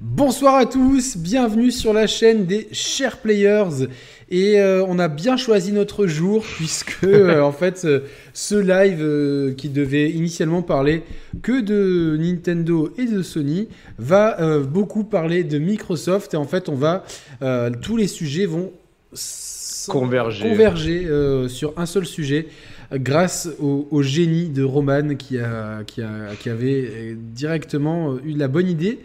Bonsoir à tous, bienvenue sur la chaîne des Chers Players. Et euh, on a bien choisi notre jour puisque euh, en fait ce live euh, qui devait initialement parler que de Nintendo et de Sony va beaucoup parler de Microsoft. Et en fait on va tous les sujets vont converger, converger sur un seul sujet grâce au, génie de Roman qui, a, qui, a, qui avait directement eu la bonne idée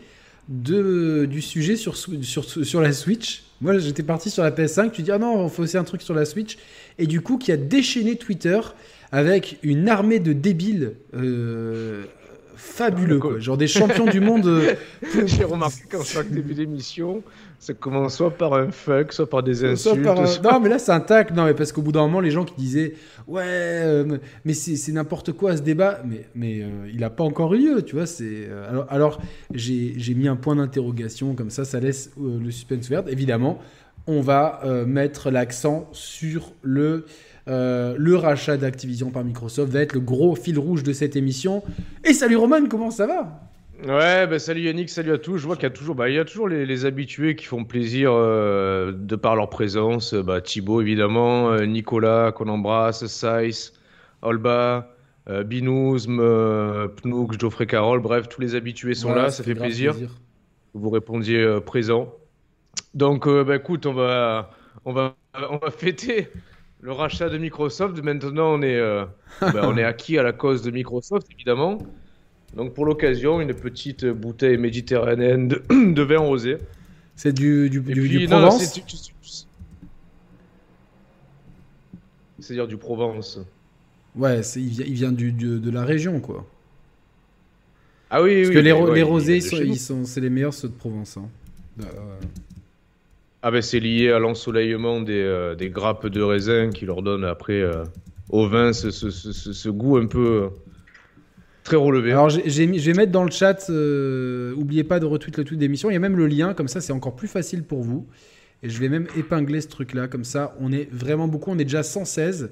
de, du sujet sur, sur, sur la Switch. Moi, j'étais parti sur la PS5. Tu dis, ah non, on fait aussi un truc sur la Switch. Et du coup, qui a déchaîné Twitter avec une armée de débiles euh, fabuleux. Quoi. Genre des champions du monde. Euh, J'ai remarqué quand je début d'émission, ça commence soit par un fuck, soit par des insultes. Non, mais là, c'est un tac. Non, mais parce qu'au bout d'un moment, les gens qui disaient Ouais, euh, mais c'est n'importe quoi ce débat. Mais, mais euh, il n'a pas encore eu lieu, tu vois. Euh, alors, alors j'ai mis un point d'interrogation, comme ça, ça laisse le suspense ouvert. Évidemment, on va mettre l'accent sur le. le rachat d'Activision par Microsoft va être le gros fil rouge de cette émission. Et salut Roman, comment ça va? Ouais, bah salut Yannick, salut à tous. Je vois qu'il y a toujours, bah, il y a toujours les, habitués qui font plaisir euh, de par leur présence. Bah, Thibaut évidemment, euh, Nicolas qu'on embrasse, Saïs, Olba, euh, Binouzm, euh, Pnouk, Geoffrey Carole, bref, tous les habitués sont là, ça, fait, plaisir. Vous répondiez présent. Donc, bah, écoute, on va, on va, on va fêter le rachat de Microsoft. Maintenant, on est, bah, on est acquis à la cause de Microsoft évidemment. Donc pour l'occasion, une petite bouteille méditerranéenne de, vin rosé. C'est du, du, du, Provence C'est-à-dire du Provence. Ouais, il vient, il vient du, de la région, quoi. Ah oui, Parce oui, que les, les rosés, ils sont, c'est les meilleurs ceux de Provence. Hein. Bah, ah ben c'est lié à l'ensoleillement des, euh, des, grappes de raisin qui leur donnent après euh, au vin ce, ce, ce, goût un peu Très relevé. Alors, j'ai, je vais mettre dans le chat, euh, oubliez pas de retweet le tweet d'émission. Il y a même le lien, comme ça, c'est encore plus facile pour vous. Et je vais même épingler ce truc-là, comme ça, on est vraiment beaucoup. On est déjà 116.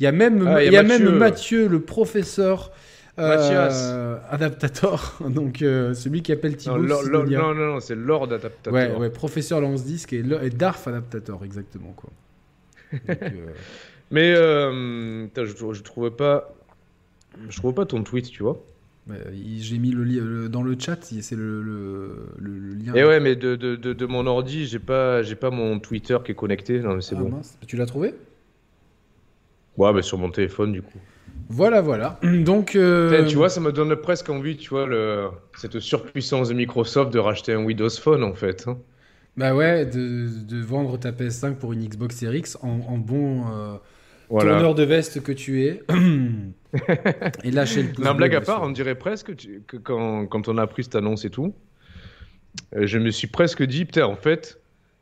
Il y a même, ah, il y a, Mathieu. même Mathieu, le professeur. Euh, adaptator, donc euh, celui qui appelle Thibaut. Non, non, non, c'est Lord Adaptator. Ouais, ouais, professeur lance disque et, et Darf Adaptator, exactement. Quoi. Mais je, je trouvais pas je trouve pas ton tweet, tu vois. J'ai mis le, dans le chat, c'est le, le, lien. Et ouais, mais de, de, de, mon ordi, j'ai pas, j'ai pas mon Twitter qui est connecté. Non, mais c'est ah, bon. Tu l'as trouvé? Ouais, mais sur mon téléphone, du coup. Voilà, voilà. Donc. Euh, tu vois, ça me donne presque envie, tu vois, le... cette surpuissance de Microsoft de racheter un Windows Phone, en fait. Hein. Bah ouais, de, de, vendre ta PS5 pour une Xbox Series X en, en bon. Euh, Tourneur de veste que tu es. et lâcher le pouce. Non, blague à part, on dirait presque que quand, quand, on a appris cette annonce et tout, euh, je me suis presque dit, putain, en fait,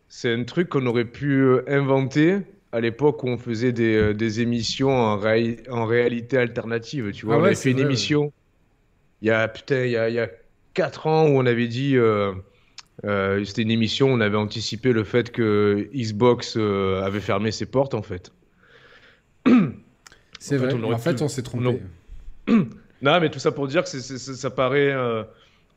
c'est un truc qu'on aurait pu euh, inventer à l'époque où on faisait des, euh, des émissions en, en, réalité alternative. Tu vois, ah on avait fait une émission il y a, putain, il y a, il y a 4 ans où on avait dit. c'était une émission, où on avait anticipé le fait que Xbox avait fermé ses portes en fait. C'est vrai. en fait, on s'est trompé. Non. mais tout ça pour dire que ça paraît. Euh,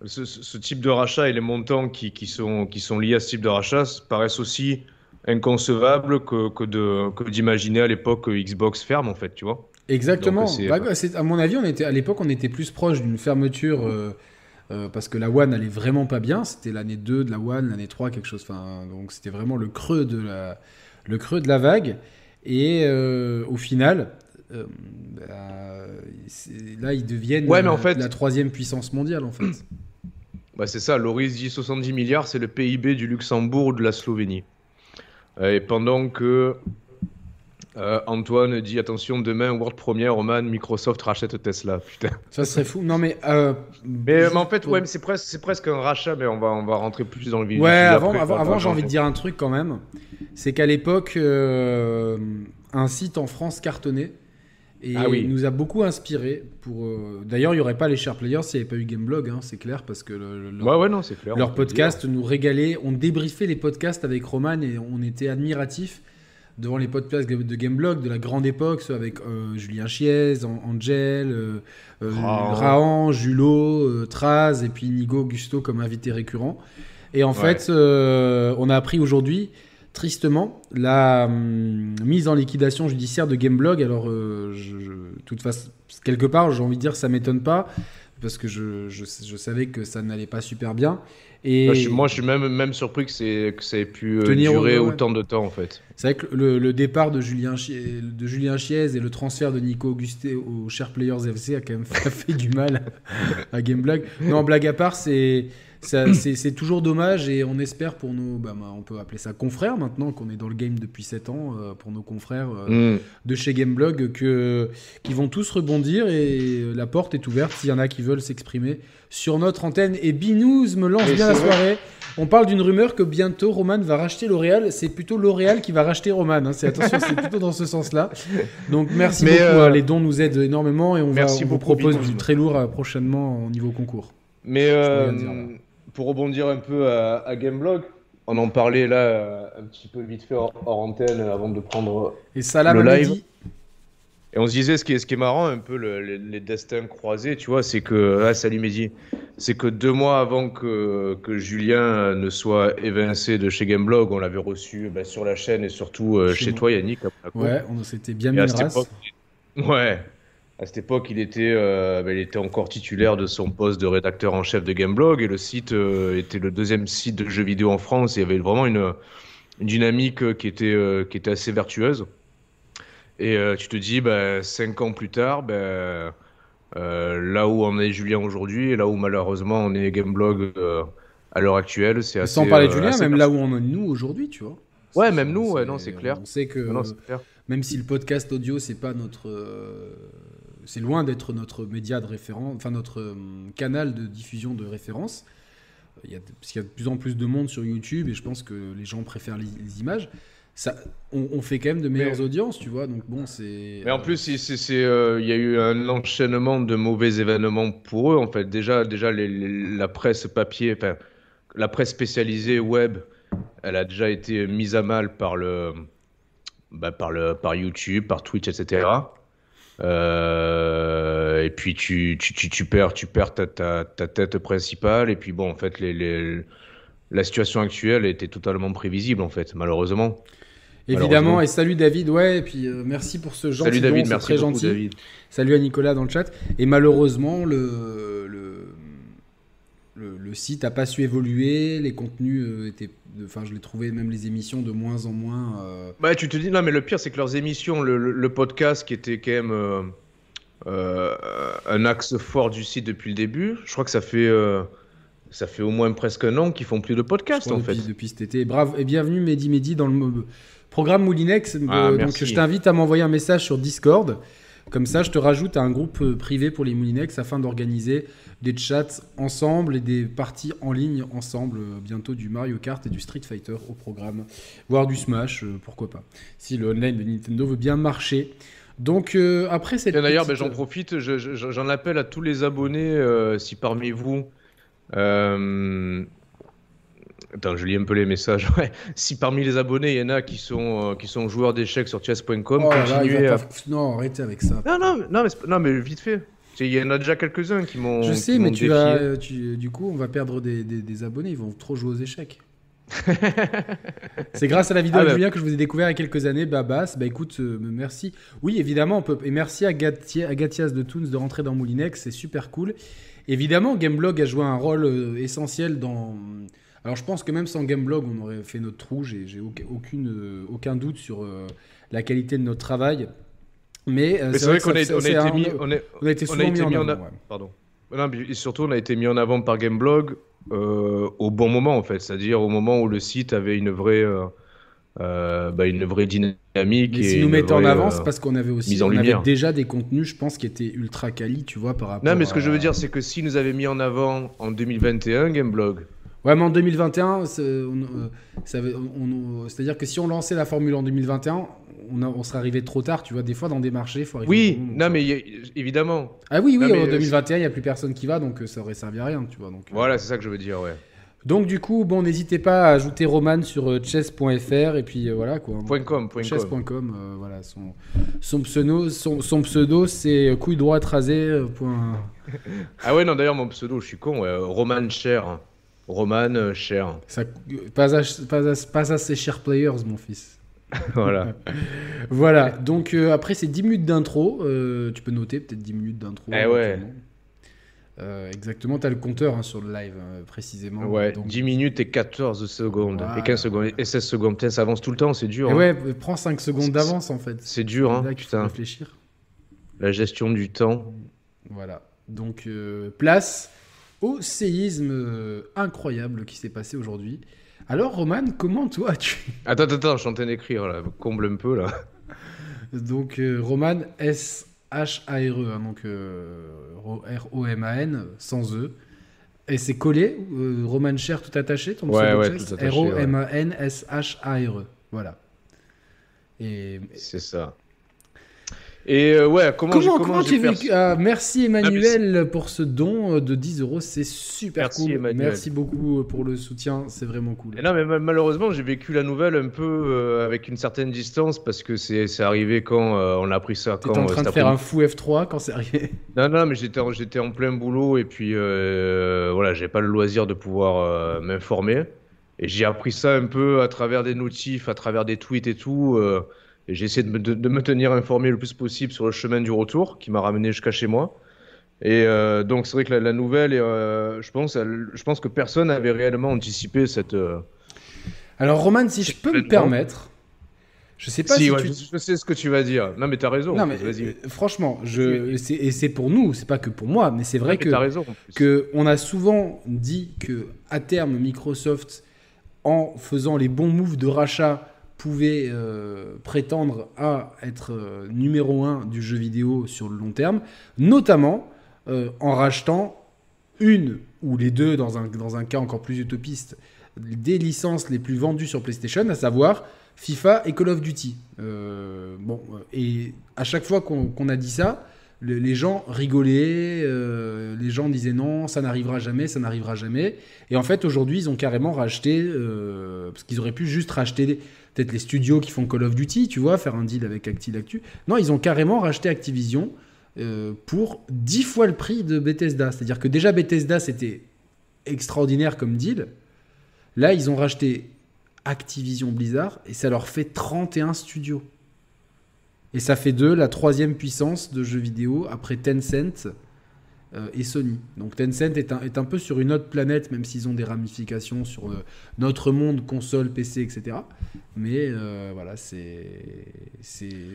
ce, type de rachat et les montants qui, qui, sont, qui sont liés à ce type de rachat paraissent aussi inconcevables que, que d'imaginer à l'époque Xbox ferme, en fait, tu vois. Exactement. Bah, à mon avis, on était, à l'époque, on était plus proche d'une fermeture. Euh, euh, parce que la One allait vraiment pas bien, c'était l'année 2 de la One, l'année 3, quelque chose. Enfin, donc c'était vraiment le creux de la, le creux de la vague. Et euh, au final, euh, bah, là, ils deviennent la, troisième puissance mondiale, en fait. Bah, c'est ça, Loris dit 70 milliards, c'est le PIB du Luxembourg ou de la Slovénie. Et pendant que Antoine dit attention, demain, World Premiere, Roman, Microsoft rachète Tesla. Putain. Ça serait fou. Non, mais. mais, en fait, ouais, c'est presque, presque un rachat, mais on va, on va rentrer plus dans le vif. Ouais, avant, avant j'ai envie de dire un truc quand même c'est qu'à l'époque, euh, un site en France cartonnait. Et ah il nous a beaucoup inspiré. Pour, euh, D'ailleurs, il n'y aurait pas les Share Players s'il n'y avait pas eu Gameblog, hein, c'est clair, parce que leur, ouais, non, clair, leur podcast nous régalait. On débriefait les podcasts avec Roman et on était admiratifs devant les podcasts de Gameblog de la grande époque, avec euh, Julien Chiez, Angel, euh, Rahan, Julot, Traz et puis Nigo Augusto comme invité récurrent. Et en fait, on a appris aujourd'hui tristement la hum, mise en liquidation judiciaire de Gameblog. Alors, je, toute façon, quelque part, j'ai envie de dire, ça m'étonne pas parce que je, je, savais que ça n'allait pas super bien. Et moi, je, suis même, même surpris que, que ça ait pu euh, durer autant de temps, en fait. C'est vrai que le, départ de Julien, de Julien Chiez et le transfert de Nico Augusté au Share Players FC a quand même fait, du mal à Gameblog. Non, blague à part, c'est c'est toujours dommage et on espère pour nos, bah, on peut appeler ça confrères maintenant qu'on est dans le game depuis 7 ans, euh, pour nos confrères euh, mm. de chez Gameblog, que, qui vont tous rebondir et la porte est ouverte s'il y en a qui veulent s'exprimer sur notre antenne. Et Binous me lance bien la soirée. On parle d'une rumeur que bientôt Roman va racheter L'Oréal. C'est plutôt L'Oréal qui va racheter Roman. Hein. C'est attention, c'est plutôt dans ce sens-là. Donc merci beaucoup. Euh, hein. Les dons nous aident énormément et on, va, vous propose du très lourd prochainement au niveau concours. Mais pour rebondir un peu à, Gameblog, on en parlait là euh, un petit peu vite fait hors, antenne avant de prendre Et le live. Et on se disait, ce qui est, ce qui est marrant, un peu les, destins croisés, tu vois, c'est que, ah, salut Mehdi, c'est que deux mois avant que, que Julien ne soit évincé de chez Gameblog, on l'avait reçu bah, sur la chaîne et surtout euh, chez, toi, Yannick. Ouais, on s'était bien mis Ouais, à cette époque, il était, euh, bah, il était encore titulaire de son poste de rédacteur en chef de Gameblog et le site euh, était le deuxième site de jeux vidéo en France. il y avait vraiment une, dynamique euh, qui était, qui était assez vertueuse. Et tu te dis, bah, cinq ans plus tard, bah, là où on est Julien aujourd'hui et là où malheureusement on est Gameblog à l'heure actuelle, c'est assez. Sans parler de Julien, même là où on est nous aujourd'hui, tu vois. Ouais, même nous, ouais, non, c'est clair. On sait que même si le podcast audio, c'est pas notre c'est loin d'être notre média de référence, enfin notre euh, canal de diffusion de référence. Il y a, parce qu'il y a de plus en plus de monde sur YouTube et je pense que les gens préfèrent les, images. Ça, on, fait quand même de meilleures audiences, tu vois. Donc bon, c'est. Mais en plus, c'est, euh, il y a eu un enchaînement de mauvais événements pour eux. En fait, déjà, déjà la presse papier, enfin, la presse spécialisée web, elle a déjà été mise à mal par le, bah, par le, par YouTube, par Twitch, etc. Euh, et puis tu, tu, tu, tu, perds, tu perds ta, ta, ta, tête principale. Et puis bon, en fait, les, les, la situation actuelle était totalement prévisible, en fait, malheureusement. Évidemment, et salut David, ouais, et puis euh, merci pour ce gentil Salut David, merci très gentil. David. Salut à Nicolas dans le chat. Et malheureusement, le, le, le, site n'a pas su évoluer, les contenus euh, étaient enfin je l'ai trouvé même les émissions de moins en moins. Euh, bah tu te dis non mais le pire c'est que leurs émissions, le, podcast qui était quand même euh, un axe fort du site depuis le début, je crois que ça fait ça fait au moins presque un an qu'ils font plus de podcast en fait. Depuis cet été. Bravo et bienvenue Mehdi Mehdi dans le programme Moulinex. Ah, donc je t'invite à m'envoyer un message sur Discord. Comme ça, je te rajoute à un groupe privé pour les Moulinex afin d'organiser des chats ensemble et des parties en ligne ensemble. Euh, bientôt du Mario Kart et du Street Fighter au programme, voire du Smash, euh, pourquoi pas. Si le online de Nintendo veut bien marcher. Donc euh, après cette. D'ailleurs, ben, j'en profite, j'en appelle à tous les abonnés, si parmi vous. Attends, je lis un peu les messages. Si parmi les abonnés, il y en a qui sont, qui sont joueurs d'échecs sur chess.com, oh continuez Non, arrêtez avec ça. Non, non, non, mais, non, mais vite fait. Il y en a déjà quelques-uns qui m'ont. Je sais, mais tu vas, du coup, on va perdre des, abonnés. Ils vont trop jouer aux échecs. c'est grâce à la vidéo ah de bah. Julien que je vous ai découvert il y a quelques années. Babas, bah écoute, euh, merci. Oui, évidemment, on peut. Et merci à, Gatias de Toons de rentrer dans Moulinex, c'est super cool. Évidemment, Gameblog a joué un rôle euh, essentiel dans. Alors je pense que même sans Gameblog, on aurait fait notre trou. J'ai aucune, euh, aucun doute sur la qualité de notre travail. Mais, euh, c'est vrai, qu'on a, été mis, on, a été mis, en, avant. Pardon. et surtout, on a été mis en avant par Gameblog euh, au bon moment, en fait. C'est-à-dire au moment où le site avait une vraie, euh, bah, une vraie dynamique. Et si nous mettons en avant, c'est parce qu'on avait aussi on avait déjà des contenus, je pense, qui étaient ultra quali, tu vois, par rapport Non, mais ce que je veux dire, c'est que si nous avait mis en avant en 2021, Gameblog, Ouais, mais en 2021, c'est-à-dire que si on lançait la formule en 2021, on, serait arrivé trop tard, tu vois. Des fois, dans des marchés, il faut arriver. Oui, non, mais évidemment. Ah oui, oui, en 2021, il n'y a plus personne qui va, donc euh, ça aurait servi à rien, tu vois. Donc, euh. Voilà, c'est ça que je veux dire, ouais. Donc du coup, bon, n'hésitez pas à ajouter Roman sur euh, chess.fr et puis voilà quoi. .com, chess.com, voilà son, son pseudo, son, pseudo c'est couille droite rasée. ah ouais non d'ailleurs mon pseudo, je suis con, Roman Cher. Roman, cher. Ça, pas, pas, assez cher players, mon fils. voilà. voilà, donc après ces 10 minutes d'intro, tu peux noter peut-être 10 minutes d'intro. Eh ouais. Euh, exactement, tu as le compteur hein, sur le live, euh, précisément. Ouais, 10 minutes et 14 secondes. Et 15 secondes. Et 16 secondes. Putain, ça avance tout le temps, c'est dur. Hein. Ouais, prends 5 secondes d'avance en fait. C'est dur, hein, putain. réfléchir. La gestion du temps. Voilà. Donc, euh, place au séisme incroyable qui s'est passé aujourd'hui. Alors, Roman, comment toi tu. Attends, attends, je suis en train d'écrire, là. Comble un peu, là. Donc, Roman, S. H-A-R-E, hein, donc euh, R-O-M-A-N, sans E. Et c'est collé, euh, Roman Cher tout attaché, ton ouais, ouais, tout attaché. R-O-M-A-N-S-H-A-R-E. Voilà. Et... C'est ça. Et euh, ouais, comment, comment, comment tu vécu ah, Merci Emmanuel pour ce don euh, de 10 euros, c'est super merci, cool. Emmanuel. Merci beaucoup euh, pour le soutien, c'est vraiment cool. Et non, mais malheureusement, j'ai vécu la nouvelle un peu avec une certaine distance parce que c'est arrivé quand on a appris ça. T'étais en train de faire un fou F3 quand c'est arrivé Non, non, mais j'étais en, en plein boulot et puis voilà, j'ai pas le loisir de pouvoir m'informer. Et j'ai appris ça un peu à travers des notifs, à travers des tweets et tout. Et j'ai essayé de me, de, me, tenir informé le plus possible sur le chemin du retour qui m'a ramené jusqu'à chez moi. Et euh, donc c'est vrai que la, nouvelle, euh, je, pense, je pense que personne n'avait réellement anticipé cette... Euh, Alors Roman, si je peux me permettre, je sais pas si, tu... je sais ce que tu vas dire. Non mais t'as raison. Non mais franchement, je et c'est pour nous, c'est pas que pour moi, mais c'est vrai que raison, que on a souvent dit que à terme Microsoft, en faisant les bons moves de rachat pouvait euh, prétendre à être euh, numéro un du jeu vidéo sur le long terme, notamment euh, en rachetant une ou les deux, dans un, cas encore plus utopiste, des licences les plus vendues sur PlayStation, à savoir FIFA et Call of Duty. bon, et à chaque fois qu'on a dit ça, les gens rigolaient, les gens disaient non, ça n'arrivera jamais, ça n'arrivera jamais. Et en fait, aujourd'hui, ils ont carrément racheté, parce qu'ils auraient pu juste racheter peut-être les studios qui font Call of Duty, tu vois, faire un deal avec Actilactu. Non, ils ont carrément racheté Activision euh, pour 10 fois le prix de Bethesda. C'est-à-dire que déjà Bethesda, c'était extraordinaire comme deal. Là, ils ont racheté Activision Blizzard et ça leur fait 31 studios. Et ça fait d'eux la troisième puissance de jeux vidéo après Tencent euh, et Sony. Donc Tencent est un, est un, peu sur une autre planète, même s'ils ont des ramifications sur euh, notre monde, console, PC, etc. Mais euh, voilà, c'est.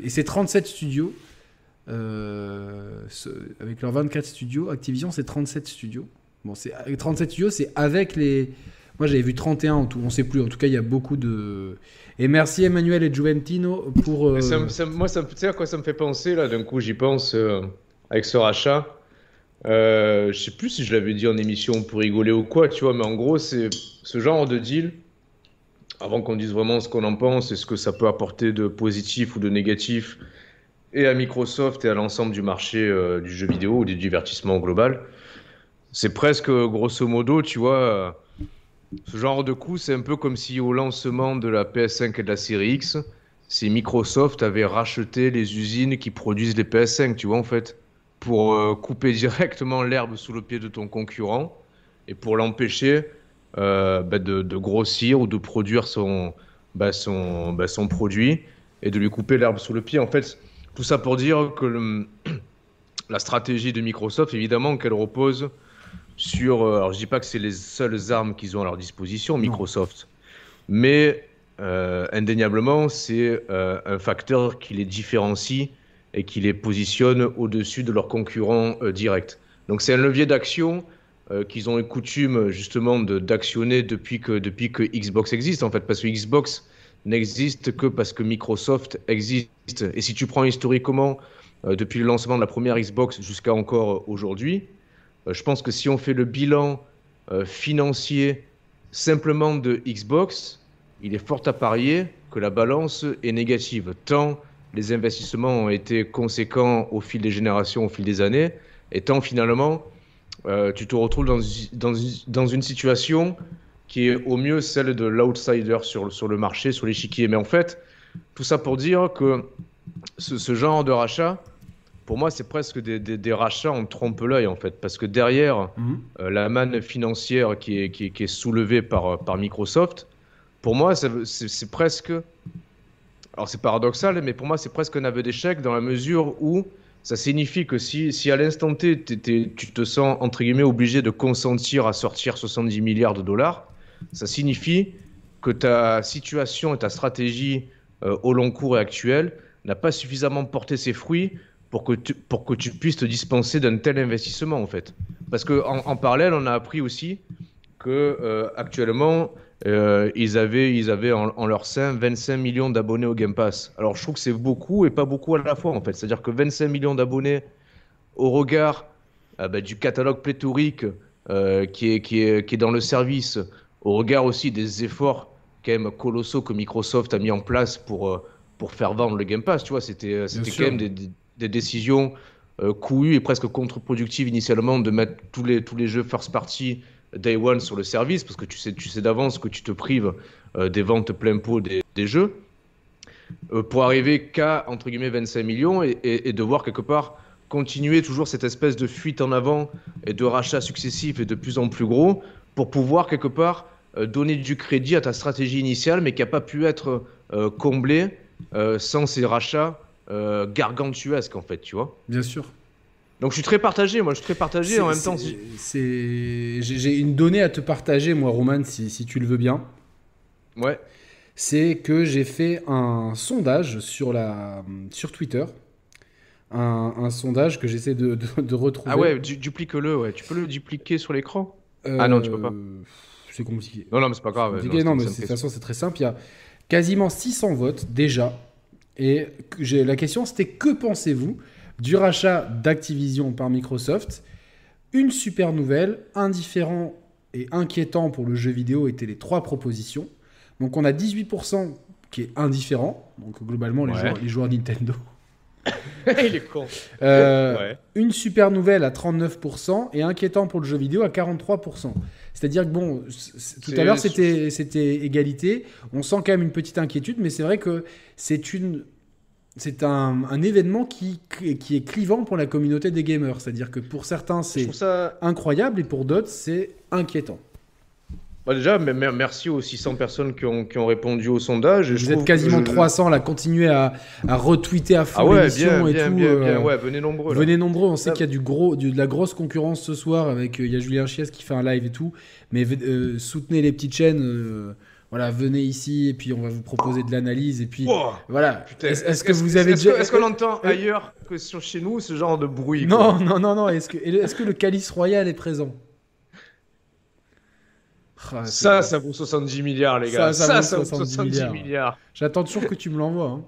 Et c'est 37 studios. avec leurs 24 studios, Activision, c'est 37 studios. Bon, c'est 37 studios, c'est avec les. Moi, j'avais vu 31 en tout. On sait plus. En tout cas, il y a beaucoup de. Et merci Emmanuel et Juventino pour. moi, ça, tu sais à quoi ça me fait penser là D'un coup, j'y pense avec ce rachat. Euh, je sais plus si je l'avais dit en émission pour rigoler ou quoi, tu vois, mais en gros, c'est ce genre de deal, avant qu'on dise vraiment ce qu'on en pense et ce que ça peut apporter de positif ou de négatif, et à Microsoft et à l'ensemble du marché euh, du jeu vidéo ou du divertissement global, c'est presque grosso modo, tu vois, ce genre de coup, c'est un peu comme si au lancement de la PS5 et de la série X, si Microsoft avait racheté les usines qui produisent les PS5, tu vois, en fait pour euh, couper directement l'herbe sous le pied de ton concurrent et pour l'empêcher euh, bah, de, grossir ou de produire son, bah, bah, son produit et de lui couper l'herbe sous le pied. En fait, tout ça pour dire que la stratégie de Microsoft, évidemment, qu'elle repose sur. Euh, alors, je dis pas que c'est les seules armes qu'ils ont à leur disposition, Microsoft, mais indéniablement, c'est un facteur qui les différencie et qui les positionne au-dessus de leurs concurrents euh, directs. Donc c'est un levier d'action euh, qu'ils ont une coutume justement d'actionner depuis que, depuis que Xbox existe en fait, parce que Xbox n'existe que parce que Microsoft existe. Et si tu prends historiquement, euh, depuis le lancement de la première Xbox jusqu'à encore aujourd'hui, je pense que si on fait le bilan financier simplement de Xbox, il est fort à parier que la balance est négative, tant les investissements ont été conséquents au fil des générations, au fil des années, étant finalement, euh, tu te retrouves dans, une situation qui est au mieux celle de l'outsider sur, le marché, sur l'échiquier. Mais en fait, tout ça pour dire que ce genre de rachat pour moi, c'est presque des, rachats en trompe-l'œil, en fait. Parce que derrière mhm. euh, la manne financière qui est, qui, est soulevée par, par Microsoft, pour moi, c'est presque. Alors, c'est paradoxal, mais pour moi, c'est presque un aveu d'échec dans la mesure où ça signifie que si, si à l'instant T, tu te sens, entre guillemets, obligé de consentir à sortir 70 milliards de dollars, ça signifie que ta situation et ta stratégie euh, au long cours et actuelle n'a pas suffisamment porté ses fruits pour que tu, pour que tu puisses te dispenser d'un tel investissement en fait. Parce qu'en en, parallèle, on a appris aussi que euh, actuellement euh, ils avaient, ils avaient en, leur sein 25 millions d'abonnés au Game Pass. Alors je trouve que c'est beaucoup et pas beaucoup à la fois en fait. C'est-à-dire que 25 millions d'abonnés au regard bah, du catalogue pléthorique qui, est, qui, est, qui est dans le service, au regard aussi des efforts quand même colossaux que Microsoft a mis en place pour, euh, pour faire vendre le Game Pass. Tu vois, c'était euh, c'était quand même des, des, décisions euh, et presque contre-productives initialement de mettre tous les, tous les jeux first party day one sur le service parce que tu sais, tu sais d'avance que tu te prives des ventes plein pot des, des jeux pour arriver qu'à entre guillemets 25 millions et, et, et, de voir quelque part continuer toujours cette espèce de fuite en avant et de rachats successifs et de plus en plus gros pour pouvoir quelque part euh, donner du crédit à ta stratégie initiale, mais qui n'a pas pu être euh, comblée euh, sans ces rachats gargantuesques, en fait, tu vois. Bien sûr. Donc je suis très partagé, moi je suis très partagé en même temps. C'est, j'ai une donnée à te partager, moi, Roman, si, si tu le veux bien. Ouais. C'est que j'ai fait un sondage sur, la, sur Twitter. Un, un sondage que j'essaie de, de, retrouver. Ah ouais, duplique-le, ouais. Tu peux le dupliquer sur l'écran? Ah non, tu peux pas c'est compliqué. Non, non, mais c'est pas grave. Non, mais de toute façon, c'est très simple. Il y a quasiment 600 votes déjà. Et la question, c'était que pensez-vous du rachat d'Activision par Microsoft? Une super nouvelle, indifférent et inquiétant pour le jeu vidéo étaient les trois propositions. Donc on a 18% qui est indifférent, donc globalement les, joueurs, les joueurs Nintendo. Il est con. Euh, une super nouvelle à 39% et inquiétant pour le jeu vidéo à 43%. C'est-à-dire que bon, tout à l'heure c'était c'était égalité. On sent quand même une petite inquiétude, mais c'est vrai que c'est une c'est un, un, événement qui, qui est clivant pour la communauté des gamers. C'est-à-dire que pour certains c'est incroyable et pour d'autres c'est inquiétant. Bah déjà, merci aux 600 personnes qui ont, qui ont répondu au sondage. Vous êtes quasiment 300 là, continuez à, à retweeter à fond ah ouais, bien, et bien, tout. Bien, euh, ouais, venez nombreux. Venez nombreux, on sait qu'il y a du gros, de la grosse concurrence ce soir avec euh, il y a Julien Chies qui fait un live et tout. Mais euh, soutenez les petites chaînes. voilà, venez ici et puis on va vous proposer de l'analyse et puis voilà. Est-ce que vous avez déjà Est-ce qu'on entend ailleurs que sur chez nous ce genre de bruit Non, non, non, non. Est-ce que est-ce que le calice royal est présent? Ah, ça, ça vaut 70 milliards, les gars. Ça, ça, vaut 70, milliards. J'attends toujours que tu me l'envoies. Hein.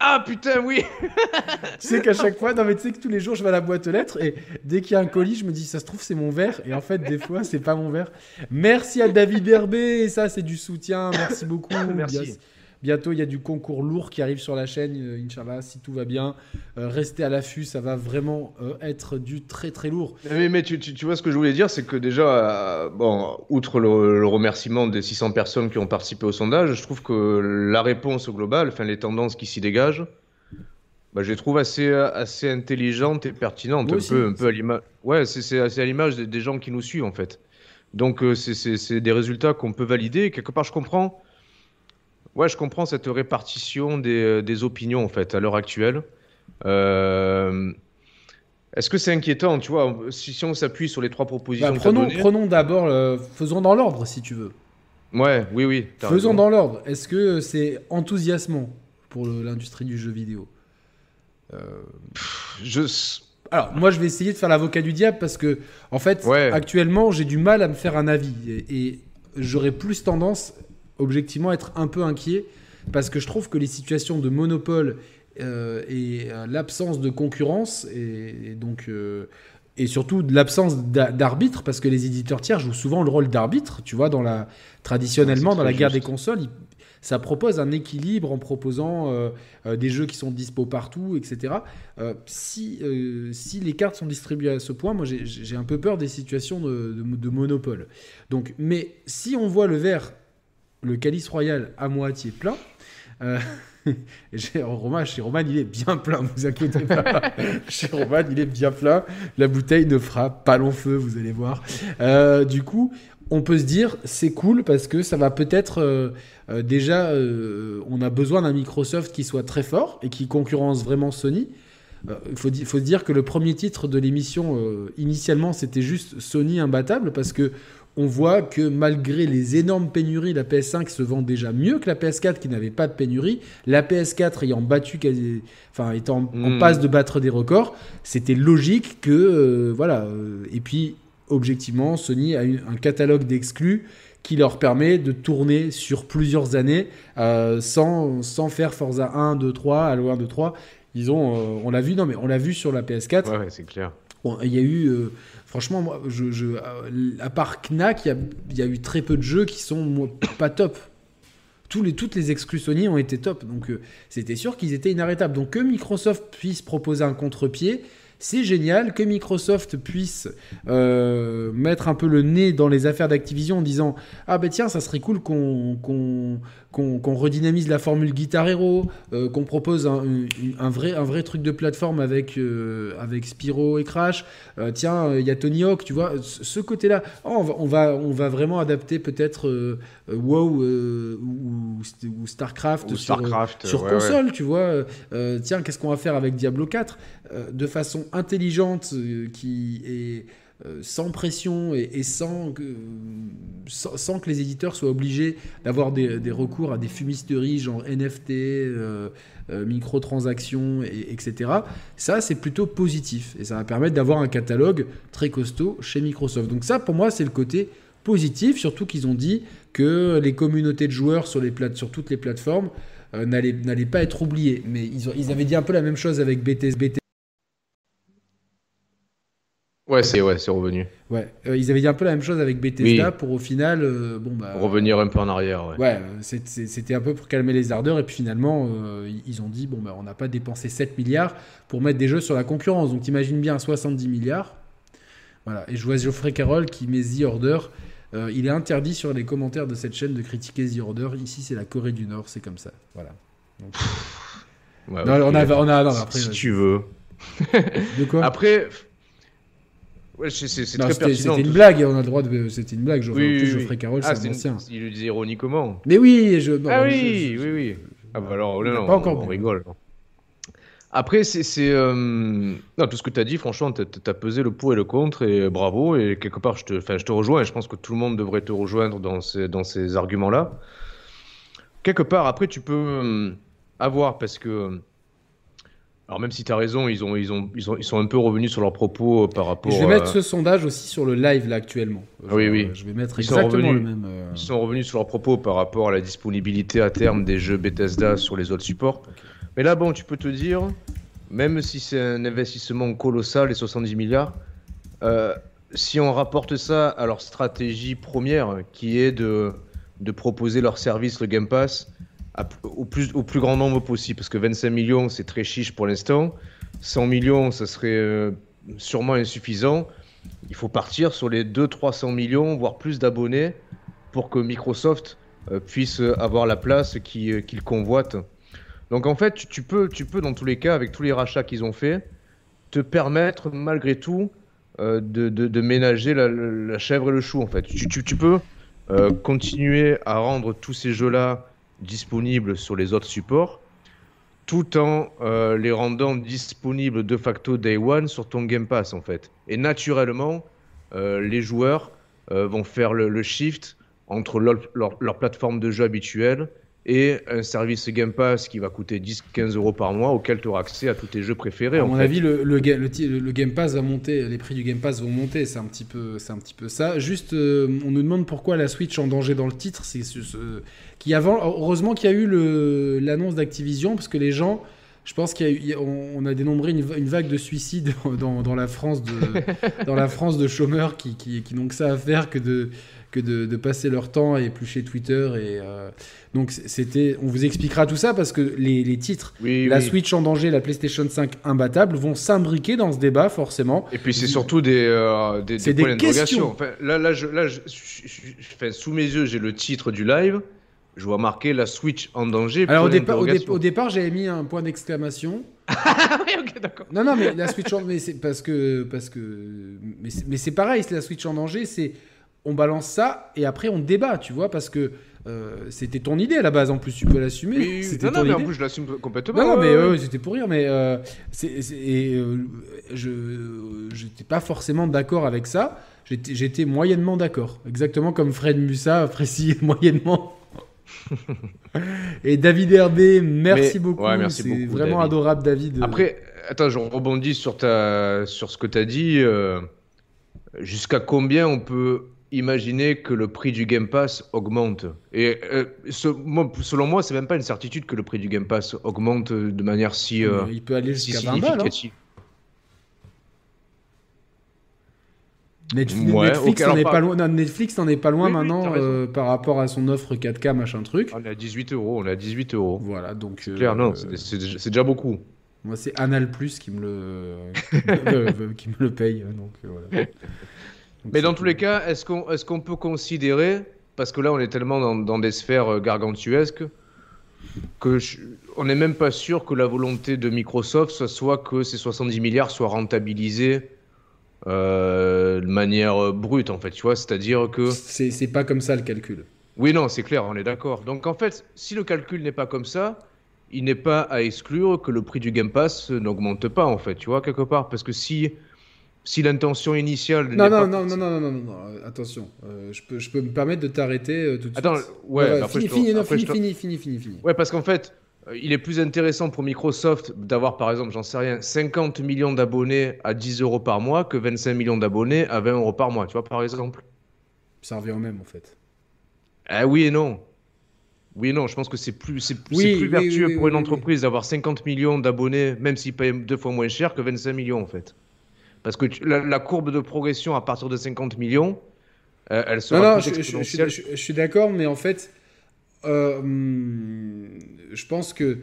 Ah putain, oui Tu sais qu'à chaque fois, non mais tu sais que tous les jours, je vais à la boîte aux lettres et dès qu'il y a un colis, je me dis, ça se trouve, c'est mon verre. Et en fait, des fois, c'est pas mon verre. Merci à David Herbé, ça, c'est du soutien. Merci beaucoup. Merci. Bientôt, il y a du concours lourd qui arrive sur la chaîne, euh, Inch'Allah, si tout va bien. Euh, restez à l'affût, ça va vraiment euh, être du très très lourd. Mais, mais tu, tu, vois, ce que je voulais dire, c'est que déjà, bon, outre le, remerciement des 600 personnes qui ont participé au sondage, je trouve que la réponse globale, enfin les tendances qui s'y dégagent, bah, je les trouve assez, assez intelligentes et pertinentes. un, peu, un peu à l'image. Ouais, c'est assez à l'image des, des, gens qui nous suivent en fait. Donc, c'est des résultats qu'on peut valider. Quelque part, je comprends Ouais, je comprends cette répartition des, euh, des opinions en fait à l'heure actuelle. Euh, est-ce que c'est inquiétant, tu vois, si, si on s'appuie sur les trois propositions bah, Prenons, prenons d'abord, faisons dans l'ordre si tu veux. Ouais, oui, oui. Faisons dans l'ordre. Est-ce que c'est enthousiasmant pour l'industrie du jeu vidéo? Euh... Je. Alors, moi, je vais essayer de faire l'avocat du diable parce que, en fait, actuellement, j'ai du mal à me faire un avis et, et j'aurais plus tendance objectivement être un peu inquiet parce que je trouve que les situations de monopole euh, et euh, l'absence de concurrence et, donc euh, et surtout de l'absence d'arbitre parce que les éditeurs tiers jouent souvent le rôle d'arbitre tu vois dans la traditionnellement dans la guerre des consoles ça propose un équilibre en proposant des jeux qui sont dispo partout etc si si les cartes sont distribuées à ce point moi j'ai un peu peur des situations de, de monopole. Donc mais si on voit le verre le calice royal à moitié plein. Euh, chez Roman, chez Roman, il est bien plein, vous inquiétez pas. chez Roman, il est bien plein. La bouteille ne fera pas long feu, vous allez voir. Euh, du coup, on peut se dire, c'est cool parce que ça va peut-être euh, euh, déjà, on a besoin d'un Microsoft qui soit très fort et qui concurrence vraiment Sony. Il faut, faut, se dire que le premier titre de l'émission, initialement, c'était juste Sony imbattable parce que on voit que malgré les énormes pénuries, la PS5 se vend déjà mieux que la PS4 qui n'avait pas de pénurie. La PS4 ayant battu, enfin étant en hmm. passe de battre des records, c'était logique que euh, voilà. Et puis objectivement, Sony a un catalogue d'exclus qui leur permet de tourner sur plusieurs années euh, sans, sans faire Forza 1, 2, 3, Halo 1, 2, 3. Ils ont, euh, on l'a vu, non mais on l'a vu sur la PS4. Ouais, ouais c'est clair. Il y a eu Franchement, moi, je, à part Knack, il y, y, a eu très peu de jeux qui sont pas top. Tous les, toutes les exclus Sony ont été top. Donc euh, c'était sûr qu'ils étaient inarrêtables. Donc que Microsoft puisse proposer un contre-pied, c'est génial que Microsoft puisse euh, mettre un peu le nez dans les affaires d'Activision en disant Ah ben tiens, ça serait cool qu'on qu'on redynamise la formule Guitar Hero, euh, qu'on propose un, vrai, un vrai truc de plateforme avec, euh, avec Spyro et Crash. tiens, il y a Tony Hawk, tu vois, ce côté-là. Oh, on, va, on, va, vraiment adapter peut-être WoW ou, ou, StarCraft, sur, sur console, tu vois. tiens, qu'est-ce qu'on va faire avec Diablo 4 De façon intelligente euh, qui est euh, sans pression et, sans, que, sans, que les éditeurs soient obligés d'avoir des, recours à des fumisteries genre NFT, euh, microtransactions, et, etc. Ça, c'est plutôt positif et ça va permettre d'avoir un catalogue très costaud chez Microsoft. Donc ça, pour moi, c'est le côté positif, surtout qu'ils ont dit que les communautés de joueurs sur, les sur toutes les plateformes n'allaient pas être oubliées. Mais ils, ils, avaient dit un peu la même chose avec BTS. Ouais, c'est ouais, revenu. Ouais, euh, ils avaient dit un peu la même chose avec Bethesda pour au final, euh, bon bah. Revenir un peu en arrière. Ouais, ouais c'était un peu pour calmer les ardeurs et puis finalement euh, ils ont dit bon bah on n'a pas dépensé 7 milliards pour mettre des jeux sur la concurrence. Donc t'imagines bien 70 milliards. Voilà. Et je vois Geoffrey Carroll qui met The Order. il est interdit sur les commentaires de cette chaîne de critiquer The Order. Ici c'est la Corée du Nord, c'est comme ça. Voilà. non, on a, on a, non, après, si tu veux. de quoi? Après. Ouais, c'est très pertinent. C'était une blague, on a le droit de. C'était une blague. Je, oui, oui, Geoffrey ah, c'est ancien. Il le disait ironiquement. Mais oui, je. ah oui, oui, oui. Ah bah alors, là, non, pas encore on, rigole. Après, c'est. Euh... Non, tout ce que tu as dit, franchement, tu as, pesé le pour et le contre, et bravo. Et quelque part, je te, enfin, je te rejoins, et je pense que tout le monde devrait te rejoindre dans ces, dans ces arguments-là. Quelque part, après, tu peux euh, avoir, parce que alors même si tu as raison, ils, ont, ils, ont, ils, ils, sont un peu revenus sur leurs propos euh, par rapport. Je vais mettre ce sondage aussi sur le live là actuellement. Ah oui, oui. Je vais mettre exactement le même. Euh, ils sont revenus sur leurs propos par rapport à la disponibilité à terme des jeux Bethesda sur les autres supports. Mais là, bon, tu peux te dire, même si c'est un investissement colossal, les 70 milliards, euh, si on rapporte ça à leur stratégie première, qui est de, de proposer leur service, le Game Pass, au, plus, au plus grand nombre possible, parce que 25 millions, c'est très chiche pour l'instant. 100 millions, ça serait euh, sûrement insuffisant. Il faut partir sur les 200-300 millions, voire plus d'abonnés, pour que Microsoft euh, puisse avoir la place euh, qu'il convoite. Donc en fait, tu, peux, tu peux, dans tous les cas, avec tous les rachats qu'ils ont fait, te permettre malgré tout de, de, ménager la, chèvre et le chou. En fait, tu, tu peux continuer à rendre tous ces jeux-là disponibles sur les autres supports, tout en euh, les rendant disponibles de facto day one sur ton Game Pass en fait. Et naturellement, euh, les joueurs euh, vont faire le, shift entre leur, leur, plateforme de jeu habituelle et un service Game Pass qui va coûter 10-15 euros par mois auquel tu auras accès à tous tes jeux préférés. À mon avis, le, le, le, Game Pass va monter, les prix du Game Pass vont monter, c'est un petit peu, c'est un petit peu ça. Juste, euh, on nous demande pourquoi la Switch en danger dans le titre, c'est qui avant, heureusement qu'il y a eu l'annonce d'Activision parce que les gens je pense qu'on a, a, dénombré une, vague de suicides dans, dans, la France de, dans la France de chômeurs qui, qui, qui n'ont que ça à faire que de, que de, passer leur temps à éplucher Twitter. Et, euh, donc, c'était, on vous expliquera tout ça parce que les, titres, la Switch en danger, la PlayStation 5 imbattable, vont s'imbriquer dans ce débat, forcément. Et puis, c'est surtout des, euh, des, des, questions. là, là, je, là sous mes yeux, j'ai le titre du live. je vois marqué la Switch en danger. Alors au, départ, au, départ, j'avais mis un point d'exclamation. oui, ok, d'accord. Non, non, mais la Switch en c'est parce que parce que mais c'est pareil, c'est la Switch en danger, c'est on balance ça et après on débat, tu vois, parce que euh, c'était ton idée à la base, en plus, tu peux l'assumer. Oui, c'était non, non, mais en plus, je l'assume complètement. Non, non, mais c'était pour rire, mais euh, et, euh, je n'étais pas forcément d'accord avec ça. J'étais moyennement d'accord. Exactement comme Fred Musa apprécie moyennement. et David Herbé, merci beaucoup. Ouais, merci C'est vraiment adorable, David. Après, attends, je rebondis sur, ta, sur ce que tu as dit. Jusqu'à combien on peut imaginer que le prix du Game Pass augmente. Et euh, selon moi, c'est même pas une certitude que le prix du Game Pass augmente de manière si. Euh, il peut aller jusqu'à 20 balles. Hein. Netflix, n'en est, pas loin, Netflix n'en est pas loin maintenant euh, par rapport à son offre 4K machin truc. On est à 18 euros, on est à 18 euros. Voilà, donc. C'est clair, non, c'est déjà beaucoup. Moi, c'est Anal Plus qui me le, qui me le paye, donc voilà. Mais dans tous les cas, est-ce qu'on est qu'on peut considérer, parce que là on est tellement dans, dans des sphères euh, gargantuesques, que on n'est même pas sûr que la volonté de Microsoft soit, soit que ces 70 milliards soient rentabilisés euh, de manière euh, brute en fait, tu vois, c'est-à-dire que c'est pas comme ça le calcul. Oui, non, c'est clair, on est d'accord. Donc en fait, si le calcul n'est pas comme ça, il n'est pas à exclure que le prix du Game Pass n'augmente pas en fait, tu vois, quelque part, parce que si si l'intention initiale. Non, non, non, non, non, non, non, non, attention. Euh, je, peux, je peux me permettre de t'arrêter euh, tout de Attends, suite. ouais, fini, fini, fini, fini, fini, fini, Ouais, parce qu'en fait, euh, il est plus intéressant pour Microsoft d'avoir, par exemple, j'en sais rien, 50 millions d'abonnés à 10 euros par mois que 25 millions d'abonnés à 20 euros par mois, tu vois, par exemple. Ça revient au même, en fait. Ah oui et non. Oui et non, je pense que c'est plus, c'est, plus vertueux pour une entreprise d'avoir 50 millions d'abonnés, même s'ils payent deux fois moins cher que 25 millions, en fait. Parce que la, courbe de progression à partir de 50 millions, euh, elle sera non, non, je, je, suis d'accord, mais en fait, euh, je pense que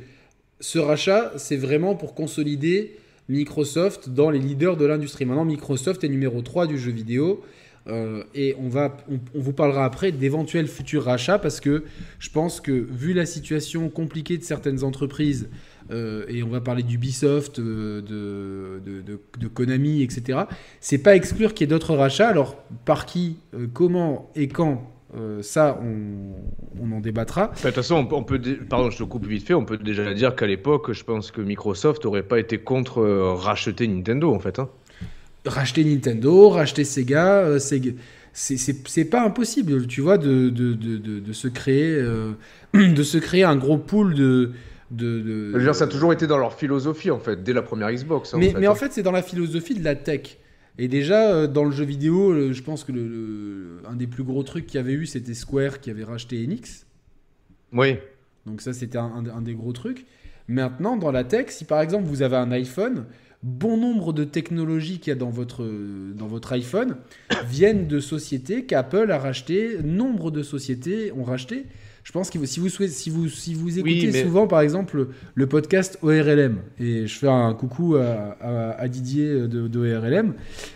ce rachat, c'est vraiment pour consolider Microsoft dans les leaders de l'industrie. Maintenant, Microsoft est numéro 3 du jeu vidéo. Euh, et on, va, on, vous parlera après d'éventuels futurs rachats parce que je pense que vu la situation compliquée de certaines entreprises euh, et on va parler d'Ubisoft, euh, de, de, Konami, etc. C'est pas exclure qu'il y ait d'autres rachats. Alors, par qui, euh, comment et quand ça, on, on, en débattra. De toute façon, on peut, pardon, je te coupe vite fait, on peut déjà dire qu'à l'époque, je pense que Microsoft n'aurait pas été contre racheter Nintendo, en fait. Hein. Racheter Nintendo, racheter Sega, c'est pas impossible, tu vois, de, de se créer, de se créer un gros pool de, de, dire, ça a toujours été dans leur philosophie en fait, dès la première Xbox. Hein, mais, en fait. mais en fait, c'est dans la philosophie de la tech. Et déjà, euh, dans le jeu vidéo, je pense que le, un des plus gros trucs qu'il y avait eu, c'était Square qui avait racheté Enix. Oui. Donc ça, c'était un, des gros trucs. Maintenant, dans la tech, si par exemple vous avez un iPhone, bon nombre de technologies qu'il y a dans votre, dans votre iPhone viennent de sociétés qu'Apple a racheté, nombre de sociétés ont racheté. Je pense que si vous, si vous, si vous écoutez souvent, par exemple, le podcast ORLM, et je fais un coucou à, Didier de,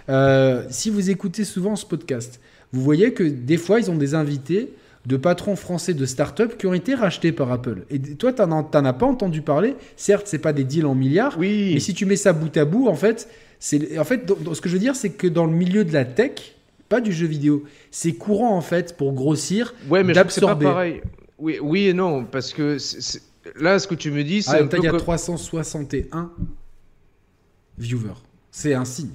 euh, si vous écoutez souvent ce podcast, vous voyez que des fois, ils ont des invités de patrons français de start-up qui ont été rachetés par Apple. Et toi, tu n'en as pas entendu parler. Certes, c'est pas des deals en milliards, oui. mais si tu mets ça bout à bout, en fait, c'est en fait, ce que je veux dire, c'est que dans le milieu de la tech, pas du jeu vidéo. C'est courant en fait pour grossir, ouais, mais d'absorber. Oui, oui et non, parce que là, ce que tu me dis, c'est. Ah, il y a 361 viewers. C'est un signe.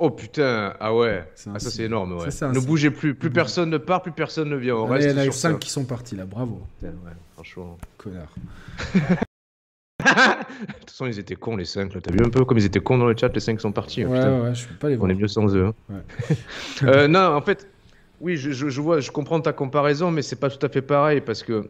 Oh putain, ah ouais, ah, ça c'est énorme, ouais. ne bougez plus, plus personne ne part, plus personne ne vient. On il y en a 5 qui sont partis là, bravo. ouais, franchement. Connard. de toute façon, ils étaient cons les 5. T'as vu un peu comme ils étaient cons dans le chat, les 5 sont partis. Hein, ouais, ouais, je peux pas les voir. On est mieux sans eux. Hein. Ouais. euh, non, en fait, oui, je, je, vois, je comprends ta comparaison, mais c'est pas tout à fait pareil parce que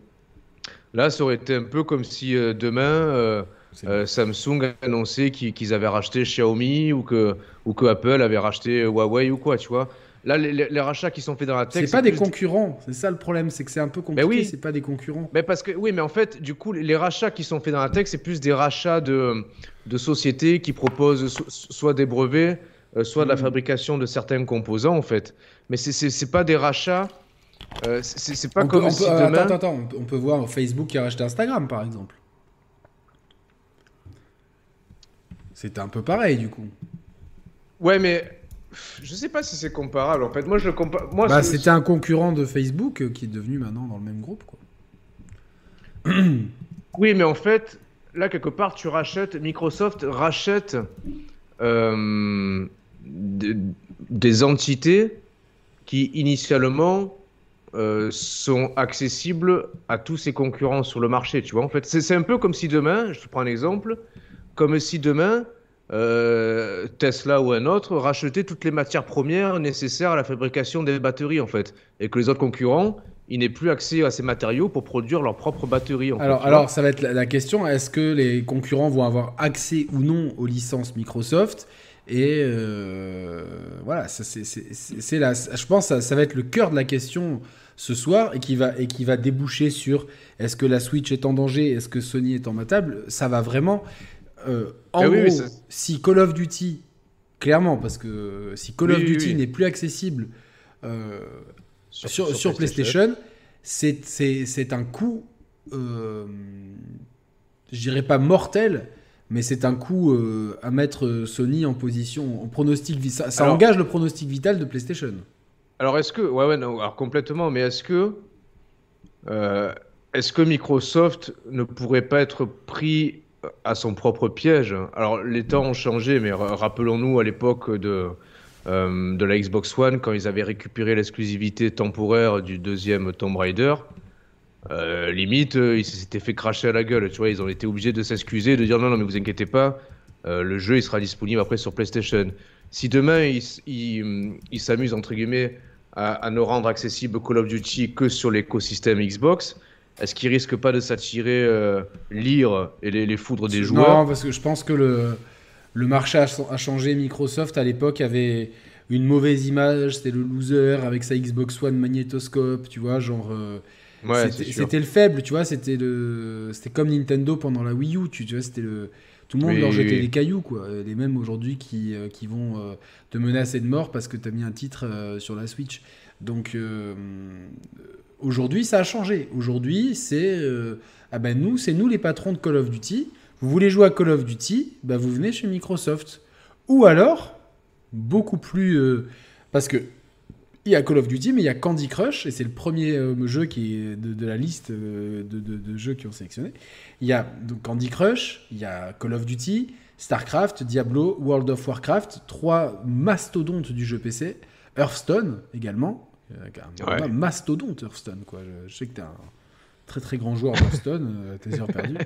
là, ça aurait été un peu comme si euh, demain euh, euh, Samsung annonçait qu'ils avaient racheté Xiaomi ou que, ou que Apple avait racheté Huawei ou quoi, tu vois. Là, les, rachats qui sont faits dans la tech. C'est pas des concurrents, c'est ça le problème, c'est que c'est un peu compliqué, oui. c'est pas des concurrents. Mais parce que, oui, mais en fait, du coup, les rachats qui sont faits dans la tech, c'est plus des rachats de, de sociétés qui proposent soit des brevets, soit de la hmm. fabrication de certains composants, en fait. Mais c'est pas des rachats c'est pas comme si demain... Attends, attends, on peut voir Facebook qui a racheté Instagram, par exemple. C'était un peu pareil, du coup. Ouais, mais je sais pas si c'est comparable. En fait, moi, je compare. Moi, bah, c'était un concurrent de Facebook euh, qui est devenu maintenant dans le même groupe, quoi. oui, mais en fait, là, quelque part, tu rachètes. Microsoft rachète euh, des entités qui, initialement, euh, sont accessibles à tous ses concurrents sur le marché. Tu vois, en fait, c'est un peu comme si demain, je te prends un exemple, comme si demain, euh, Tesla ou un autre rachetait toutes les matières premières nécessaires à la fabrication des batteries, en fait, et que les autres concurrents, ils n'aient plus accès à ces matériaux pour produire leurs propres batteries. alors, alors ça va être la, question est-ce que les concurrents vont avoir accès ou non aux licences Microsoft? Et euh, voilà, c'est là. Je pense que ça, va être le cœur de la question ce soir et qui va, et qui va déboucher sur est-ce que la Switch est en danger? Est-ce que Sony est en matable Ça va vraiment euh, en ah gros, si Call of Duty, clairement, parce que si Call of Duty n'est plus accessible euh, sur, sur, PlayStation, c'est un coup, je dirais pas mortel, mais c'est un coup euh, à mettre Sony en position, en pronostic, ça, ça engage le pronostic vital de PlayStation. Alors est-ce que, ouais, ouais, non, alors complètement, mais est-ce que, est-ce que Microsoft ne pourrait pas être pris à son propre piège? Alors les temps ont changé, mais rappelons-nous à l'époque de, euh, de la Xbox One, quand ils avaient récupéré l'exclusivité temporaire du deuxième Tomb Raider, euh, limite, euh, ils s'étaient fait cracher à la gueule. Tu vois, ils ont été obligés de s'excuser, de dire non, non, mais vous inquiétez pas, le jeu il sera disponible après sur PlayStation. Si demain ils s'amusent entre guillemets à, à, ne rendre accessible Call of Duty que sur l'écosystème Xbox, est-ce qu'il risque pas de s'attirer euh, l'ire et les, foudres des joueurs? Non, parce que je pense que le, le marché a, changé. Microsoft, à l'époque, avait une mauvaise image. C'était le loser avec sa Xbox One magnétoscope, tu vois, genre... Euh, c'était le faible, tu vois, c'était le c'était comme Nintendo pendant la Wii U, tu, vois, c'était le tout le monde leur jetait des cailloux quoi, les mêmes aujourd'hui qui, euh, qui vont te menacer de mort parce que tu as mis un titre sur la Switch. Donc Aujourd'hui, ça a changé. Aujourd'hui, c'est euh, ah ben nous, c'est nous les patrons de Call of Duty. Vous voulez jouer à Call of Duty, ben vous venez chez Microsoft. Ou alors, beaucoup plus euh, parce que il y a Call of Duty, mais il y a Candy Crush et c'est le premier euh, jeu qui est de, la liste de, de, jeux qui ont sélectionné. Il y a donc Candy Crush, il y a Call of Duty, StarCraft, Diablo, World of Warcraft, trois mastodontes du jeu PC, Hearthstone également un ouais. mastodonte Hearthstone. Quoi. Je, sais que tu es un très très grand joueur d'Hearthstone, euh, tes heures perdues.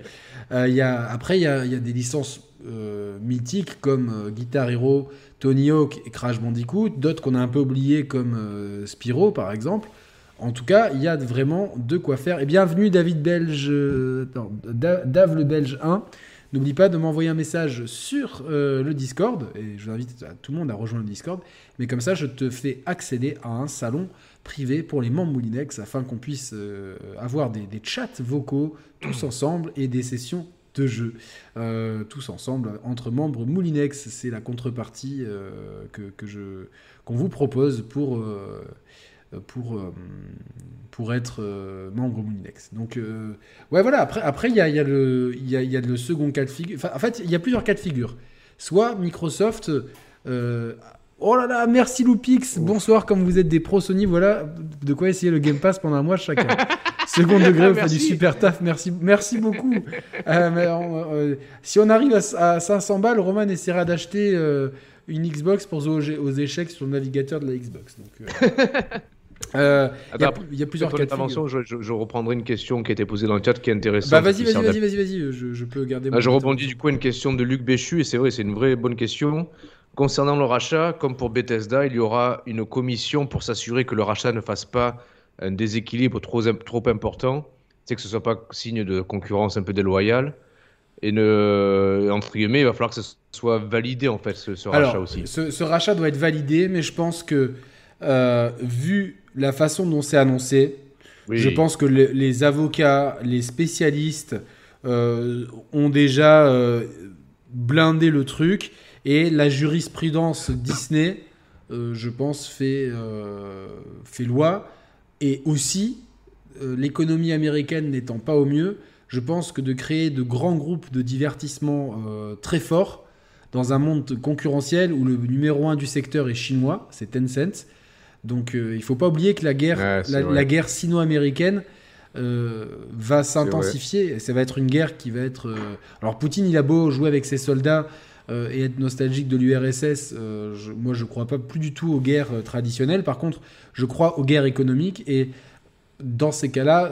Euh, y a, après, il y a, y a, des licences euh, mythiques comme euh, Guitar Hero, Tony Hawk et Crash Bandicoot, d'autres qu'on a un peu oubliés comme Spyro par exemple. En tout cas, il y a vraiment de quoi faire. Et bienvenue David Belge, non, Dave le Belge 1. N'oublie pas de m'envoyer un message sur euh, le Discord, et je vous invite tout le monde à rejoindre le Discord, mais comme ça je te fais accéder à un salon privé pour les membres Moulinex afin qu'on puisse euh, avoir des, chats vocaux tous ensemble et des sessions de jeu euh, tous ensemble entre membres Moulinex. C'est la contrepartie que, que, je qu'on vous propose pour euh, pour être euh, membre Moulinex. Donc, euh, ouais, voilà. Après, après il y a, y, a le, y, le second cas de figure. En fait, il y a plusieurs cas de figure. Soit Microsoft. Oh là là, merci Loupix. Bonsoir, comme vous êtes des pros Sony, voilà de quoi essayer le Game Pass pendant un mois chacun. Second degré, vous faites du super taf. Merci, merci beaucoup. mais si on arrive à, à, 500 balles, Roman essaiera d'acheter une Xbox pour jouer aux, échecs sur le navigateur de la Xbox. Donc, euh, il y, a plusieurs cas je, je, reprendrai une question qui a été posée dans le chat qui est intéressante. Bah vas-y, vas-y, vas-y, vas-y, je, peux garder. Bah, je rebondis du coup à une question de Luc Béchu et c'est vrai, c'est une vraie bonne question. Concernant le rachat, comme pour Bethesda, il y aura une commission pour s'assurer que le rachat ne fasse pas un déséquilibre trop, trop important, c'est que ce soit pas signe de concurrence un peu déloyale. Et ne, entre guillemets, il va falloir que ce soit validé en fait ce, rachat aussi. Ce, ce, rachat doit être validé, mais je pense que euh, vu la façon dont c'est annoncé, je pense que les avocats, les spécialistes euh, ont déjà euh, blindé le truc et la jurisprudence Disney, je pense, fait, fait loi. Et aussi, l'économie américaine n'étant pas au mieux, je pense que de créer de grands groupes de divertissement très forts dans un monde concurrentiel où le numéro un du secteur est chinois, c'est Tencent. Donc il ne faut pas oublier que la guerre, la, guerre sino-américaine euh, va s'intensifier. Ça va être une guerre qui va être. Euh, alors Poutine, il a beau jouer avec ses soldats euh, et être nostalgique de l'URSS. moi, je crois pas plus du tout aux guerres traditionnelles. Par contre, je crois aux guerres économiques et dans ces cas-là,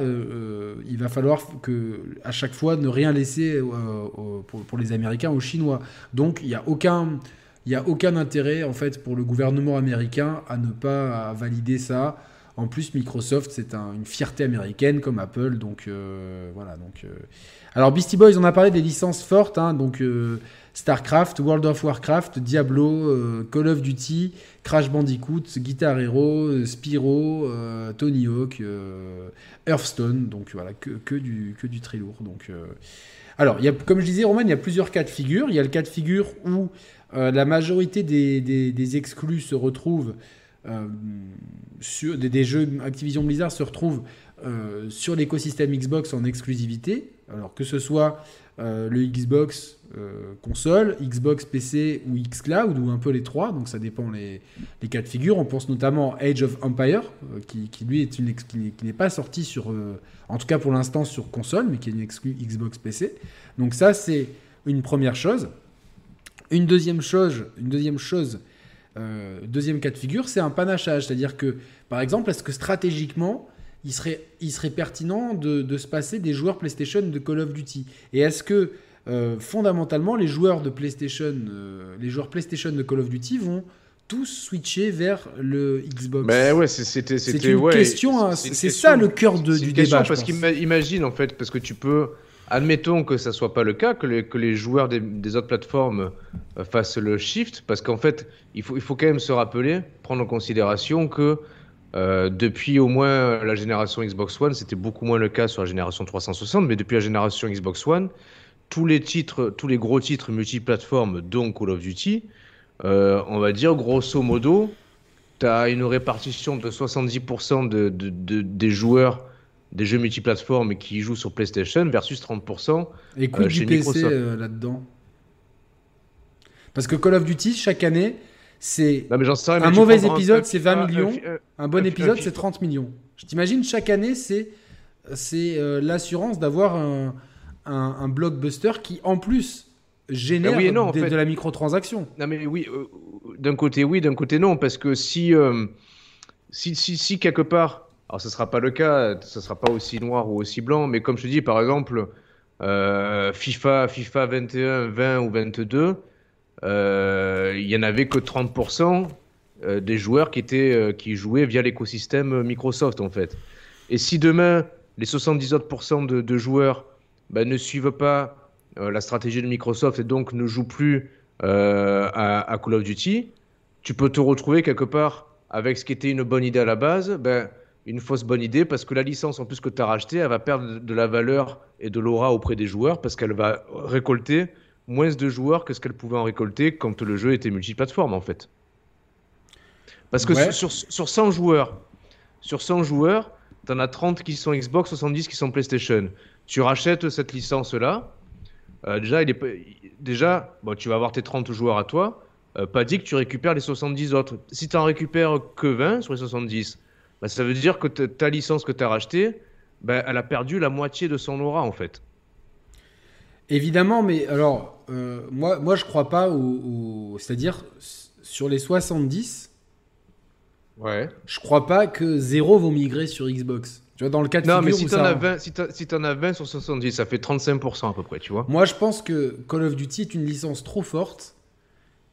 il va falloir que, à chaque fois, ne rien laisser pour, les Américains aux Chinois. Donc, il n'y a aucun, il y a aucun intérêt en fait pour le gouvernement américain à ne pas valider ça. En plus, Microsoft, c'est une fierté américaine comme Apple. Donc euh, voilà. Donc, euh. Alors Beastie Boys, on a parlé des licences fortes. Hein, donc euh, StarCraft, World of Warcraft, Diablo, Call of Duty, Crash Bandicoot, Guitar Hero, Spyro, Tony Hawk, Hearthstone. Donc voilà, que, du, que du très lourd. Donc, alors, y a, comme je disais, Roman, il y a plusieurs cas de figure. Il y a le cas de figure où la majorité des, des exclus se retrouvent euh, sur des, jeux Activision Blizzard se retrouvent euh, sur l'écosystème Xbox en exclusivité, alors que ce soit euh, le Xbox console, Xbox PC ou xCloud, ou un peu les trois, donc ça dépend les, cas de figure. On pense notamment à Age of Empire, qui, qui, lui est une qui n'est pas sorti sur, en tout cas pour l'instant sur console, mais qui est une exclu Xbox PC. Donc ça c'est une première chose. Une deuxième chose, une deuxième chose euh, deuxième cas de figure, c'est un panachage. C'est-à-dire que, par exemple, est-ce que stratégiquement, il serait, il serait pertinent de, se passer des joueurs PlayStation de Call of Duty Et est-ce que, euh, fondamentalement, les joueurs de PlayStation, euh, les joueurs PlayStation de Call of Duty vont tous switcher vers le Xbox? Mais ouais, c'était c'est une question, hein. c'est ça le cœur de, du débat. Parce qu'imagine en fait, parce que tu peux Admettons que ça soit pas le cas, que les, que les joueurs des, autres plateformes euh, fassent le shift, parce qu'en fait, il faut, il faut quand même se rappeler, prendre en considération que euh, depuis au moins la génération Xbox One, c'était beaucoup moins le cas sur la génération 360, mais depuis la génération Xbox One, tous les titres, tous les gros titres multiplateformes, dont Call of Duty, euh, on va dire grosso modo, tu as une répartition de 70% de, de, des joueurs des jeux multiplateformes qui jouent sur PlayStation versus 30% Et coût euh, du PC euh, là-dedans? Parce que Call of Duty, chaque année, c'est un mauvais épisode, c'est 20 millions, un bon épisode, c'est 30 millions. Je t'imagine, chaque année, c'est c'est euh, l'assurance d'avoir un, un, blockbuster qui, en plus, génère de, la microtransaction. Non, mais oui, d'un côté, oui, d'un côté, non, parce que si, si, si, si, quelque part, alors, ce ne sera pas le cas, ce ne sera pas aussi noir ou aussi blanc, mais comme je te dis, par exemple, euh, FIFA, FIFA 21, 20 ou 22, euh, il n'y en avait que 30% euh, des joueurs qui, étaient, qui jouaient via l'écosystème Microsoft, en fait. Et si demain, les 70 autres de, de joueurs ben, ne suivent pas la stratégie de Microsoft et donc ne jouent plus à, à, Call of Duty, tu peux te retrouver quelque part avec ce qui était une bonne idée à la base, ben, une fausse bonne idée parce que la licence en plus que tu as rachetée, elle va perdre de la valeur et de l'aura auprès des joueurs parce qu'elle va récolter moins de joueurs que ce qu'elle pouvait en récolter quand le jeu était multiplateforme en fait. Parce que sur, sur, 100 joueurs, sur 100 joueurs, tu en as 30 qui sont Xbox, 70 qui sont PlayStation. Tu rachètes cette licence-là, euh, déjà, il est, déjà bon, tu vas avoir tes 30 joueurs à toi, euh, pas dit que tu récupères les 70 autres. Si tu en récupères que 20 sur les 70, bah, ça veut dire que ta licence que tu as rachetée, bah, elle a perdu la moitié de son aura en fait. Évidemment, mais alors, euh, moi, moi je crois pas au. C'est-à-dire, sur les 70, ouais. je crois pas que zéro vont migrer sur Xbox. Tu vois, dans le cas de Non, mais si tu as, 20, si en as 20 sur 70, ça fait 35% à peu près, tu vois. Moi, je pense que Call of Duty est une licence trop forte.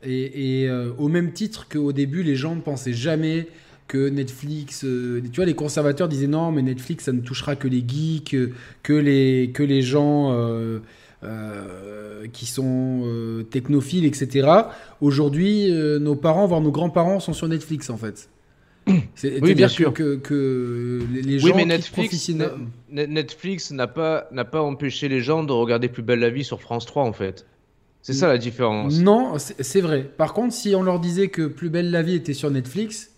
Et, euh, au même titre qu'au début, les gens ne pensaient jamais que Netflix, euh, tu vois, les conservateurs disaient non, mais Netflix, ça ne touchera que les geeks, que les, que les gens euh, euh, qui sont technophiles, etc. Aujourd'hui, nos parents, voire nos grands-parents, sont sur Netflix, en fait. C'est oui, bien sûr que, que les gens oui, mais Netflix, Netflix n'a pas n'a pas empêché les gens de regarder Plus belle la vie sur France 3 en fait. C'est ça la différence. Non, c'est vrai. Par contre, si on leur disait que Plus belle la vie était sur Netflix,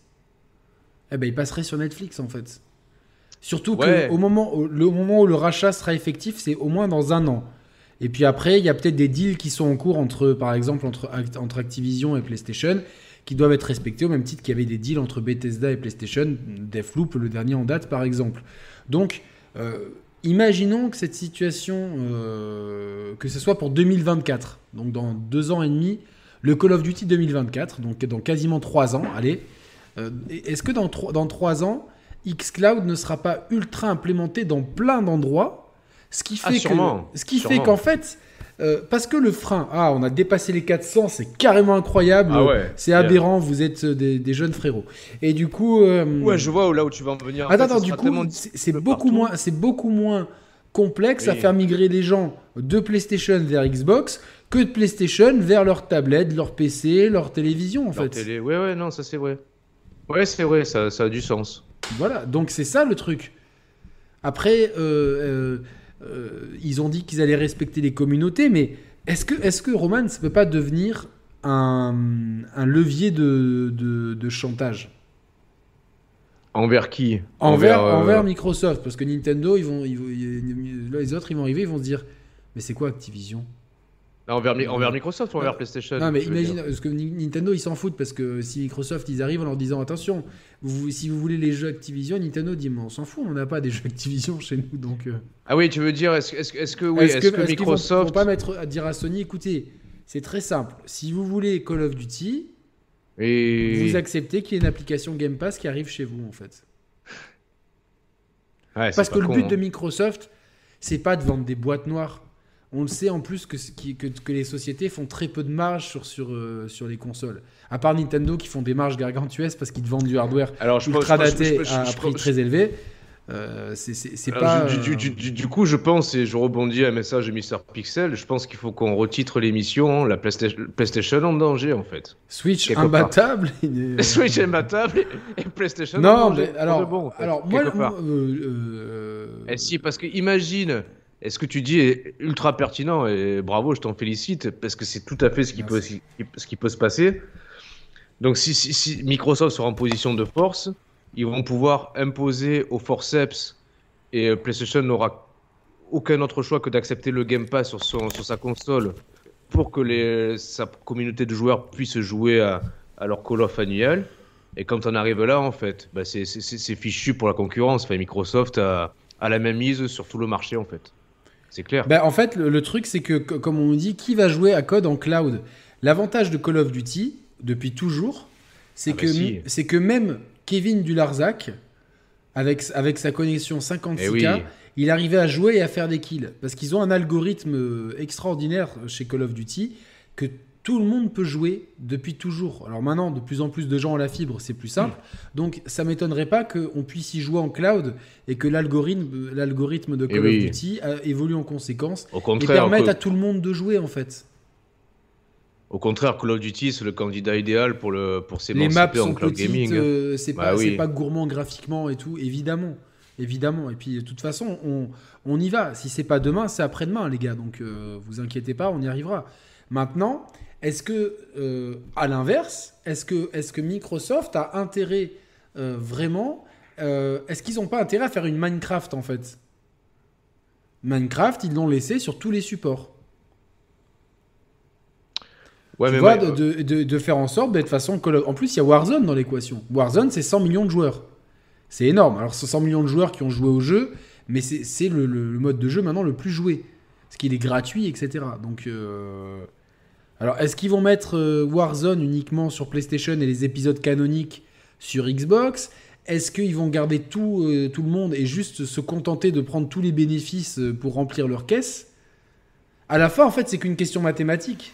eh ben, il passerait sur Netflix en fait. Surtout qu'au moment, le moment où le rachat sera effectif, c'est au moins dans un an. Et puis après, il y a peut-être des deals qui sont en cours entre, par exemple, entre, Activision et PlayStation, qui doivent être respectés au même titre qu'il y avait des deals entre Bethesda et PlayStation, Deathloop, le dernier en date, par exemple. Donc, euh, imaginons que cette situation, euh, que ce soit pour 2024, donc dans deux ans et demi, le Call of Duty 2024, donc dans quasiment trois ans, allez, euh, est-ce que dans, dans trois ans, xCloud ne sera pas ultra implémenté dans plein d'endroits ce qui ah, fait que, ce qui fait qu'en fait, euh, parce que le frein, ah, on a dépassé les 400, c'est carrément incroyable. Ah c'est aberrant, vous êtes des, jeunes frérots. Et du coup. Euh, ouais, je vois là où tu vas en venir. Attends, attends, du coup, c'est beaucoup moins, c'est beaucoup moins complexe à faire migrer les gens de PlayStation vers Xbox que de PlayStation vers leur tablette, leur PC, leur télévision, en fait. Télé. Ouais, ouais, non, ça c'est vrai. Ouais, c'est vrai, ça, ça, a du sens. Voilà, donc c'est ça le truc. Après, euh, euh, ils ont dit qu'ils allaient respecter les communautés, mais est-ce que, est que Roman, ça peut pas devenir un, levier de, chantage Envers qui? Envers, envers, euh, Microsoft, parce que Nintendo, ils vont, les autres, ils vont arriver, ils vont se dire, mais c'est quoi Activision? Envers, envers, Microsoft ou envers PlayStation Non, mais imagine, parce que Nintendo, ils s'en foutent, parce que si Microsoft, ils arrivent en leur disant attention, vous, si vous voulez les jeux Activision, Nintendo dit mais on s'en fout, on n'a pas des jeux Activision chez nous. donc... Euh. Ah oui, tu veux dire, est-ce est est que, oui, est que, Microsoft. Vont, vont pas mettre, dire à Sony écoutez, c'est très simple, si vous voulez Call of Duty, Et... vous acceptez qu'il y ait une application Game Pass qui arrive chez vous, en fait. Ouais, parce que le but de hein. Microsoft, c'est pas de vendre des boîtes noires on le sait en plus que, que, que, les sociétés font très peu de marge sur, sur, euh, sur les consoles. À part Nintendo qui font des marges gargantuesques parce qu'ils te vendent du hardware Alors, je ultra daté à un prix très élevé. Euh, c'est pas. Du, du, du, coup, je pense, et je rebondis à un message de Mister Pixel, je pense qu'il faut qu'on retitre l'émission La PlayStation, en danger, en fait. Switch imbattable Switch imbattable et, PlayStation non, en danger. Mais alors, alors moi. Euh, et si, parce que imagine est ce que tu dis est ultra pertinent et bravo, je t'en félicite parce que c'est tout à fait ce qui, peut, ce qui peut se passer. Donc si, si, Microsoft sera en position de force, ils vont pouvoir imposer au forceps et PlayStation n'aura aucun autre choix que d'accepter le Game Pass sur, sur sa console pour que les, sa communauté de joueurs puisse jouer à, à leur Call of annuel. Et quand on arrive là, en fait, bah c'est fichu pour la concurrence. Enfin, Microsoft a, a la même mise sur tout le marché, en fait. C'est clair. Ben, en fait, le, truc, c'est que, comme on dit, qui va jouer à code en cloud? L'avantage de Call of Duty, depuis toujours, c'est ah que, c'est que même Kevin Dularzac, avec, avec sa connexion 56K, eh il arrivait à jouer et à faire des kills. Parce qu'ils ont un algorithme euh, extraordinaire chez Call of Duty que tout le monde peut jouer depuis toujours. Alors maintenant, de plus en plus de gens ont la fibre, c'est plus simple. Donc ça m'étonnerait pas qu'on puisse y jouer en cloud et que l'algorithme, l'algorithme de Call of Duty euh, évolue en conséquence Au contraire, et permette à tout le monde de jouer en fait. Au contraire, Call of Duty, c'est le candidat idéal pour, le, pour Les maps sont cloud petites, gaming. Euh, c'est bah pas, pas gourmand graphiquement et tout, évidemment. Évidemment. Et puis, de toute façon, on, on y va. Si c'est pas demain, c'est après-demain, les gars. Donc, euh, vous inquiétez pas, on y arrivera. Maintenant, est-ce que, euh, à l'inverse, est-ce que, est que Microsoft a intérêt euh, vraiment euh, Est-ce qu'ils n'ont pas intérêt à faire une Minecraft en fait? Minecraft, ils l'ont laissé sur tous les supports. Ouais, tu mais vois, de, faire en sorte, de toute façon, en plus, il y a Warzone dans l'équation. Warzone, c'est 100 millions de joueurs. C'est énorme. Alors, c'est 100 millions de joueurs qui ont joué au jeu, mais c'est le, mode de jeu maintenant le plus joué. Parce qu'il est gratuit, etc. Donc, alors, est-ce qu'ils vont mettre euh, Warzone uniquement sur PlayStation et les épisodes canoniques sur Xbox? Est-ce qu'ils vont garder tout, euh, tout le monde et juste se contenter de prendre tous les bénéfices euh, pour remplir leur caisse À la fin, en fait, c'est qu'une question mathématique.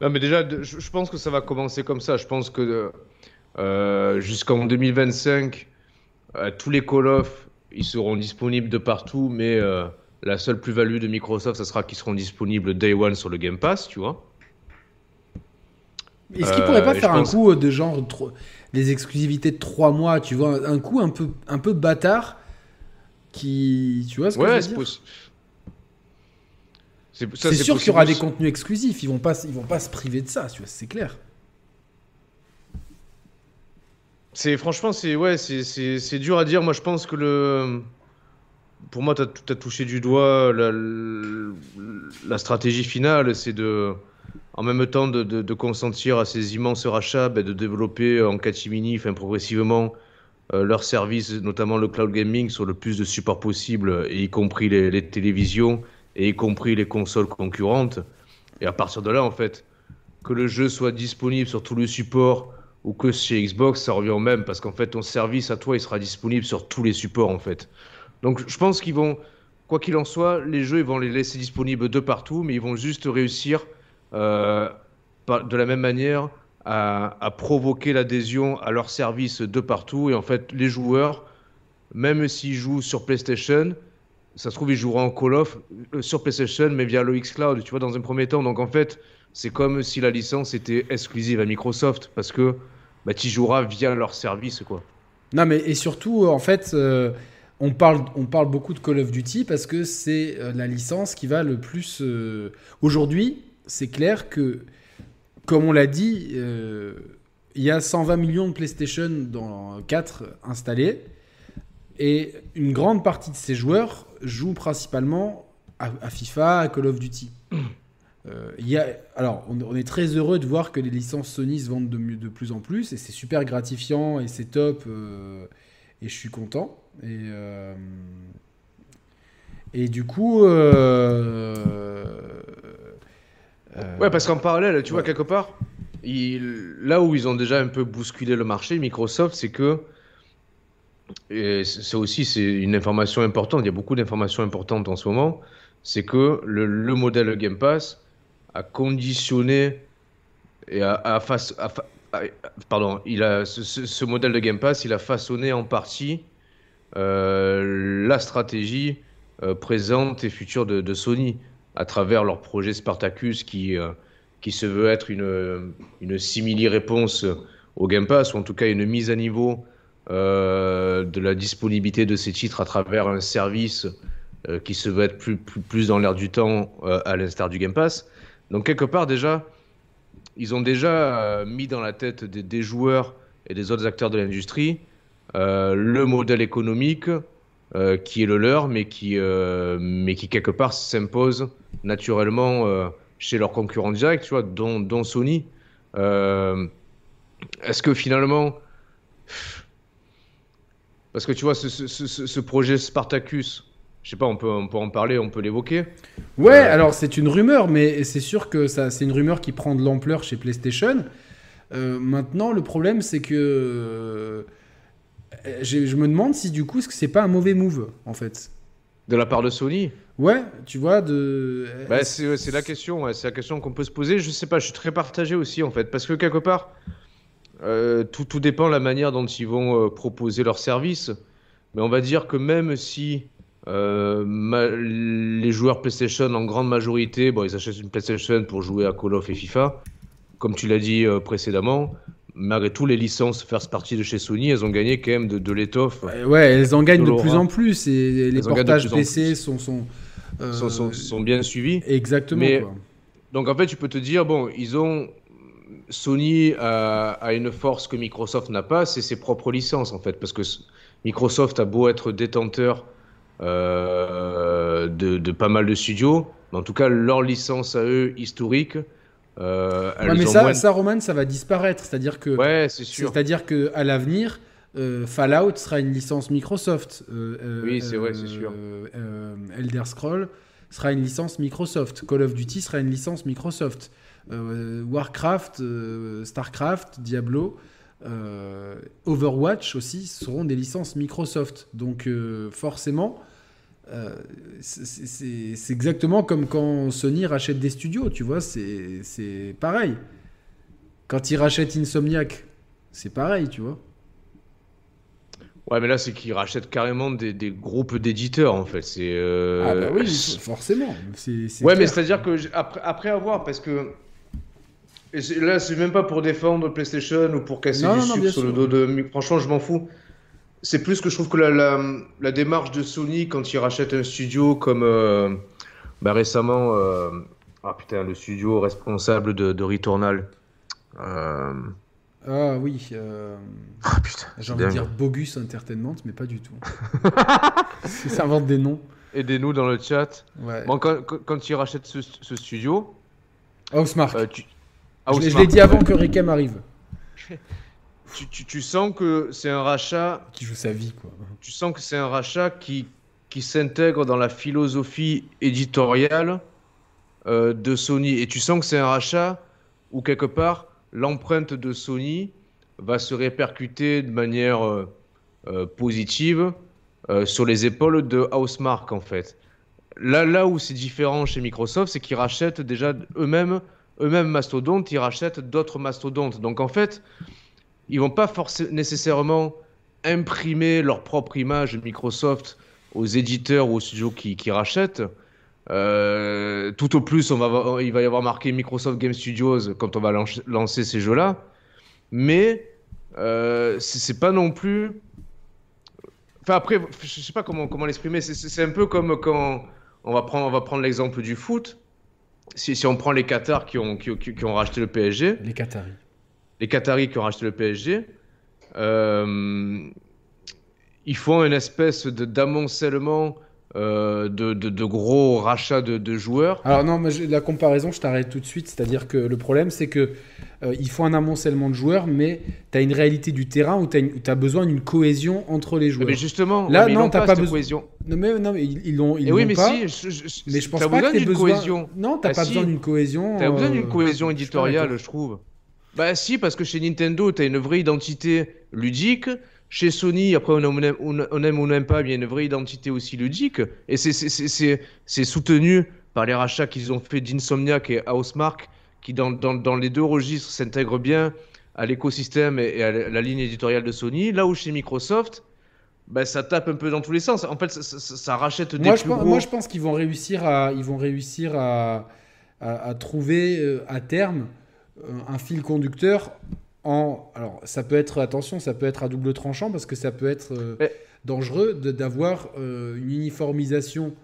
Non, mais déjà, je pense que ça va commencer comme ça. Je pense que jusqu'en 2025, tous les Call of, ils seront disponibles de partout, mais la seule plus-value de Microsoft, ça sera qu'ils seront disponibles day one sur le Game Pass, tu vois. Est-ce qu'ils pourraient pas euh, faire un coup de genre des exclusivités de 3 mois, tu vois, un coup un peu, un peu bâtard qui. Tu vois ce que je veux dire? C'est sûr qu'il y aura des contenus exclusifs, ils vont pas, ils vont pas se priver de ça, tu vois, c'est clair. C'est franchement, c'est ouais, c'est dur à dire. Moi, je pense que le, pour moi, tu as, touché du doigt la, stratégie finale, c'est de, en même temps, de, consentir à ces immenses rachats, ben, de développer en catimini, enfin progressivement, euh, leurs services, notamment le cloud gaming, sur le plus de supports possible, y compris les, télévisions, et y compris les consoles concurrentes. Et à partir de là, en fait, que le jeu soit disponible sur tous les supports ou que chez Xbox, ça revient au même, parce qu'en fait, ton service à toi, il sera disponible sur tous les supports, en fait. Donc, je pense qu'ils vont, quoi qu'il en soit, les jeux, ils vont les laisser disponibles de partout, mais ils vont juste réussir euh, de la même manière à, provoquer l'adhésion à leur service de partout. Et en fait, les joueurs, même s'ils jouent sur PlayStation, ça se trouve, ils joueront en Call of euh, sur PlayStation, mais via le xCloud, tu vois, dans un premier temps. Donc, en fait, c'est comme si la licence était exclusive à Microsoft parce que bah, tu joueras via leur service quoi. Non mais et surtout en fait euh, on parle on parle beaucoup de Call of Duty parce que c'est euh, la licence qui va le plus euh, aujourd'hui, c'est clair que comme on l'a dit il y a 120 millions de PlayStation dans 4 installés et une grande partie de ces joueurs jouent principalement à, à FIFA, à Call of Duty. Euh, y a, alors, on, est très heureux de voir que les licences Sony se vendent de, de plus en plus, et c'est super gratifiant, et c'est top, euh, et je suis content. Et, euh, et du coup... ouais, parce qu'en parallèle, tu vois, quelque part, là où ils ont déjà un peu bousculé le marché, Microsoft, c'est que... Et c'est aussi c'est une information importante, il y a beaucoup d'informations importantes en ce moment, c'est que le, le modèle Game Pass, a conditionné et a, face, pardon, il a ce, modèle de Game Pass, il a façonné en partie euh, la stratégie euh, présente et future de, Sony à travers leur projet Spartacus qui, euh, qui se veut être une, une simili-réponse au Game Pass, ou en tout cas une mise à niveau de la disponibilité de ces titres à travers un service qui se veut être plus, plus, plus dans l'air du temps à l'instar du Game Pass. Donc quelque part déjà, ils ont déjà euh, mis dans la tête des, joueurs et des autres acteurs de l'industrie euh, le modèle économique euh, qui est le leur, mais qui, mais qui quelque part s'impose naturellement chez leurs concurrents directs, tu vois, dont, Sony. Est-ce que finalement, parce que tu vois, ce projet Spartacus, je sais pas, on peut, on peut en parler, on peut l'évoquer. Ouais, euh, alors c'est une rumeur, mais c'est sûr que ça, c'est une rumeur qui prend de l'ampleur chez PlayStation. Euh, maintenant, le problème, c'est que euh, je me demande si du coup, ce que c'est pas un mauvais move, en fait? De la part de Sony? Ouais, tu vois, de. Bah, c'est, la question, c'est la question qu'on peut se poser. Je sais pas, je suis très partagé aussi, en fait, parce que quelque part, tout, tout dépend de la manière dont ils vont proposer leur service. Mais on va dire que même si euh, les joueurs PlayStation, en grande majorité, bon, ils achètent une PlayStation pour jouer à Call of et FIFA. Comme tu l'as dit euh, précédemment, malgré tout, les licences first party de chez Sony, elles ont gagné quand même de, l'étoffe. Ouais, elles en gagnent de, plus en plus et les portages PC sont, euh, sont, sont, bien suivis. Exactement. Mais, Donc en fait, tu peux te dire, bon, ils ont. Sony a, a une force que Microsoft n'a pas, c'est ses propres licences en fait. Parce que Microsoft a beau être détenteur euh, de, pas mal de studios. Mais en tout cas, leur licence à eux, historique, euh, mais ça, ça, Roman, ça va disparaître. C'est-à-dire que, ouais, c'est sûr. C'est-à-dire que à l'avenir, euh, Fallout sera une licence Microsoft. oui, c'est vrai, c'est sûr. Elder Scroll sera une licence Microsoft. Call of Duty sera une licence Microsoft. Warcraft, Starcraft, Diablo. Overwatch aussi seront des licences Microsoft. Donc forcément, euh, c'est exactement comme quand Sony rachète des studios, tu vois, c'est pareil. Quand ils rachètent Insomniac, c'est pareil, tu vois. Ouais, mais là, c'est qu'ils rachètent carrément des, groupes d'éditeurs, en fait. C'est. Euh, ah, bah oui, forcément. ouais, mais c'est-à-dire que après, après avoir, parce que. là, c'est même pas pour défendre PlayStation ou pour casser du sucre sur le dos de. Franchement, je m'en fous. C'est plus que je trouve que la, la, démarche de Sony quand ils rachètent un studio comme euh, bah, récemment, euh, ah putain, le studio responsable de, de Returnal. Euh, Ah oui. euh, Ah putain. J'ai envie de dire Bogus Entertainment, mais pas du tout. ça invente des noms. Aidez-nous dans le chat. Ouais. Bon, quand, quand, tu rachètes ce, ce studio, Housemark. euh, tu... je l'ai- je l'ai Housemarque, dit avant que Ricam arrive. tu, tu, tu sens que c'est un rachat Qui joue sa vie, quoi. tu sens que c'est un rachat qui, qui s'intègre dans la philosophie éditoriale euh, de Sony. Et tu sens que c'est un rachat où, quelque part, l'empreinte de Sony va se répercuter de manière euh, euh, positive euh, sur les épaules de Housemark, en fait. Là, là où c'est différent chez Microsoft, c'est qu'ils rachètent déjà eux-mêmes eux-mêmes mastodontes, ils rachètent d'autres mastodontes. Donc, en fait, ils vont pas forcément nécessairement imprimer leur propre image Microsoft aux éditeurs ou aux studios qui, rachètent. Euh, tout au plus, il va y avoir marqué Microsoft Game Studios quand on va lan- lancer ces jeux-là. Mais euh, c'est pas non plus. Enfin, après, je sais pas comment, l'exprimer. C'est- un peu comme quand on va prendre, l'exemple du foot. Si, on prend les Qatars qui ont, qui ont racheté le PSG, Les Qataris. Les Qataris qui ont racheté le PSG, euh, ils font une espèce de- d'amoncellement euh, de, de- de gros rachats de, de joueurs. Alors non, mais la comparaison, je t'arrête tout de suite. C'est-à-dire que le problème, c'est que euh, il faut un amoncellement de joueurs, mais tu as une réalité du terrain où tu as, besoin d'une cohésion entre les joueurs. Mais justement, Là, mais ils non, t'as pas, pas besoin- cohésion. Non, mais, non, mais ils ils l'ont ils Et oui, mais pas. si, je, je- mais je pense pas que tu d'une besoin. cohésion. Non, t'as Ah, pas si. besoin d'une cohésion. T'as besoin euh, d'une cohésion suis pas éditoriale, je trouve. Bah si, parce que chez Nintendo, t'as une vraie identité ludique. Chez Sony, après, on aime, on on aime ou on n'aime pas, mais il y a une vraie identité aussi ludique. Et c'est- soutenu par les rachats qu'ils ont fait d'Insomniac et Housemark, qui dans, dans, dans les deux registres s'intègrent bien à l'écosystème et, à la, ligne éditoriale de Sony. Là où chez Microsoft, bah, ça tape un peu dans tous les sens. En fait, ça, ça- ça rachète des Moi, je plus pense, gros. moi, je pense qu'ils vont réussir à, ils vont réussir à, à, à trouver euh, à terme un fil conducteur. En, alors, ça peut être, attention, ça peut être à double tranchant parce que ça peut être euh, dangereux d'avoir euh, une uniformisation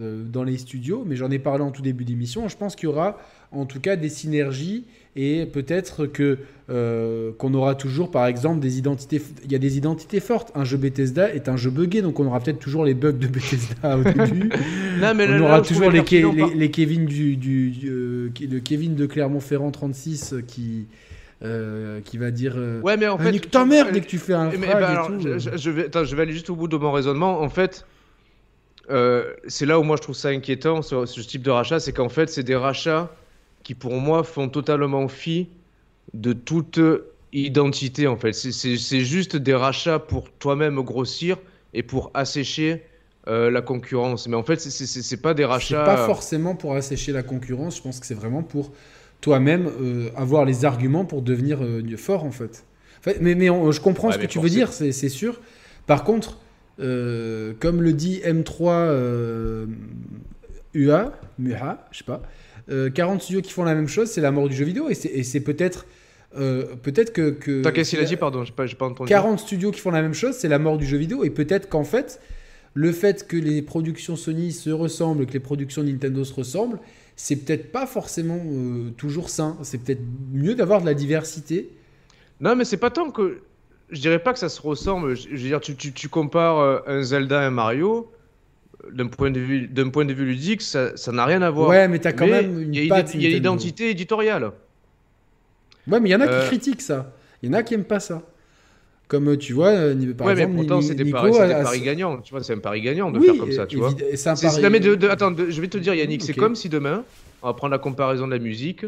euh, dans les studios. Mais j'en ai parlé en tout début d'émission. Je pense qu'il y aura en tout cas des synergies et peut-être que euh, qu'on aura toujours, par exemple, des identités. Il y a des identités fortes. Un jeu Bethesda est un jeu buggé, donc on aura peut-être toujours les bugs de Bethesda au début. Non, mais là- on là aura toujours les, Ke- pertinent par- les, les Kevin du, du, du, euh, le Kevin de Clermont-Ferrand 36 euh, qui euh, qui va dire Ouais, mais en Ah, fait. nique ta mère dès que tu fais un Mais, et alors, tout. je, vais, attends, je vais aller juste au bout de mon raisonnement. En fait, c'est là où moi je trouve ça inquiétant sur ce type de rachat, c'est qu'en fait, c'est des rachats qui pour moi font totalement fi de toute identité. En fait, c'est- juste des rachats pour toi-même grossir et pour assécher euh, la concurrence. Mais en fait, c'est- pas des rachats. pas forcément pour assécher la concurrence, je pense que c'est vraiment pour toi-même euh, avoir les arguments pour devenir euh, fort en fait. Mais mais on- je comprends Ouais, ce que tu veux dire, c'est sûr. Par contre, euh, comme le dit M3 euh, UA, MUHA, je sais pas, euh, 40 studios qui font la même chose, c'est la mort du jeu vidéo et c'est- peut-être euh, peut-être que, que T'as qu'est-ce qu'il a dit, pardon, j'ai pas, pas entendu. 40 studios qui font la même chose, c'est la mort du jeu vidéo. Et peut-être qu'en fait, le fait que les productions Sony se ressemblent, que les productions Nintendo se ressemblent, c'est peut-être pas forcément euh, toujours sain. C'est peut-être mieux d'avoir de la diversité. Non, mais c'est pas tant que. Je dirais pas que ça se ressemble. Je je veux dire, tu, tu, tu compares euh, un Zelda et un Mario. Euh, D'un point, de vue- d'un point de vue ludique, ça ça n'a rien à voir. Ouais, mais t'as quand Mais même une il y a, l'identité éditoriale. Ouais, mais il y en a Euh, qui critiquent ça. Il y en a qui aiment pas ça. Comme euh, tu vois, euh, par ouais, mais exemple, pourtant, Ni- c'est des, Nico paris, c'est des a- paris gagnants. Tu vois, c'est un pari gagnant de Oui, faire comme ça, tu vois. c'est pari- non, mais de- de- attends, de- je vais te dire, Yannick, c'est comme si demain, on va prendre la comparaison de la musique,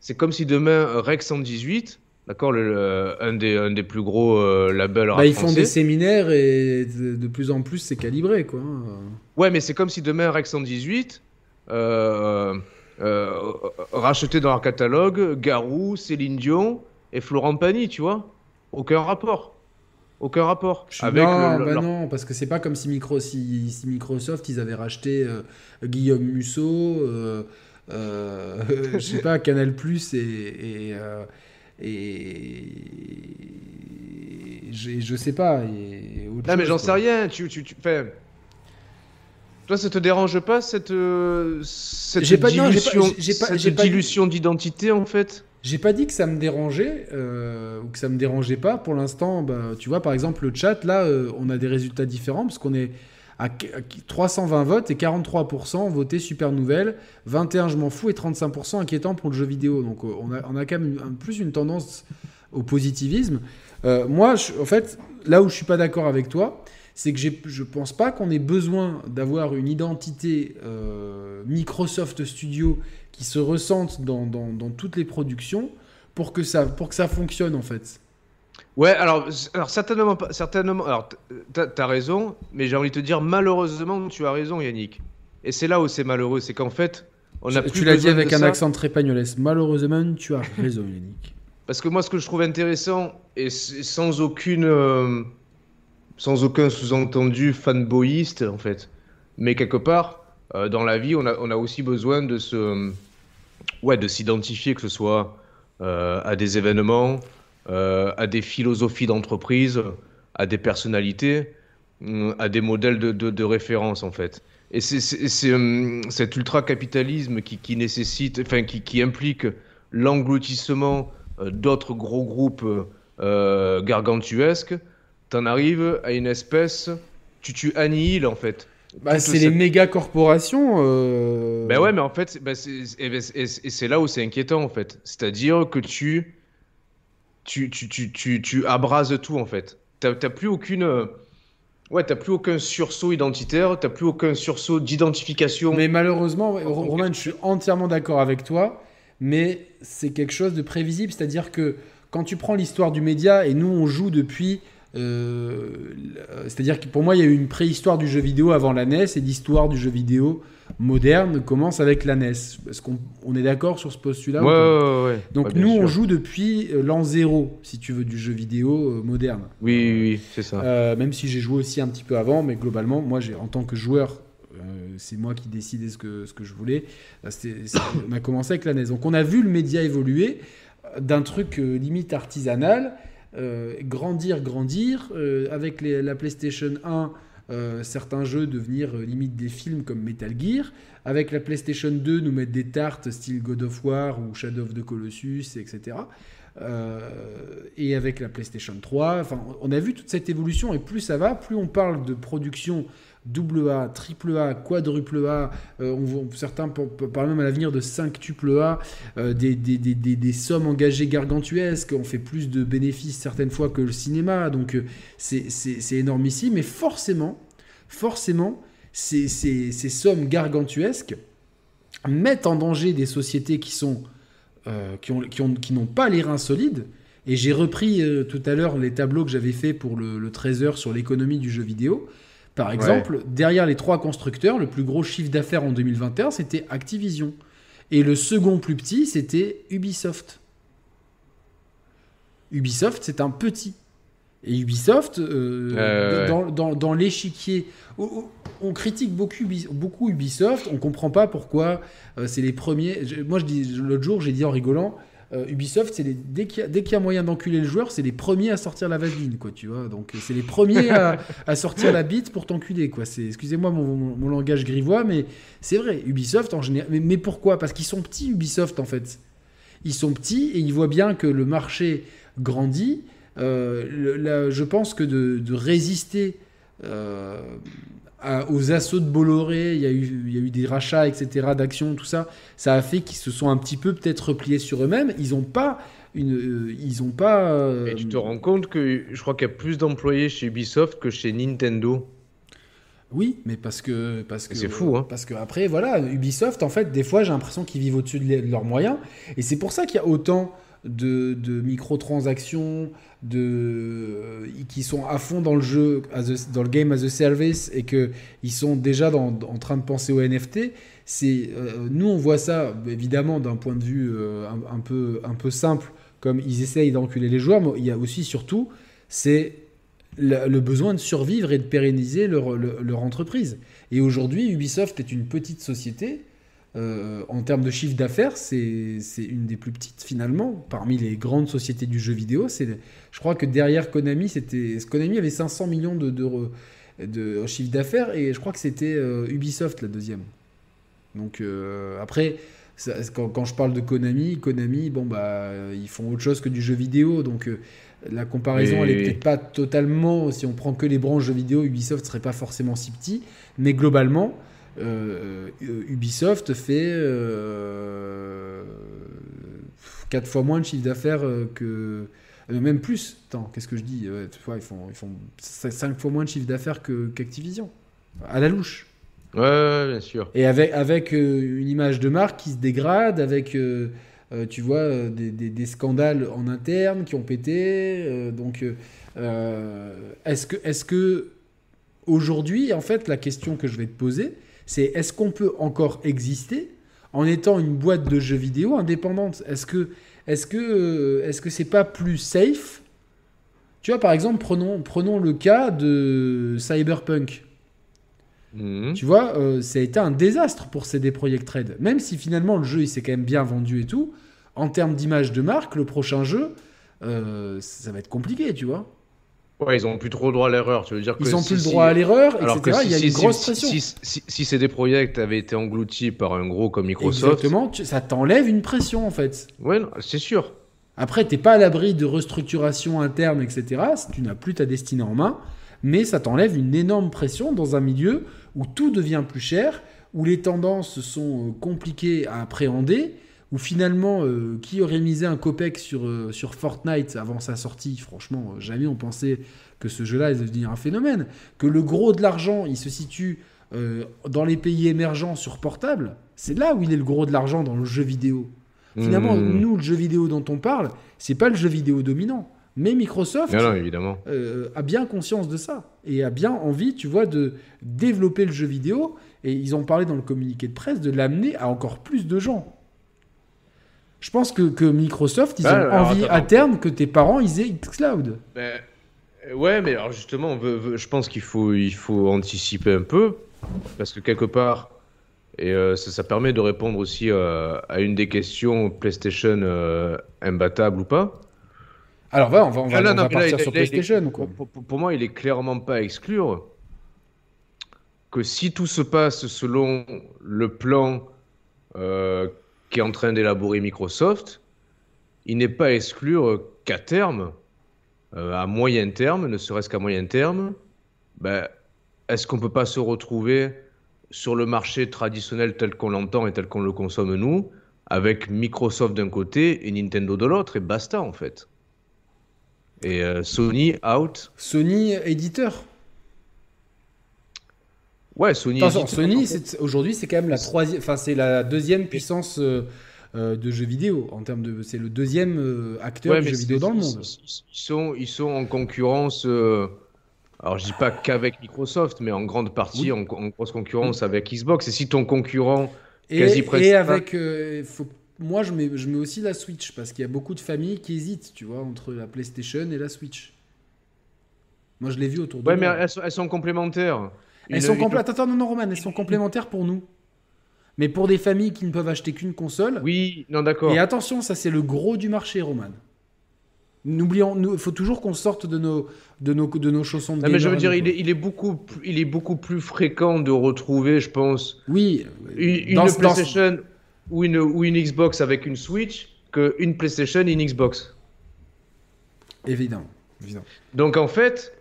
c'est comme si demain, euh, Rex 118, d'accord, le, le- un, des, un des plus gros euh, labels Bah, ils font français. des séminaires et de de plus en plus c'est calibré quoi. Ouais, mais c'est comme si demain, Rex 118 euh, euh, rachetait dans leur catalogue Garou, Céline Dion et Florent Pagny, tu vois Aucun rapport. Aucun rapport. Avec non, le- bah leur- non, parce que c'est pas comme si, Micro, si, si Microsoft ils avaient racheté euh, Guillaume Musso, euh, euh, je sais pas Canal Plus et et, euh, et- je, je sais pas. Et, mais j'en sais rien. Tu, tu, tu... Enfin, toi, ça te dérange pas cette, euh, cette non, pas- dilution, pas- cette dilution d'identité en fait? J'ai pas dit que ça me dérangeait euh, ou que ça me dérangeait pas. Pour l'instant, bah, tu vois, par exemple, le chat, là, euh, on a des résultats différents parce qu'on est à 320 votes et 43% ont voté super nouvelle, 21 je m'en fous et 35% inquiétant pour le jeu vidéo. Donc on a, on a quand même plus une tendance au positivisme. moi, en fait, là où je suis pas d'accord avec toi, c'est que je pense pas qu'on ait besoin d'avoir une identité Microsoft Studio qui se ressentent dans, dans, dans, toutes les productions pour que ça, pour que ça fonctionne en fait. Ouais, alors, alors certainement, certainement alors t'as as raison, mais j'ai envie de te dire malheureusement tu as raison Yannick. Et c'est là où c'est malheureux, c'est qu'en fait, on a plus Tu l'as dit avec un accent très pagnolesque. Malheureusement, tu as raison Yannick. Parce que moi, ce que je trouve intéressant et sans aucune, euh, sans aucun sous-entendu fanboyiste en fait, mais quelque part, euh, dans la vie, on a, on a, aussi besoin de se, ouais, de s'identifier, que ce soit euh, à des événements, à des philosophies d'entreprise, à des personnalités, à des modèles de, de, de référence en fait. Et c'est cet ultra-capitalisme qui, qui, nécessite, enfin qui, qui implique l'engloutissement d'autres gros groupes gargantuesques, t'en arrives à une espèce, tu, tu annihiles en fait bah, c'est les méga corporations. Euh... Ben ouais, mais en fait, et c'est là où c'est inquiétant en fait. C'est-à-dire que tu tu, tu, tu, tu, tu abrases tout en fait. T'as plus aucune. Ouais, t'as plus aucun sursaut identitaire, t'as plus aucun sursaut d'identification. Mais malheureusement, Roman, je suis entièrement d'accord avec toi, mais c'est quelque chose de prévisible, c'est-à-dire que quand tu prends l'histoire du média, et nous on joue depuis euh, c'est-à-dire que pour moi, il y a eu une préhistoire du jeu vidéo avant la NES et l'histoire du jeu vidéo moderne commence avec la NES. Est-ce qu'on est d'accord sur ce postulat ouais, ouais, Donc nous, on joue depuis euh, l'an zéro, si tu veux, du jeu vidéo euh, moderne. Oui, oui, c'est ça. même si j'ai joué aussi un petit peu avant, mais globalement, moi, en tant que joueur, c'est moi qui décidais ce que, ce que je voulais. on a commencé avec la NES. Donc on a vu le média évoluer d'un truc limite artisanal euh, grandir, grandir. Euh, avec la PlayStation 1, euh, certains jeux devenir limite des films comme Metal Gear. Avec la PlayStation 2, nous mettre des tartes style God of War ou Shadow of the Colossus, etc. et avec la PlayStation 3, enfin, on a vu toute cette évolution et plus ça va, plus on parle de production double A, triple A, quadruple A, euh, certains parlent même à l'avenir de 5 tuple A, euh, des, sommes engagées gargantuesques, on fait plus de bénéfices certaines fois que le cinéma, donc euh, c'est énormissime, mais forcément, forcément, ces, ces, sommes gargantuesques mettent en danger des sociétés qui n'ont pas les reins solides. Et j'ai repris tout à l'heure les tableaux que j'avais fait pour le, le Trésor sur l'économie du jeu vidéo. Par exemple, derrière les trois constructeurs, le plus gros chiffre d'affaires en 2021, c'était Activision. Et le second plus petit, c'était Ubisoft. Ubisoft, c'est un petit. Et Ubisoft, euh, dans, l'échiquier, on critique beaucoup, beaucoup Ubisoft, on comprend pas pourquoi euh, c'est les premiers. Moi, je dis l'autre jour, j'ai dit en rigolant, euh, Ubisoft, c'est les... dès qu'il y, a moyen d'enculer le joueur, c'est les premiers à sortir la vaseline, quoi, tu vois. Donc c'est les premiers à, sortir la bite pour t'enculer, quoi. C'est, excusez-moi mon, langage grivois, mais c'est vrai. Ubisoft en général, mais, pourquoi? Parce qu'ils sont petits, Ubisoft en fait. Ils sont petits et ils voient bien que le marché grandit. Euh, je pense que de, résister euh, aux assauts de Bolloré, il y, a eu, il y a eu des rachats, etc., d'actions, tout ça. Ça a fait qu'ils se sont un petit peu peut-être repliés sur eux-mêmes. Ils n'ont pas une, euh, ils ont pas. Euh, Et tu te rends compte que je crois qu'il y a plus d'employés chez Ubisoft que chez Nintendo. Oui, mais parce que parce que c'est fou, hein. Parce que après, voilà, Ubisoft, en fait, des fois, j'ai l'impression qu'ils vivent au-dessus de, leurs moyens, et c'est pour ça qu'il y a autant de, de microtransactions, de, euh, qui sont à fond dans le jeu, dans le game as a service, et qu'ils sont déjà en train de penser au NFT. Euh, nous, on voit ça évidemment d'un point de vue euh, un, peu, simple, comme ils essayent d'enculer les joueurs, mais il y a aussi surtout, c'est le, besoin de survivre et de pérenniser leur entreprise. Et aujourd'hui, Ubisoft est une petite société euh, en termes de chiffre d'affaires, c'est une des plus petites finalement parmi les grandes sociétés du jeu vidéo. Je crois que derrière Konami, c'était Konami avait 500 millions d'euros de, chiffre d'affaires et je crois que c'était euh, Ubisoft la deuxième. Donc euh, après, quand, je parle de Konami, Konami, bon bah, ils font autre chose que du jeu vidéo, donc la comparaison, elle est peut-être pas totalement. Si on prend que les branches jeux vidéo, Ubisoft serait pas forcément si petit, mais globalement, euh, Ubisoft fait 4 fois moins de chiffre d'affaires que. même plus. Attends, qu'est-ce que je dis? Ils font, ils font 5 fois moins de chiffre d'affaires qu'Activision. à la louche. Ouais, bien sûr. Et avec, avec euh, une image de marque qui se dégrade, avec, euh, euh, tu vois, des, des, scandales en interne qui ont pété. donc, est-ce que, est que aujourd'hui, en fait, la question que je vais te poser, c'est est-ce qu'on peut encore exister en étant une boîte de jeux vidéo indépendante? Est-ce que est-ce que est-ce que c'est pas plus safe? Tu vois, par exemple, prenons, prenons le cas de Cyberpunk. Mhm. Tu vois, euh, ça a été un désastre pour CD Projekt Red. Même si finalement le jeu il s'est quand même bien vendu et tout, en termes d'image de marque, le prochain jeu, euh, ça va être compliqué, tu vois. Ouais, ils ont plus trop le droit à l'erreur. Tu veux dire ils n'ont plus le droit à l'erreur, etc. il y a une grosse pression. Si, CD Projekt avait été englouti par un gros comme Microsoft. Exactement, ça t'enlève une pression en fait. Ouais, c'est sûr. Après, t'es pas à l'abri de restructuration interne, etc. Tu n'as plus ta destinée en main, mais ça t'enlève une énorme pression dans un milieu où tout devient plus cher, où les tendances sont euh, compliquées à appréhender, où finalement, euh, qui aurait misé un copec sur, euh, sur Fortnite avant sa sortie? Franchement, jamais on pensait que ce jeu-là allait devenir un phénomène. Que le gros de l'argent, il se situe dans les pays émergents sur portable. C'est là où il est le gros de l'argent dans le jeu vidéo. Finalement, mmh. nous, le jeu vidéo dont on parle, c'est pas le jeu vidéo dominant. Mais Microsoft évidemment. Euh, a bien conscience de ça et a bien envie, tu vois, de développer le jeu vidéo. Et ils ont parlé dans le communiqué de presse de l'amener à encore plus de gens. Je pense que, que Microsoft, ils ont envie à terme que tes parents ils aient Xcloud. Ben, ouais, mais alors justement, je pense qu'il faut, il faut anticiper un peu parce que quelque part, et euh, ça, permet de répondre aussi euh, à une des questions PlayStation imbattable ou pas. Alors on va, on va, ah, partir sur PlayStation. Pour, moi, il est clairement pas à exclure que si tout se passe selon le plan qui est en train d'élaborer Microsoft, il n'est pas à exclure qu'à terme, euh, à moyen terme, ne serait-ce qu'à moyen terme, ben, est-ce qu'on peut pas se retrouver sur le marché traditionnel tel qu'on l'entend et tel qu'on le consomme nous, avec Microsoft d'un côté et Nintendo de l'autre, et basta en fait et euh, Sony out. Sony éditeur. Ouais, Sony. Attention, Sony, aujourd'hui, c'est quand même la troisième, enfin, c'est la deuxième puissance euh, euh, de jeux vidéo en termes de, c'est le deuxième acteur de jeux vidéo dans le monde. Ils sont, ils sont en concurrence. alors, je dis pas qu'avec Microsoft, mais en grande partie en, grosse concurrence avec Xbox. Et si ton concurrent et, quasi presque. Et avec, faut moi, je mets, je mets aussi la Switch parce qu'il y a beaucoup de familles qui hésitent, tu vois, entre la PlayStation et la Switch. Moi, je l'ai vu autour de ouais, mais elles sont, elles sont complémentaires. Elles sont complémentaires. Attends, non, non, Roman, elles sont complémentaires pour nous. Mais pour des familles qui ne peuvent acheter qu'une console. Oui, non, d'accord. Et attention, ça, c'est le gros du marché, Roman. N'oublions, il faut toujours qu'on sorte de nos, de nos, de nos chaussons de non, mais je veux dire, il est, il est, beaucoup, il est beaucoup plus fréquent de retrouver, je pense, oui, une, une PlayStation ou une, ou une Xbox avec une Switch qu'une PlayStation et une Xbox. Évidemment. Donc en fait,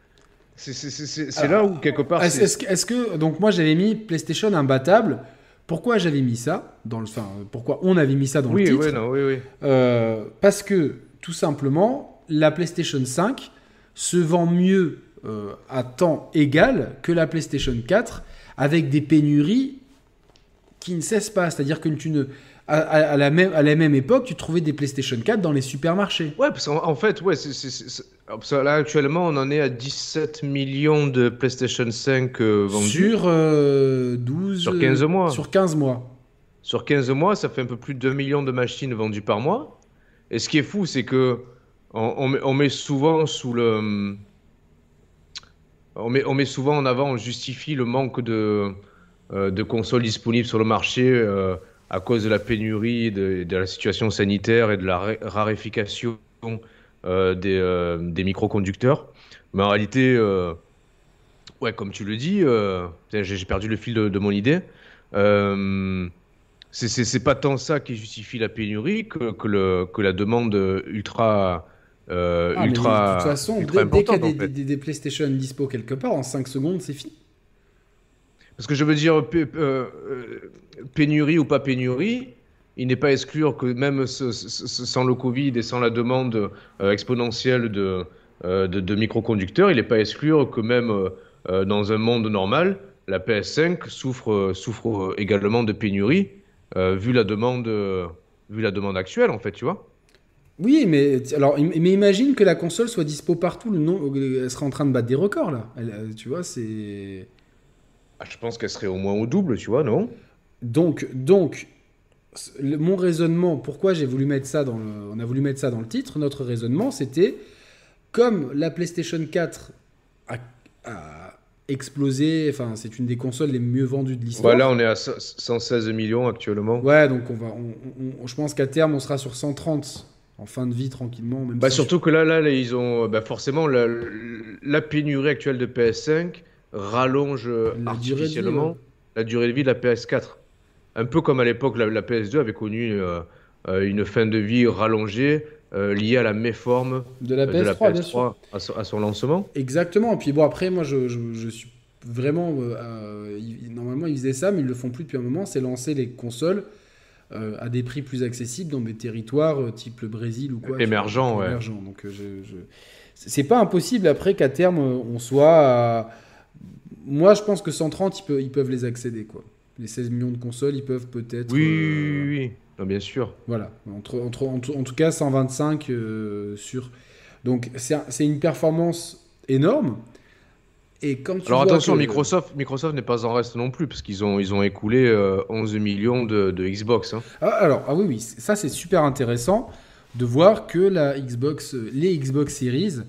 c'est là où quelque part. Est-ce est que donc moi j'avais mis PlayStation imbattable. Pourquoi j'avais mis ça dans le, enfin, pourquoi on avait mis ça dans le titre oui, non, oui, oui. Euh, parce que tout simplement la PlayStation 5 se vend mieux euh, à temps égal que la PlayStation 4 avec des pénuries qui ne cesse pas. C'est-à-dire que tu ne. À, la même, à la même époque, tu trouvais des PlayStation 4 dans les supermarchés. Ouais, parce qu'en fait, ouais, là actuellement, on en est à 17 millions de PlayStation 5 euh, vendus. Sur 12. Euh, sur 15 mois. Sur 15 mois. Sur 15 mois, ça fait un peu plus de 2 millions de machines vendues par mois. Et ce qui est fou, c'est que on, on, met, souvent sous le. On met, on met souvent en avant, on justifie le manque de euh, de consoles disponibles sur le marché euh, à cause de la pénurie, de, la situation sanitaire et de la raréfication euh, des, microconducteurs. Mais en réalité, ouais, comme tu le dis, j'ai perdu le fil de, mon idée. c'est pas tant ça qui justifie la pénurie que, que, le, que la demande ultra. Euh, ah, ultra, de toute façon, dès, qu'il y a des, des, PlayStation dispo quelque part, en 5 secondes, c'est fini. Parce que je veux dire, euh, pénurie ou pas pénurie, il n'est pas exclure que même sans le Covid et sans la demande euh, exponentielle de, microconducteurs, il n'est pas exclure que même dans un monde normal, la PS5 souffre, également de pénurie euh, vu, la demande, euh, vu la demande actuelle, en fait, tu vois. Oui, mais, alors, mais imagine que la console soit dispo partout, le elle serait en train de battre des records, là. Euh, tu vois, c'est... Ah, je pense qu'elle serait au moins au double, tu vois, non? Donc, donc mon raisonnement, pourquoi j'ai voulu mettre ça dans le, on a voulu mettre ça dans le titre, notre raisonnement, c'était comme la PlayStation 4 a explosé. Enfin, c'est une des consoles les mieux vendues de l'histoire. Voilà, on est à 116 millions actuellement. Ouais, donc on va, je pense qu'à terme, on sera sur 130 en fin de vie tranquillement. Même bah, surtout que là, là, ils ont bah, forcément la, pénurie actuelle de PS5 rallonge la artificiellement la durée de vie de la PS4. Un peu comme à l'époque, la, PS2 avait connu euh, euh, une fin de vie rallongée euh, lié à la méforme de la PS3, À, son, lancement. Exactement. Et puis bon, après, moi, je, je, suis vraiment. Euh, normalement, ils faisaient ça, mais ils le font plus depuis un moment. C'est lancer les consoles euh, à des prix plus accessibles dans des territoires type le Brésil ou quoi. Émergent, ouais. Émergent. Donc, je, c'est pas impossible après qu'à terme on soit. Moi, je pense que 130, ils peuvent, ils peuvent les accéder, quoi. Les 16 millions de consoles, ils peuvent peut-être. Oui, oui, oui bien sûr. Voilà, entre, entre, en, tout cas 125 euh, sur. Donc c'est une performance énorme. Et quand tu Alors attention, Microsoft, Microsoft n'est pas en reste non plus, parce qu'ils ont, ils ont écoulé 11 euh, millions de, de Xbox. Hein. Ah, alors, ah oui, oui, ça c'est super intéressant de voir que la Xbox, les Xbox Series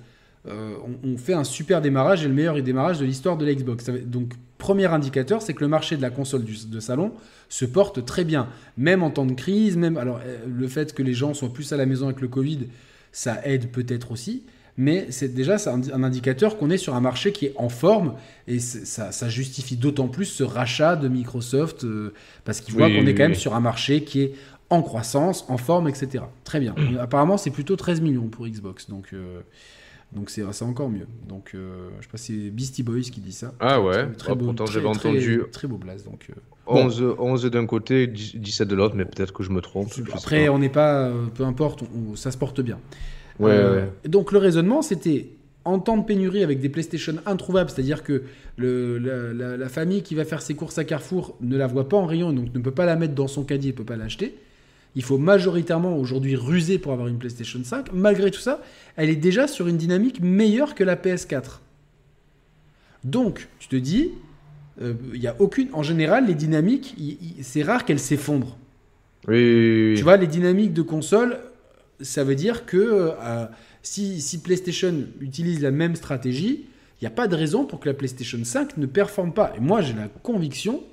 euh, ont, fait un super démarrage et le meilleur démarrage de l'histoire de la Xbox. Donc premier indicateur, c'est que le marché de la console de salon se porte très bien, même en temps de crise, même alors euh, le fait que les gens soient plus à la maison avec le Covid, ça aide peut-être aussi, mais c'est déjà un, indicateur qu'on est sur un marché qui est en forme et ça, justifie d'autant plus ce rachat de Microsoft euh, parce qu'ils voient qu'on est quand même sur un marché qui est en croissance, en forme, etc. Très bien. apparemment, c'est plutôt 13 millions pour Xbox, donc. Euh, donc c'est encore mieux. Donc euh, je sais pas si c'est Beastie Boys qui dit ça. Ah ouais. Très, oh, beau, pourtant j'avais entendu. Très, beau blaze donc. 11, euh, 11 d'un côté, 17 de l'autre, mais peut-être que je me trompe. Après on n'est pas, euh, peu importe, ça se porte bien. Ouais, Donc le raisonnement c'était en temps de pénurie avec des PlayStation introuvables, c'est-à-dire que le, la, la, famille qui va faire ses courses à Carrefour ne la voit pas en rayon, donc ne peut pas la mettre dans son caddie, ne peut pas l'acheter. Il faut majoritairement aujourd'hui ruser pour avoir une PlayStation 5. Malgré tout ça, elle est déjà sur une dynamique meilleure que la PS4. Donc, tu te dis, euh, il y a aucune. En général, les dynamiques, c'est rare qu'elles s'effondrent. Oui, Tu vois, les dynamiques de console, ça veut dire que euh, si, PlayStation utilise la même stratégie, il n'y a pas de raison pour que la PlayStation 5 ne performe pas. Et moi, j'ai la conviction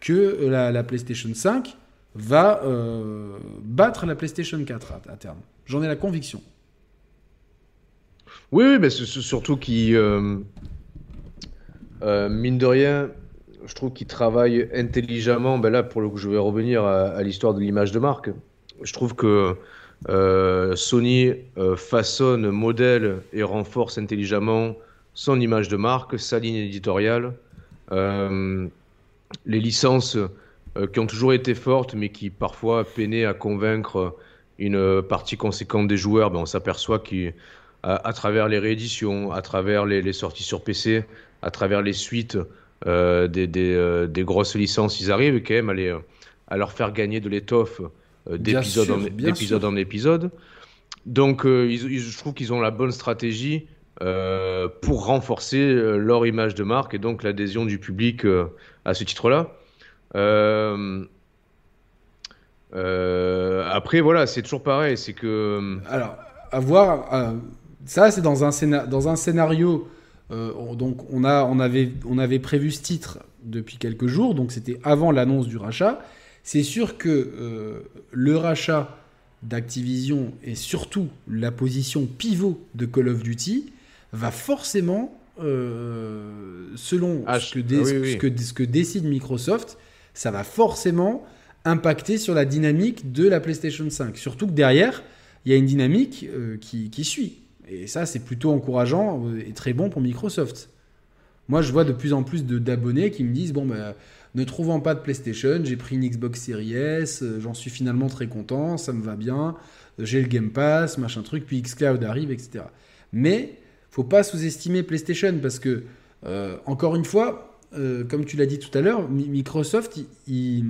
que la, la PlayStation 5 va euh, battre la PlayStation 4 à, terme. J'en ai la conviction. Oui, oui mais c'est surtout qu'il, euh, euh, mine de rien, je trouve qu'il travaille intelligemment. Ben là, pour le coup, je vais revenir à, l'histoire de l'image de marque. Je trouve que Sony façonne, modèle et renforce intelligemment son image de marque, sa ligne éditoriale, les licences euh, qui ont toujours été fortes, mais qui parfois peinaient à convaincre une partie conséquente des joueurs. Ben, on s'aperçoit qu'à à travers les rééditions, à travers les, sorties sur PC, à travers les suites euh, des, des, euh, des, grosses licences, ils arrivent quand même à, les, à leur faire gagner de l'étoffe d'épisode en, en, épisode. Donc je trouve qu'ils ont la bonne stratégie pour renforcer leur image de marque et donc l'adhésion du public à ce titre-là. Euh, euh, après, voilà, c'est toujours pareil. C'est que. Euh, Alors, à voir. ça, c'est dans un, dans un scénario. donc, on, a, on, avait, on avait prévu ce titre depuis quelques jours. Donc, c'était avant l'annonce du rachat. C'est sûr que le rachat d'Activision et surtout la position pivot de Call of Duty va forcément, selon ah, ce, que, ce, que, ce, que, décide Microsoft, ça va forcément impacter sur la dynamique de la PlayStation 5. Surtout que derrière, il y a une dynamique euh, qui, suit. Et ça, c'est plutôt encourageant euh, et très bon pour Microsoft. Moi, je vois de plus en plus d'abonnés qui me disent Bon, bah, ne trouvant pas de PlayStation, j'ai pris une Xbox Series S, euh, j'en suis finalement très content, ça me va bien, j'ai le Game Pass, machin truc, puis Xcloud arrive, etc. Mais faut pas sous-estimer PlayStation parce que, encore une fois, comme tu l'as dit tout à l'heure, Microsoft, il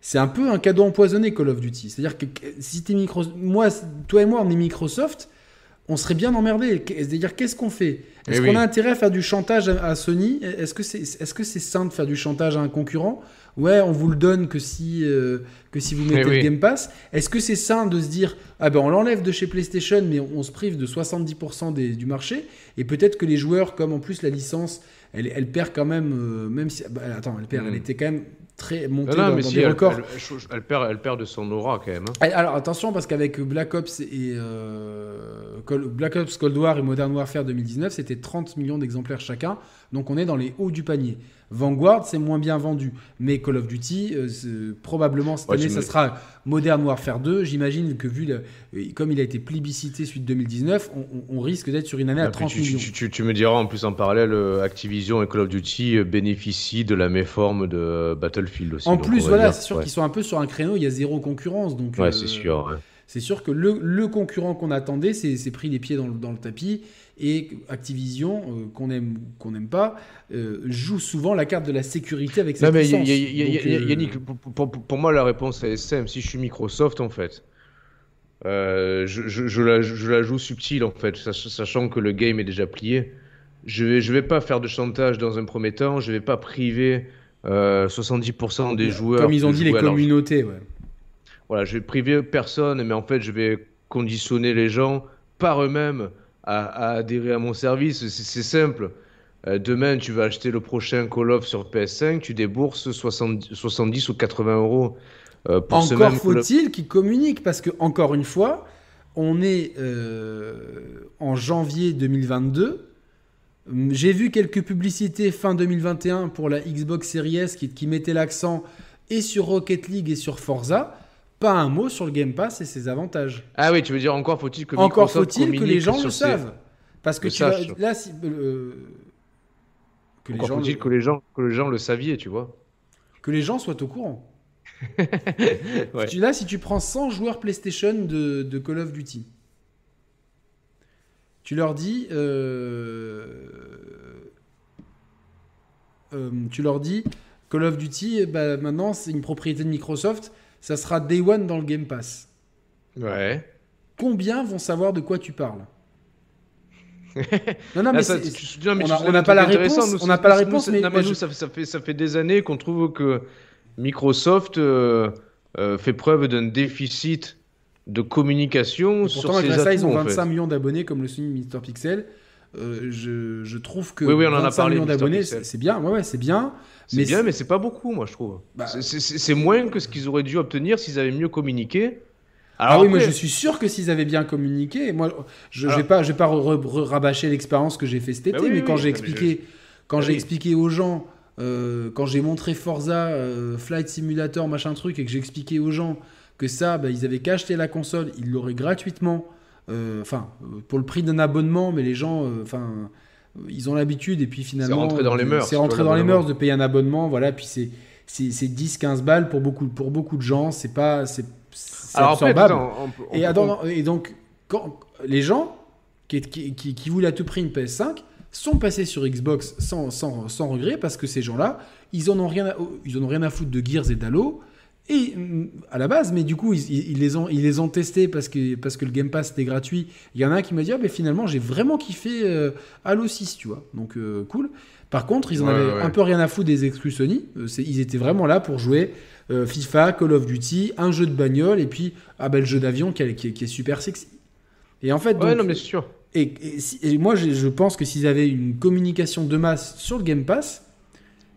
c'est un peu un cadeau empoisonné Call of Duty. C'est-à-dire que si es Microsoft, moi, toi et moi, on est Microsoft, on serait bien emmerdé. C'est-à-dire, qu'est-ce qu'on fait? Est-ce eh qu'on a intérêt à faire du chantage à Sony? Est-ce que c'est est -ce c'est sain de faire du chantage à un concurrent? Ouais, on vous le donne que si, euh, que si vous mettez eh le Game Pass. Est-ce que c'est sain de se dire, ah ben on l'enlève de chez PlayStation, mais on, se prive de 70% du marché? Et peut-être que les joueurs, comme en plus la licence, elle, elle perd quand même, euh, même si. Bah, attends, elle perd, elle hmm. était quand même très montée dans, mais des records. Elle, perd, elle perd de son aura quand même. Hein. Alors attention, parce qu'avec Black Ops et euh, Black Ops Cold War et Modern Warfare 2019, c'était 30 millions d'exemplaires chacun. Donc on est dans les hauts du panier. Vanguard, c'est moins bien vendu. Mais Call of Duty, euh, probablement cette année, ça sera Modern Warfare 2. J'imagine que vu comme il a été plébiscité suite 2019, on, risque d'être sur une année à 30 millions. Tu, me diras en plus en parallèle, euh, Activision et Call of Duty bénéficient de la méforme de Battlefield aussi. En plus, voilà, c'est sûr qu'ils sont un peu sur un créneau, il y a zéro concurrence. Donc, ouais, c'est sûr. C'est sûr que le, concurrent qu'on attendait s'est pris les pieds dans le tapis et Activision, euh, qu'on aime ou qu'on n'aime pas, euh, joue souvent la carte de la sécurité avec sa puissance. Yannick, pour, moi, la réponse est simple. Si je suis Microsoft, en fait, euh, je, la, joue subtile, en fait, sachant que le game est déjà plié. Je vais, je vais pas faire de chantage dans un premier temps. Je vais pas priver 70% des joueurs. Comme ils ont dit, les communautés, ouais. Voilà, je vais priver personne, mais en fait, je vais conditionner les gens par eux-mêmes à, adhérer à mon service. C'est simple. Euh, demain, tu vas acheter le prochain Call of sur PS5, tu débourses 70, ou 80 euros euh, pour ce même faut-il qu'ils communiquent parce que, encore une fois, on est euh, en janvier 2022. J'ai vu quelques publicités fin 2021 pour la Xbox Series S qui, qui mettaient l'accent et sur Rocket League et sur Forza pas un mot sur le Game Pass et ses avantages. Ah oui, tu veux dire encore faut-il que encore faut-il que les gens le savent, parce que tu là, si, euh, que les gens faut-il que les gens que les gens le saviez, tu vois. Que les gens soient au courant. Là, si tu prends 100 joueurs PlayStation de, Call of Duty, tu leur dis, euh, euh, tu leur dis, Call of Duty, bah, maintenant c'est une propriété de Microsoft ça sera Day One dans le Game Pass. Ouais. Combien vont savoir de quoi tu parles non, non, mais, on n'a pas la réponse. on n'a pas la réponse, mais, ça, fait, ça fait des années qu'on trouve que Microsoft euh, euh, fait preuve d'un déficit de communication sur ses atouts, ça, ils ont 25 millions d'abonnés comme le souligne Mister Pixel. Euh, je, je, trouve que oui, oui, on en a parlé, millions d'abonnés, c'est bien. Ouais, ouais, c'est bien. C'est bien, mais c'est pas beaucoup, moi, je trouve. Bah, c'est moins que ce qu'ils auraient dû obtenir s'ils avaient mieux communiqué. Alors ah oui, moi je suis sûr que s'ils avaient bien communiqué, moi je ne vais pas, je vais pas rabâcher l'expérience que j'ai fait cet bah été, mais quand j'ai expliqué, quand bah j'ai expliqué aux gens, euh, quand j'ai montré Forza, euh, Flight Simulator, machin truc, et que j'ai expliqué aux gens que ça, bah, ils avaient qu'à acheter la console, ils l'auraient gratuitement, euh, enfin pour le prix d'un abonnement, mais les gens, enfin ils ont l'habitude et puis finalement c'est rentré dans les mœurs c'est rentré dans les mœurs de payer un abonnement voilà puis c'est c'est 10 15 balles pour beaucoup pour beaucoup de gens c'est pas c'est absorbable. et, et, donc quand les gens qui, qui, qui, voulaient à tout prix une PS5 sont passés sur Xbox sans, sans, sans regret parce que ces gens-là ils en ont rien à, ils en ont rien à foutre de Gears et d'Halo et à la base, mais du coup, ils, les, ont, ils les ont testés parce que, parce que le Game Pass était gratuit. Il y en a un qui m'a dit, ah, finalement, j'ai vraiment kiffé euh, Halo 6, tu vois. Donc, euh, cool. Par contre, ils en avaient un peu rien à foutre des exclus Sony. Euh, ils étaient vraiment là pour jouer FIFA, Call of Duty, un jeu de bagnole et puis ah, ben, le jeu d'avion qui, qui, est super sexy. Et en fait, donc, non, mais sûr. Et, moi, je pense que s'ils avaient une communication de masse sur le Game Pass,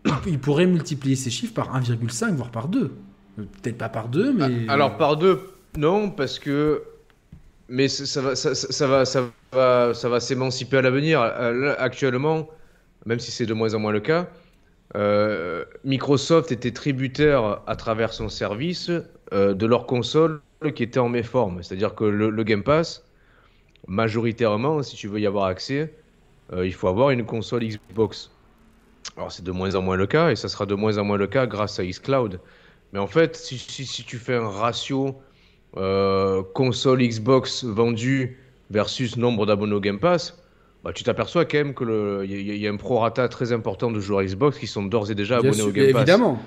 ils pourraient multiplier ces chiffres par 1,5, voire par 2. Peut-être pas par deux, mais. Ah, alors par deux, non, parce que. Mais ça va, ça, va, ça va, ça va s'émanciper à l'avenir. Actuellement, même si c'est de moins en moins le cas, euh, Microsoft était tributaire à travers son service euh, de leur console qui était en méforme. C'est-à-dire que le, Game Pass, majoritairement, si tu veux y avoir accès, euh, il faut avoir une console Xbox. Alors c'est de moins en moins le cas et ça sera de moins en moins le cas grâce à xCloud. Mais en fait, si, si, tu fais un ratio console Xbox vendue versus nombre d'abonnés au Game Pass, bah, tu t'aperçois quand même qu'il y, y, a un prorata très important de joueurs Xbox qui sont d'ores et déjà abonnés au Game Pass. Évidemment.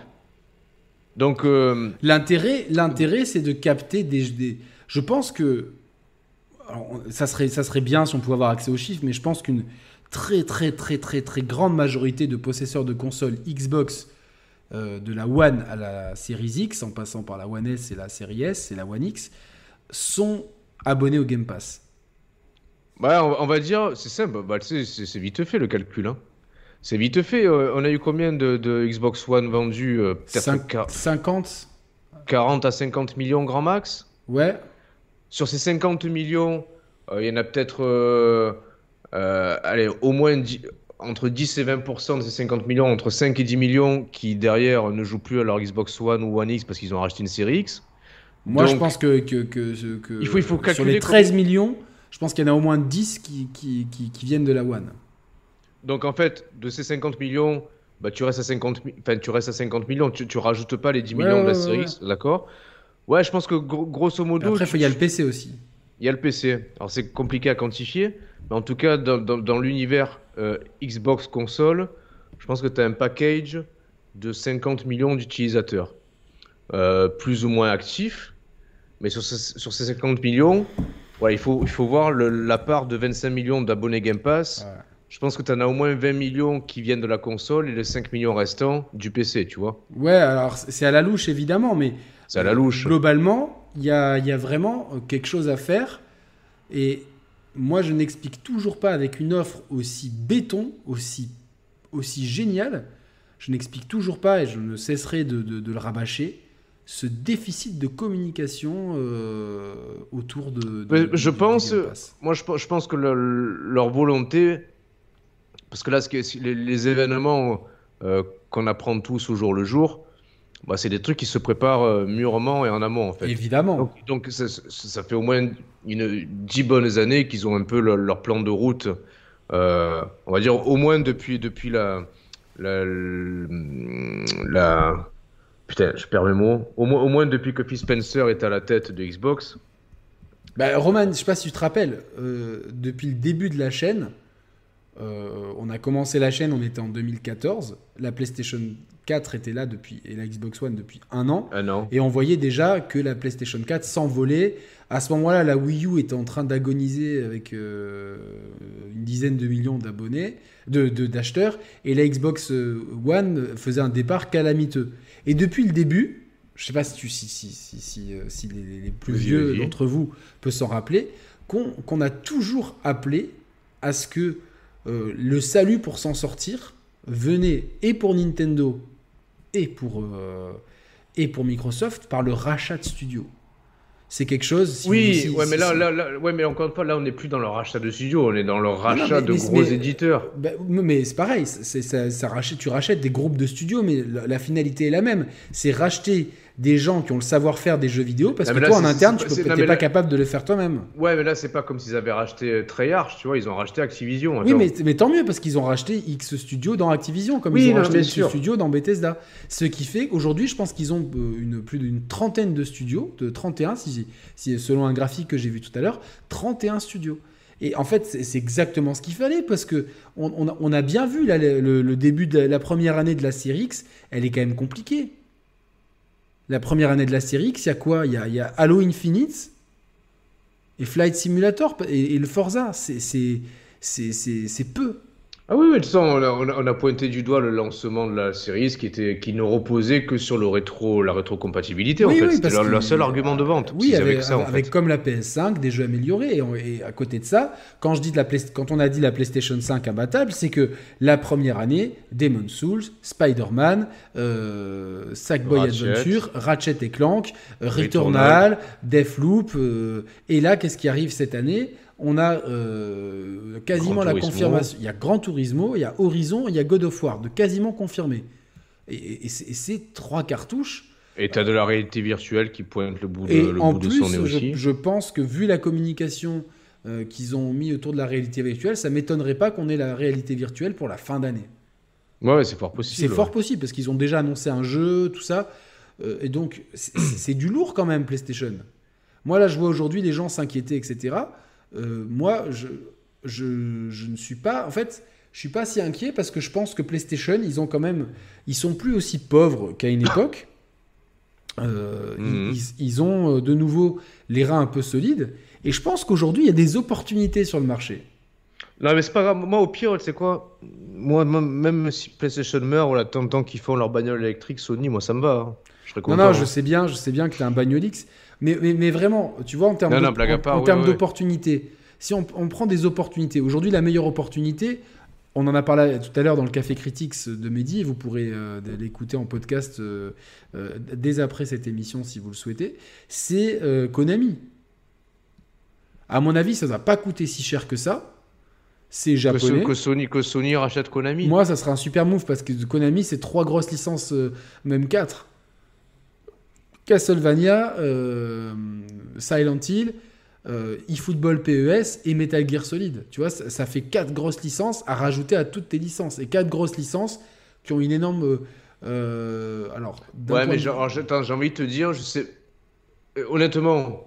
Donc euh, l'intérêt, l'intérêt, c'est de capter des, Je pense que ça serait, ça serait bien si on pouvait avoir accès aux chiffres, mais je pense qu'une très très très très très grande majorité de possesseurs de consoles Xbox euh, de la One à la Series X, en passant par la One S et la Series S et la One X, sont abonnés au Game Pass. Bah, on, va dire, c'est simple, bah, c'est vite fait le calcul. Hein. C'est vite fait. Euh, on a eu combien de, Xbox One vendus euh, Peut-être 50 40 à 50 millions grand max? Ouais. Sur ces 50 millions, euh, il y en a peut-être allez, au moins entre 10 et 20% de ces 50 millions, entre 5 et 10 millions qui derrière ne jouent plus à leur Xbox One ou One X parce qu'ils ont racheté une série X. Moi, je pense que, que, que, il faut, il faut calculer sur les 13 millions, je pense qu'il y en a au moins 10 qui, qui, qui, viennent de la One. Donc en fait, de ces 50 millions, bah, tu, restes à 50, enfin, tu restes à 50 millions, tu, tu rajoutes pas les 10 millions de la série, d'accord? Ouais, je pense que grosso modo. après, il y a le PC aussi. Il y a le PC. Alors c'est compliqué à quantifier, mais en tout cas, dans, dans, l'univers euh, Xbox console, je pense que tu as un package de 50 millions d'utilisateurs. Euh, plus ou moins actifs, mais sur, sur ces 50 millions, Ouais, il faut, il faut voir la part de 25 millions d'abonnés Game Pass. Je pense que tu en as au moins 20 millions qui viennent de la console et les 5 millions restants du PC, tu vois. Ouais, alors c'est à la louche évidemment, mais. C'est à la louche. Globalement, il y a, y a, vraiment quelque chose à faire. Et moi, je n'explique toujours pas avec une offre aussi béton, aussi, aussi géniale. Je n'explique toujours pas et je ne cesserai de, de, de le rabâcher ce déficit de communication euh, autour de, je pense moi je, je, pense que leur volonté parce que là ce les, les, événements euh, qu'on apprend tous au jour le jour bah, c'est des trucs qui se préparent euh, mûrement et en amont en fait évidemment donc, ça, ça, fait au moins une dix bonnes années qu'ils ont un peu leur, plan de route on va dire au moins depuis depuis la, la, la Putain, je perds mes mots. Au moins, au moins depuis que Phil Spencer est à la tête de Xbox. Bah, Roman, je sais pas si tu te rappelles, euh, depuis le début de la chaîne, euh, on a commencé la chaîne, on était en 2014. La PlayStation 4 était là depuis, et la Xbox One depuis un an. Un an. Et on voyait déjà que la PlayStation 4 s'envolait. À ce moment-là, la Wii U était en train d'agoniser avec euh, une dizaine de millions d'abonnés, d'acheteurs, de, d'acheteurs, et la Xbox One faisait un départ calamiteux. Et depuis le début, je ne sais pas si, tu, si, si, si, euh, les, plus vieux d'entre vous peuvent s'en rappeler, qu'on a toujours appelé à ce que euh, le salut pour s'en sortir venait et pour Nintendo et pour, euh, et pour Microsoft par le rachat de studios c'est quelque chose. oui, ouais, mais là, là, ouais, mais encore une fois, là, on n'est plus dans le rachat de studio, on est dans le rachat de gros éditeurs. Bah, mais c'est pareil, ça, ça, rachète, tu rachètes des groupes de studios, mais la finalité est la même. C'est racheter des gens qui ont le savoir-faire des jeux vidéo parce que toi en interne tu n'es pas capable de le faire toi-même. Ouais, mais là c'est pas comme s'ils avaient racheté euh, Treyarch, tu vois, ils ont racheté Activision. Oui, mais, mais, tant mieux parce qu'ils ont racheté X Studio dans Activision comme ils ont racheté X Studio dans Bethesda. Ce qui fait qu'aujourd'hui, je pense qu'ils ont euh, une, plus d'une trentaine de studios, de 31 si, si selon un graphique que j'ai vu tout à l'heure, 31 studios. Et en fait, c'est exactement ce qu'il fallait parce que on, a, bien vu le, le, début de la première année de la série X, elle est quand même compliquée la première année de la série X, il y a quoi? Il y a, Halo Infinite et Flight Simulator et, le Forza. C'est peu. Ah oui, mais de toute façon, on a, pointé du doigt le lancement de la série qui, était, qui ne reposait que sur le rétro, la rétrocompatibilité. en fait, c'était leur, seul argument de vente. Oui, avec, ça, avec comme la PS5, des jeux améliorés. Et, à côté de ça, quand, je dis de la quand on a dit la PlayStation 5 imbattable, c'est que la première année, Demon's Souls, Spider-Man, euh, Sackboy Adventure, Ratchet et Clank, Returnal, Deathloop. Euh, et là, qu'est-ce qui arrive cette année? On a euh, quasiment la confirmation. Il y a Gran Turismo, il y a Horizon, il y a God of War, de quasiment confirmé. Et, c'est trois cartouches. Et tu as de la réalité virtuelle qui pointe le bout de, et le en plus, Je, je, pense que vu la communication euh, qu'ils ont mis autour de la réalité virtuelle, ça m'étonnerait pas qu'on ait la réalité virtuelle pour la fin d'année. Ouais, c'est fort possible. C'est fort possible parce qu'ils ont déjà annoncé un jeu, tout ça. Euh, et donc, c'est du lourd quand même, PlayStation. Moi, là, je vois aujourd'hui les gens s'inquiéter, etc. Euh, moi, je, je, je, ne suis pas. En fait, je suis pas si inquiet parce que je pense que PlayStation, ils ont quand même. Ils sont plus aussi pauvres qu'à une époque. Mhm. ils, ils, ont de nouveau les reins un peu solides. Et je pense qu'aujourd'hui, il y a des opportunités sur le marché. Non, mais c'est pas grave. Moi, au pire, tu sais quoi? Moi, même si PlayStation meurt, voilà, tant, tant qu'ils font leur bagnole électrique, Sony, moi, ça me va. Hein. Je serais content. Non, non, je sais bien, je sais bien que tu as un bagnole X. Mais, mais, vraiment, tu vois, en termes d'opportunités, si on, on, prend des opportunités, aujourd'hui, la meilleure opportunité, on en a parlé tout à l'heure dans le Café Critics de Mehdi, vous pourrez euh, l'écouter en podcast euh, euh, dès après cette émission si vous le souhaitez, c'est Konami. À mon avis, ça ne va pas coûter si cher que ça. C'est japonais. Que, Sony, que Sony rachète Konami. Moi, ça serait un super move parce que Konami, c'est trois grosses licences, même quatre. Castlevania, euh, Silent Hill, euh, eFootball PES et Metal Gear Solid. Tu vois, ça, fait quatre grosses licences à rajouter à toutes tes licences. Et quatre grosses licences qui ont une énorme. alors, ouais, mais j'ai envie de te dire, je sais. Honnêtement,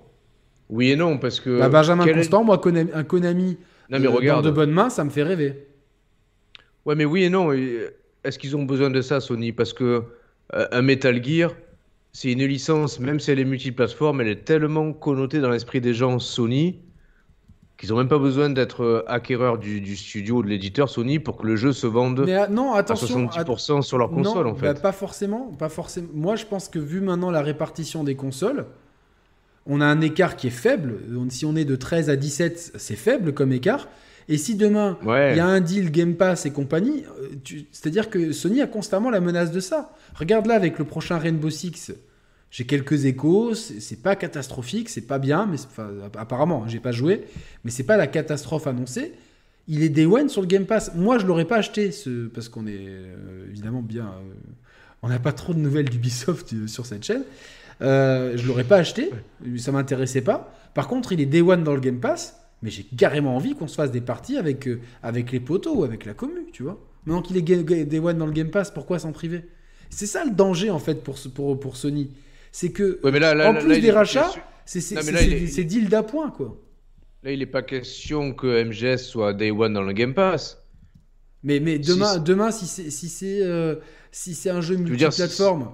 oui et non, parce que. Bah, Benjamin Constant, moi, un Konami non, mais euh, regarde. de bonnes mains, ça me fait rêver. Ouais, mais oui et non. Est-ce qu'ils ont besoin de ça, Sony? Parce que euh, un Metal Gear, c'est une licence, même si elle est multiplateforme, elle est tellement connotée dans l'esprit des gens Sony qu'ils n'ont même pas besoin d'être euh, acquéreurs du, studio de l'éditeur Sony pour que le jeu se vende mais, non, attention, à 70% sur leur console en fait. Bah, pas forcément, pas forcément. Moi, je pense que vu maintenant la répartition des consoles, on a un écart qui est faible. Si on est de 13 à 17, c'est faible comme écart. Et si demain, il y a un deal Game Pass et compagnie, euh, c'est-à-dire que Sony a constamment la menace de ça. Regarde là avec le prochain Rainbow Six. J'ai quelques échos, c'est pas catastrophique, c'est pas bien, mais apparemment, j'ai pas joué, mais c'est pas la catastrophe annoncée. Il est Day One sur le Game Pass. Moi, je l'aurais pas acheté, ce, parce qu'on est euh, évidemment bien. Euh, on n'a pas trop de nouvelles d'Ubisoft sur cette chaîne. Euh, je l'aurais pas acheté, ça m'intéressait pas. Par contre, il est Day One dans le Game Pass, mais j'ai carrément envie qu'on se fasse des parties avec, euh, avec les poteaux ou avec la commu, tu vois. Maintenant qu'il est Day One dans le Game Pass, pourquoi s'en priver? C'est ça le danger en fait pour, pour, pour Sony. C'est que, en plus des rachats, c'est deal d'appoint quoi. Là, il n'est pas question que MGS soit Day One dans le Game Pass. Mais, mais demain, si demain si c'est si euh, si un jeu multiplateforme.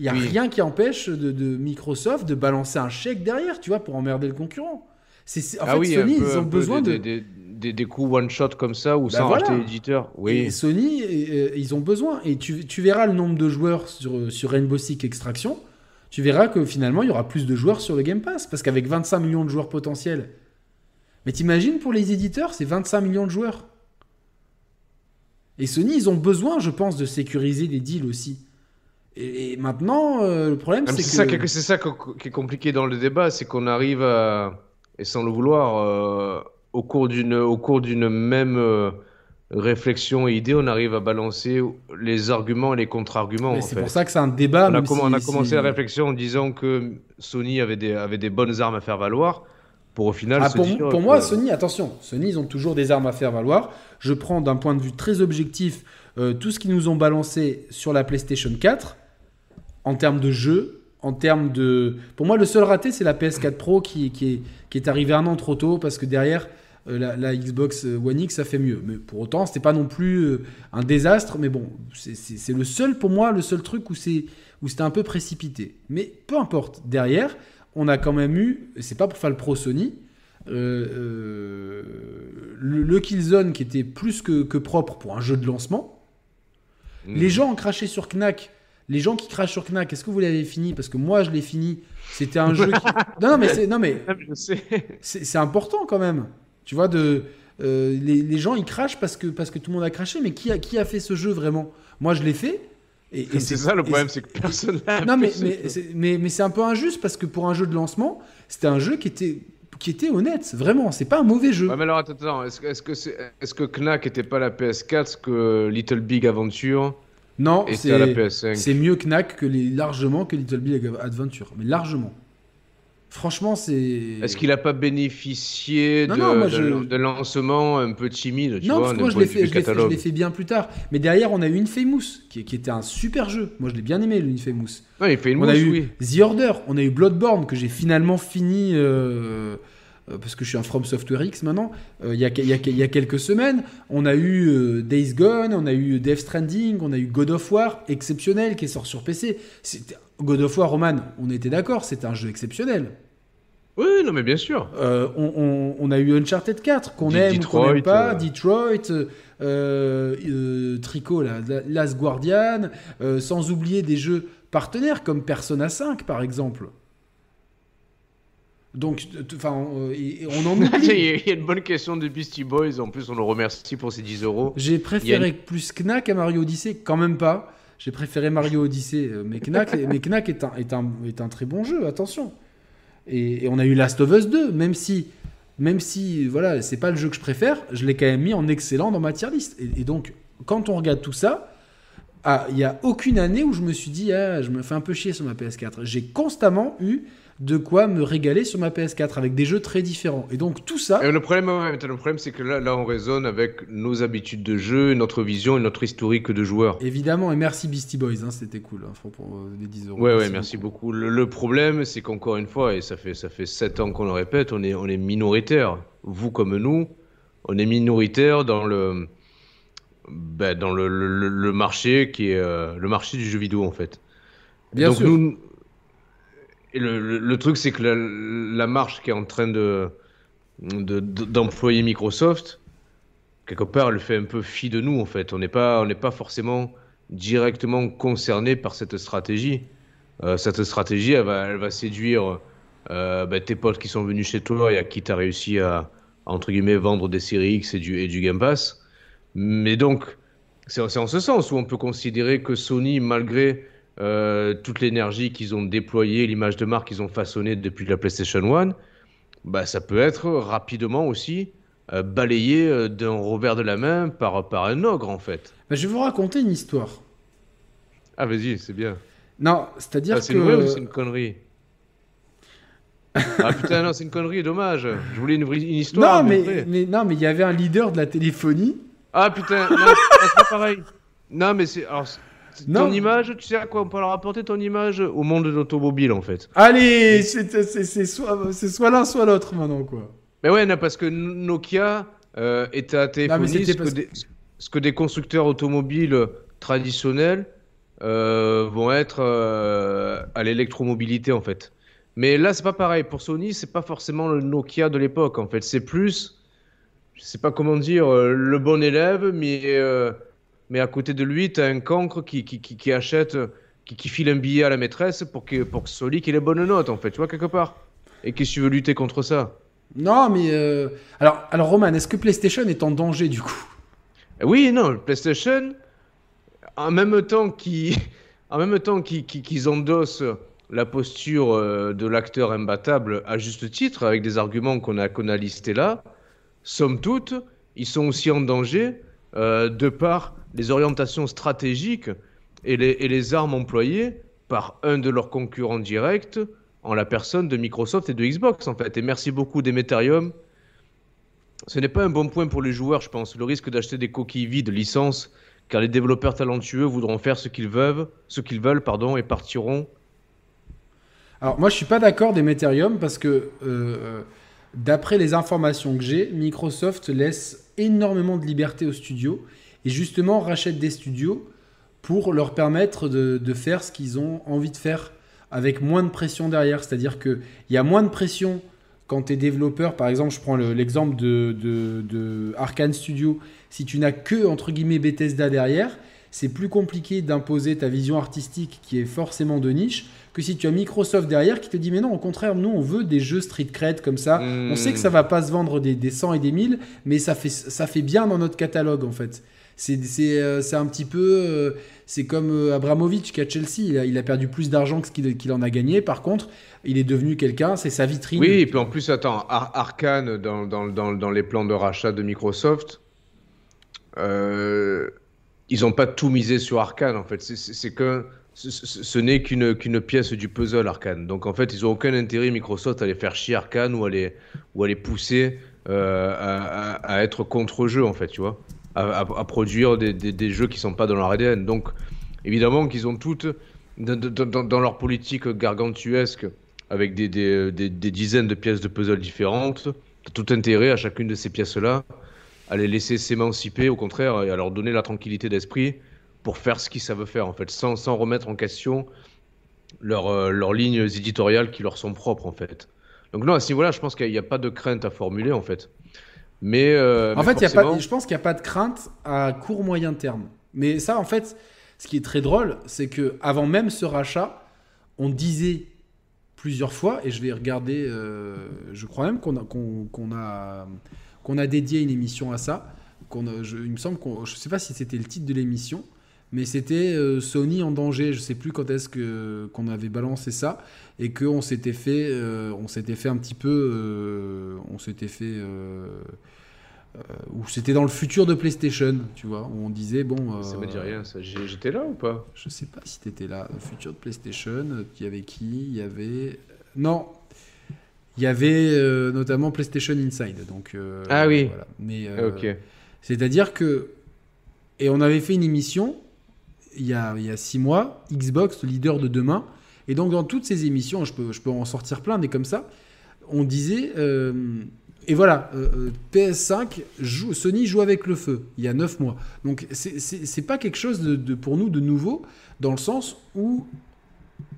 Il n'y a rien qui empêche de, Microsoft de balancer un chèque derrière, tu vois, pour emmerder le concurrent. C'est, en ah fait, Sony, ils ont besoin de. Des, des, coups one-shot comme ça ou bah sans racheter l'éditeur. Oui. Et Sony, euh, ils ont besoin. Et tu, tu, verras le nombre de joueurs sur, sur Rainbow Six Extraction. Tu verras que finalement, il y aura plus de joueurs sur le Game Pass. Parce qu'avec 25 millions de joueurs potentiels. Mais t'imagines pour les éditeurs, c'est 25 millions de joueurs. Et Sony, ils ont besoin, je pense, de sécuriser des deals aussi. Et, maintenant, euh, le problème, c'est que... C'est ça qui est compliqué dans le débat, c'est qu'on arrive à, et sans le vouloir, euh, au cours d'une au cours d'une même euh, réflexion et idée, on arrive à balancer les arguments et les contre-arguments. C'est pour ça que c'est un débat. On a, on a commencé la réflexion en disant que Sony avait des, avait des bonnes armes à faire valoir. Pour au final ah, pour, pour moi, Sony, attention, Sony, ils ont toujours des armes à faire valoir. Je prends d'un point de vue très objectif tout ce qu'ils nous ont balancé sur la PlayStation 4 en termes de jeu, en termes de... Pour moi, le seul raté, c'est la PS4 Pro qui, qui, est, qui est arrivée un an trop tôt parce que derrière, euh, la, Xbox One X, ça fait mieux. Mais pour autant, c'était pas non plus euh, un désastre. Mais bon, c'est le seul, pour moi, le seul truc où c'était un peu précipité. Mais peu importe. Derrière, on a quand même eu, c'est pas pour faire le pro Sony, euh, le, Killzone qui était plus que, que, propre pour un jeu de lancement. Mmh. Les gens ont craché sur Knack les gens qui crachent sur Knack, est-ce que vous l'avez fini? Parce que moi, je l'ai fini. C'était un jeu qui... Non, non, mais c'est non, mais c'est important quand même. Tu vois, de euh, les, gens ils crachent parce que parce que tout le monde a craché, mais qui a qui a fait ce jeu vraiment? Moi, je l'ai fait. Et, c'est ça le problème, c'est que personne n'a. Non, mais mais, mais, mais c'est un peu injuste parce que pour un jeu de lancement, c'était un jeu qui était qui était honnête, vraiment. C'est pas un mauvais jeu. Ouais, mais alors attends, attends. Est-ce est que, Knack était pas la PS4 ce que Little Big Adventure Non, c'est PS5 c'est mieux Knack que les, largement que Little Big Adventure, mais largement. Franchement, c'est. Est-ce qu'il a pas bénéficié Non, de, non, moi, de- je- de lancement un peu timide, tu non, vois, parce que moi je l'ai fait, bien plus tard. Mais derrière, on a eu Infamous, qui, qui était un super jeu. Moi, je l'ai bien aimé, le Infamous. Non, il fait une On a eu oui. The Order, on a eu Bloodborne que j'ai finalement fini euh, parce que je suis un From Software X maintenant. euh, Il y, a, il y a- il y a quelques semaines, on a eu euh, Days Gone, on a eu Death Stranding, on a eu God of War exceptionnel qui sort sur PC. God of War, Roman, on était d'accord, c'était un jeu exceptionnel. Oui, non, mais bien sûr. Euh, on, on- on a eu Uncharted 4 qu'on aime ou qu'on Detroit, n'aime pas, euh. Detroit, euh, euh, Tricot, là, La- Last Guardian, euh, sans oublier des jeux partenaires comme Persona 5 par exemple. Donc, enfin, euh, on en il oublie. il y a une bonne question de Beastie Boys. En plus, on le remercie pour ses 10 euros. J'ai préféré plus Knack à Mario Odyssey, quand même pas. J'ai préféré Mario Odyssey, euh, mais Knack, mais Knack est, un, est, un, est un très bon jeu, attention. Et, et on a eu Last of Us 2, même si, même si voilà, c'est pas le jeu que je préfère, je l'ai quand même mis en excellent dans ma tier list. Et, et donc, quand on regarde tout ça, ah, il y a aucune année où je me suis dit, ah, je me fais un peu chier sur ma PS4. J'ai constamment eu de quoi me régaler sur ma PS4 avec des jeux très différents. Et donc, tout ça. Et le problème, ouais, le problème, c'est que là, là, on raisonne avec nos habitudes de jeu, notre vision et notre historique de joueurs. Évidemment, et merci Beastie Boys, hein, c'était cool, hein, pour, euh, les 10 euros. Ouais, ouais, merci beaucoup. Le, le problème, c'est qu'encore une fois, et ça fait ça fait sept ans qu'on le répète, on est on est minoritaire. Vous comme nous, on est minoritaire dans le ben, dans le, le- le marché qui est euh, le marché du jeu vidéo en fait. Bien Donc sûr. nous, le, truc, c'est que la, marche qui est en train de de- de- d'employer Microsoft, quelque part, elle fait un peu fi de nous en fait. On n'est pas pas forcément directement concerné par cette stratégie. Euh, cette stratégie, elle va, elle va séduire euh, ben, tes potes qui sont venus chez toi et à qui tu as réussi à, entre guillemets, vendre des séries X et du, et du Game Pass. Mais donc, c'est en ce sens où on peut considérer que Sony, malgré euh, toute l'énergie qu'ils ont déployée, l'image de marque qu'ils ont façonnée depuis la PlayStation 1, bah, ça peut être rapidement aussi euh, balayé euh, d'un revers de la main par, par un ogre, en fait. Bah, je vais vous raconter une histoire. Ah, vas-y, c'est bien. Non, c'est-à-dire Ah, c'est que. une vraie ou c'est une connerie? Ah putain, non, c'est une connerie, dommage. Je voulais une, histoire. non, mais, non, mais il y avait un leader de la téléphonie. Ah putain, non, c'est pas pareil. Non, mais c'est. Alors, c'est- Non. ton image, tu sais à quoi on peut leur rapporter ton image Au monde de l'automobile, en fait. Allez, c'est soit, soit l'un, soit l'autre maintenant, quoi. Mais ouais, non, parce que Nokia euh, était à téléphonie, ce, parce que des, ce que des constructeurs automobiles traditionnels euh, vont être euh, à l'électromobilité, en fait. Mais là, c'est pas pareil. Pour Sony, c'est pas forcément le Nokia de l'époque, en fait. C'est plus, je sais pas comment dire, euh, le bon élève, mais, mais à côté de lui, tu as un cancre qui, qui, qui, qui achète, qui, qui file un billet à la maîtresse pour que, pour que Sony ait les bonnes notes, en fait, tu vois, quelque part. Et qu'est-ce que tu veux lutter contre ça Non, mais. euh, Alors, alors, Roman, est-ce que PlayStation est en danger, du coup? Oui, non, PlayStation, en même temps qu'ils qu'ils- qu'ils endossent la posture euh, de l'acteur imbattable à juste titre, avec des arguments qu'on a, qu'on a listés là, somme toute, ils sont aussi en danger euh, de par les orientations stratégiques et les, armes employées par un de leurs concurrents directs en la personne de Microsoft et de Xbox en fait. Et merci beaucoup Demeterium. Ce n'est pas un bon point pour les joueurs, je pense. Le risque d'acheter des coquilles vides, licences, car les développeurs talentueux voudront faire ce qu'ils veulent, ce qu'ils veulent, pardon, et partiront. Alors, moi, je suis pas d'accord d'Ethereum parce que, euh, euh, d'après les informations que j'ai, Microsoft laisse énormément de liberté aux studios et justement rachète des studios pour leur permettre de, de faire ce qu'ils ont envie de faire avec moins de pression derrière. C'est-à-dire qu'il y a moins de pression quand tu es développeur. Par exemple, je prends le- l'exemple de, de, de Arkane Studio. Si tu n'as que, entre guillemets, Bethesda derrière, c'est plus compliqué d'imposer ta vision artistique qui est forcément de niche que si tu as Microsoft derrière qui te dit mais non au contraire nous on veut des jeux street cred comme ça on sait que ça va pas se vendre des, des 100 et des 1000 mais ça fait, ça fait bien dans notre catalogue en fait C'est un petit peu. c'est comme Abramovic qui à Chelsea. Il a, a perdu plus d'argent que ce qu'il en a gagné. Par contre, il est devenu quelqu'un, c'est sa vitrine. Oui, et puis en plus, attends, Arkane, dans, dans, dans, dans, les plans de rachat de Microsoft, euh, ils n'ont pas tout misé sur Arkane, en fait. C'est que ce, n'est qu'une qu'une pièce du puzzle, Arkane. Donc en fait, ils n'ont aucun intérêt, Microsoft, à les faire chier Arkane ou à les, ou à pousser euh, à, à, être contre-jeu, en fait, tu vois. À, produire des, des, jeux qui ne sont pas dans leur ADN. Donc, évidemment qu'ils ont toutes, dans, dans, leur politique gargantuesque, avec des, des, dizaines de pièces de puzzle différentes. Tout intérêt à chacune de ces pièces-là à les laisser s'émanciper, au contraire, et à leur donner la tranquillité d'esprit pour faire ce qu'ils savent faire, en fait, sans, sans remettre en question euh, leurs lignes éditoriales qui leur sont propres, en fait. Donc non, à ce niveau-là, je pense qu'il n'y a pas de crainte à formuler, en fait. Mais, euh, en fait, y a pas, je pense qu'il n'y a pas de crainte à court moyen terme. Mais ça, en fait, ce qui est très drôle, c'est que avant même ce rachat, on disait plusieurs fois, et je vais regarder, euh, je crois même qu'on a, qu'on, a, qu'on a dédié une émission à ça. Qu'on je, il me semble qu'on, je sais pas si c'était le titre de l'émission, mais c'était euh, Sony en danger. Je sais plus quand est-ce que qu'on avait balancé ça et qu'on s'était fait, euh, on s'était fait un petit peu, on s'était fait ou c'était dans le futur de PlayStation, tu vois, où on disait bon. ça me dit rien, ça. J'étais là ou pas? Je sais pas si t'étais là. Le futur de PlayStation, il y avait qui? Il y avait. Non. Il y avait euh, notamment PlayStation Inside. Donc, euh, ah oui. Mais. Euh. C'est-à-dire que. Et on avait fait une émission il y a, six mois, Xbox, le leader de demain. Et donc, dans toutes ces émissions, je peux, en sortir plein, mais comme ça, on disait et voilà, euh, euh, PS5, joue, Sony joue avec le feu, il y a 9 mois. Donc c'est pas quelque chose de, pour nous de nouveau, dans le sens où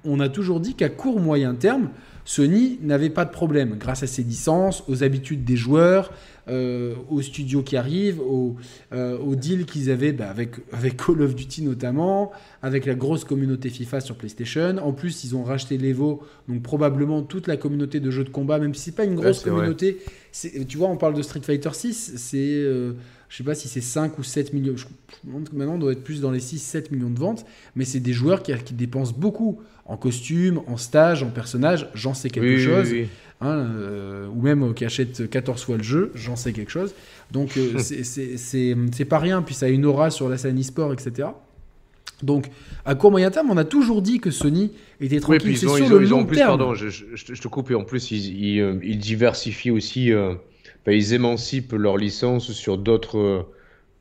on a toujours dit qu'à court moyen terme, Sony n'avait pas de problème grâce à ses licences, aux habitudes des joueurs, euh, aux studios qui arrivent, aux, euh, deals qu'ils avaient bah, avec, avec Call of Duty notamment, avec la grosse communauté FIFA sur PlayStation. En plus, ils ont racheté l'Evo, donc probablement toute la communauté de jeux de combat, même si c'est pas une grosse communauté. Tu vois, on parle de Street Fighter 6, c'est. Euh, je sais pas si c'est 5 ou 7 millions. Je maintenant, on doit être plus dans les 6-7 millions de ventes. Mais c'est des joueurs qui, qui, dépensent beaucoup en costume, en stage, en personnage. J'en sais quelque chose. Hein, euh, ou même euh, qui achètent 14 fois le jeu. J'en sais quelque chose. Donc, euh, c'est pas rien. Puis ça a une aura sur la scène e-sport, etc. Donc, à court moyen terme, on a toujours dit que Sony était tranquille. c'est sur le long terme. Pardon, je, te coupe. Et en plus, ils, ils, diversifient aussi ils émancipent leur licence sur d'autres euh,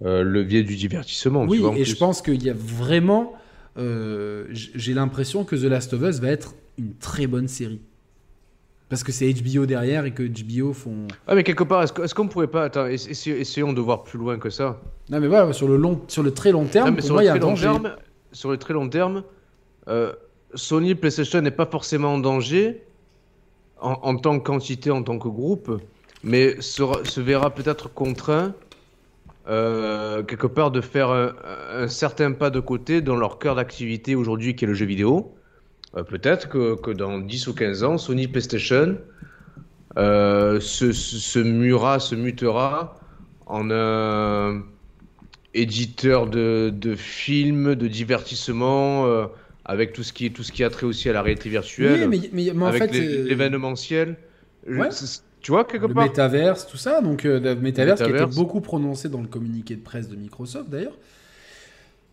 euh, leviers du divertissement. Oui, et je pense qu'il y a vraiment. Euh, j'ai l'impression que The Last of Us va être une très bonne série. Parce que c'est HBO derrière et que HBO font. Ah, mais quelque part, est-ce qu'on pourrait pas. Attends, essayons de voir plus loin que ça. Non, mais voilà, sur le, long, sur le très long terme, sur, le très long terme sur le très long terme, Sony PlayStation n'est pas forcément en danger en, en, tant que quantité, en tant que groupe mais se, verra peut-être contraint euh, quelque part de faire un, certain pas de côté dans leur cœur d'activité aujourd'hui qui est le jeu vidéo. Euh, peut-être que, que, dans 10 ou 15 ans, Sony PlayStation euh, se, se, mura, se mutera en un éditeur de, de films, de divertissement, euh, avec tout ce, qui, tout ce qui a trait aussi à la réalité virtuelle, oui, mais, mais, en avec l'événementiel. Ouais. Tu vois, quelque part. Le métaverse, tout ça. Donc, le métaverse, qui a été beaucoup prononcé dans le communiqué de presse de Microsoft, d'ailleurs.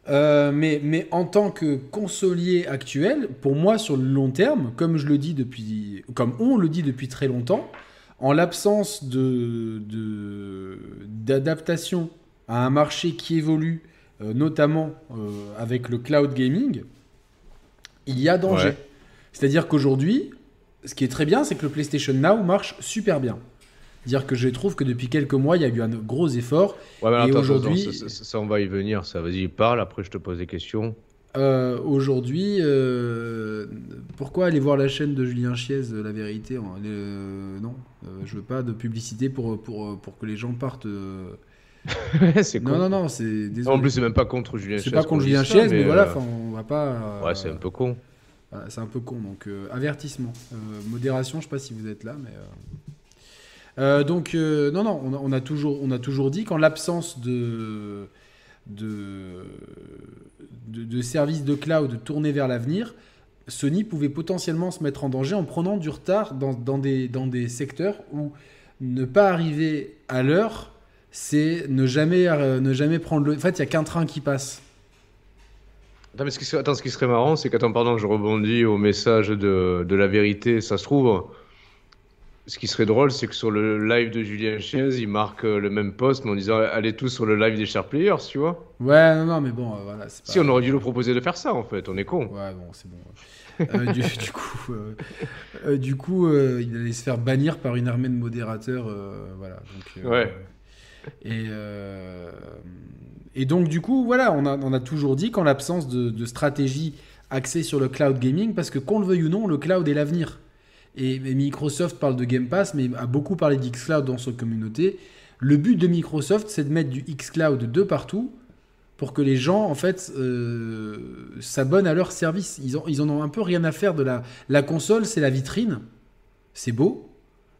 Euh, mais, mais en tant que consolier actuel, pour moi, sur le long terme, comme je le dis depuis, comme on le dit depuis très longtemps, en l'absence de, d'adaptation à un marché qui évolue, euh, notamment avec le cloud gaming, il y a danger. C'est-à-dire qu'aujourd'hui, ce qui est très bien, c'est que le PlayStation Now marche super bien. Dire que je trouve que depuis quelques mois, il y a eu un gros effort. et aujourd'hui, ça, on va y venir. Ça, vas-y, parle. Après, je te pose des questions. Euh, aujourd'hui, euh, pourquoi aller voir la chaîne de Julien Chiez, La Vérité euh, Non, je veux pas de publicité pour, pour, pour que les gens partent. c'est non, non, non, c'est. En plus, c'est même pas contre Julien Chiez. C'est pas contre Julien Chiez, mais, voilà, on va pas. Ouais, c'est un peu con c'est un peu con, donc avertissement. Modération, je sais pas si vous êtes là, mais. Euh, donc, non, non, on a, toujours, on a toujours dit qu'en l'absence de, de, services de cloud tournés vers l'avenir, Sony pouvait potentiellement se mettre en danger en prenant du retard dans, dans, des, dans des secteurs où ne pas arriver à l'heure, c'est ne jamais, euh, ne jamais prendre le... En fait, il n'y a qu'un train qui passe. Attends, ce qui serait, attends, ce qui serait marrant, c'est qu'attends, pardon, je rebondis au message de, de la vérité. Ça se trouve, ce qui serait drôle, c'est que sur le live de Julien Chiez, il marque euh, le même post, mais en disant allez tous sur le live des Sharp Players, tu vois. Ouais, non, non, mais bon, euh, voilà. Pas... Si, on aurait dû lui proposer de faire ça, en fait, on est con. Ouais, bon, c'est bon. Euh, du, du, coup, du coup il allait se faire bannir par une armée de modérateurs. voilà. Donc, ouais. Et, et donc, du coup, voilà, on a, on a toujours dit qu'en l'absence de, de stratégie axée sur le cloud gaming, parce que qu'on le veuille ou non, le cloud est l'avenir. Et, Microsoft parle de Game Pass, mais a beaucoup parlé d'Xcloud dans sa communauté. Le but de Microsoft, c'est de mettre du Xcloud de partout pour que les gens, en fait, euh, s'abonnent à leur service. Ils, ont, ils en ont un peu rien à faire de la... La console, c'est la vitrine. C'est beau.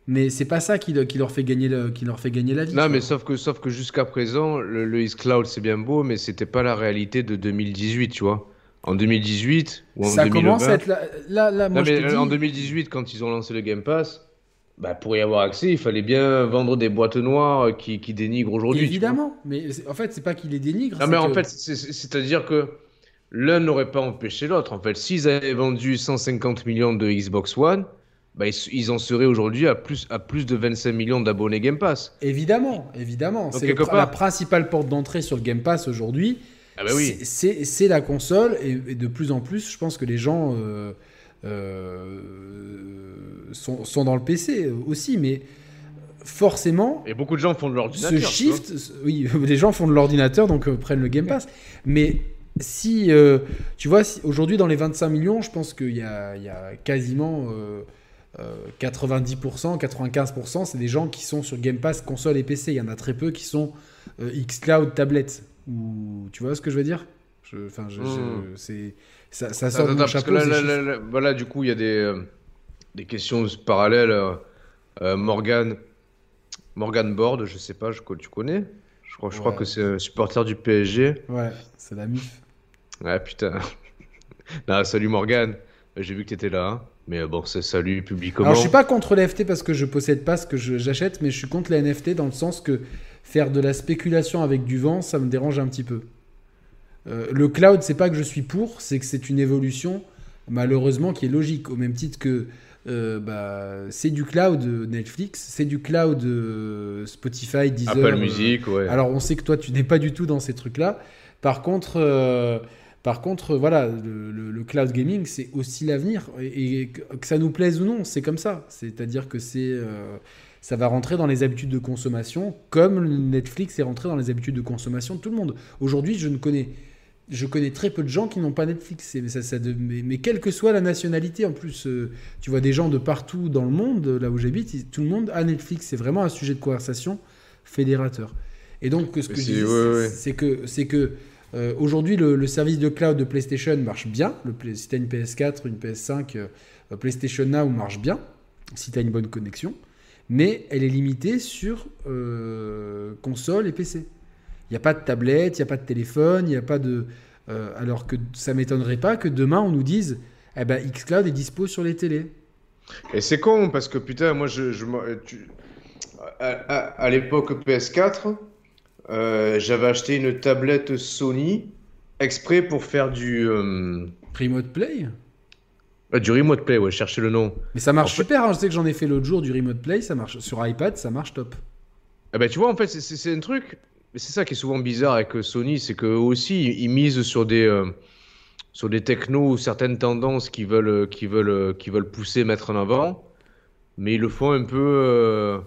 Mais c'est pas ça qui, qui, leur fait gagner le, qui leur fait gagner la vie. Non, mais sauf que, sauf que jusqu'à présent, le, le Xcloud, c'est bien beau, mais c'était pas la réalité de 2018, tu vois en 2018 ou en ça commence à être là, là, moi, mais en 2018 quand ils ont lancé le Game Pass bah, pour y avoir accès, il fallait bien vendre des boîtes noires qui, qui dénigrent aujourd'hui. Évidemment, mais en fait, c'est pas qu'ils les dénigrent. Non, mais en fait, c'est-à-dire que l'un n'aurait pas empêché l'autre. En fait, s'ils avaient vendu 150 millions de Xbox One, bah, ils, en seraient aujourd'hui à plus, à plus de 25 millions d'abonnés Game Pass. Évidemment, évidemment. C'est la principale porte d'entrée sur le Game Pass aujourd'hui. Ah bah oui. C'est la console et, de plus en plus, je pense que les gens euh, euh, sont, sont, dans le PC aussi, mais forcément. Et beaucoup de gens font de l'ordinateur. Ce shift, oui, les gens font de l'ordinateur donc euh, prennent le Game Pass. Mais si, tu vois, si, aujourd'hui dans les 25 millions, je pense qu'il y, y, a quasiment 90%, 95%, c'est des gens qui sont sur Game Pass console et PC. Il y en a très peu qui sont xCloud tablette. Ou tu vois ce que je veux dire? Enfin, je, hmm. c'est ça, ça sort de mon chapeau. voilà, du coup, il y a des, euh, des questions parallèles. Euh, euh, Morgan, Morgan Board, je sais pas, je, tu connais? Je crois, je crois que c'est un supporter du PSG. Ouais, c'est la MIF. Ouais, putain. salut Morgan. J'ai vu que tu étais là. Hein. Mais bon, c'est salut publiquement. Alors, je suis pas contre les NFT parce que je possède pas ce que j'achète, mais je suis contre les NFT dans le sens que faire de la spéculation avec du vent, ça me dérange un petit peu. Euh, le cloud, c'est pas que je suis pour, c'est que c'est une évolution, malheureusement, qui est logique. Au même titre que euh, bah, c'est du cloud Netflix, c'est du cloud euh, Spotify, Deezer. Apple Music, ouais. Alors, on sait que toi, tu n'es pas du tout dans ces trucs-là. Par contre. Par contre, voilà, le, cloud gaming, c'est aussi l'avenir. Et, que ça nous plaise ou non, c'est comme ça. C'est-à-dire que c'est ça va rentrer dans les habitudes de consommation, comme Netflix est rentré dans les habitudes de consommation de tout le monde. Aujourd'hui, je ne connais, je connais très peu de gens qui n'ont pas Netflix. Mais, ça, ça, mais, quelle que soit la nationalité, en plus, euh, tu vois des gens de partout dans le monde, là où j'habite, tout le monde a Netflix. C'est vraiment un sujet de conversation fédérateur. Et donc, ce que je dis, c'est que, c'est que euh, aujourd'hui, le, service de cloud de PlayStation marche bien. Le, si tu as une PS4, une PS5, euh, PlayStation Now marche bien, si tu as une bonne connexion mais elle est limitée sur euh, console et PC. Il n'y a pas de tablette, il n'y a pas de téléphone, il n'y a pas de... Euh, alors que ça m'étonnerait pas que demain on nous dise eh ben, xCloud est dispo sur les télés. Et c'est con parce que putain, moi je, je à, l'époque PS4, euh, j'avais acheté une tablette Sony exprès pour faire du Remote Play? Euh, du Remote Play, ouais, chercher le nom. Mais ça marche super, hein, je sais que j'en ai fait l'autre jour du Remote Play, ça marche sur iPad, ça marche top. Ah bah tu vois, en fait, c'est un truc, mais c'est ça qui est souvent bizarre avec euh, Sony, c'est qu'eux aussi, ils misent sur des, euh, sur des technos ou certaines tendances qu'ils veulent, qui veulent, qui veulent pousser, mettre en avant, mais ils le font un peu euh,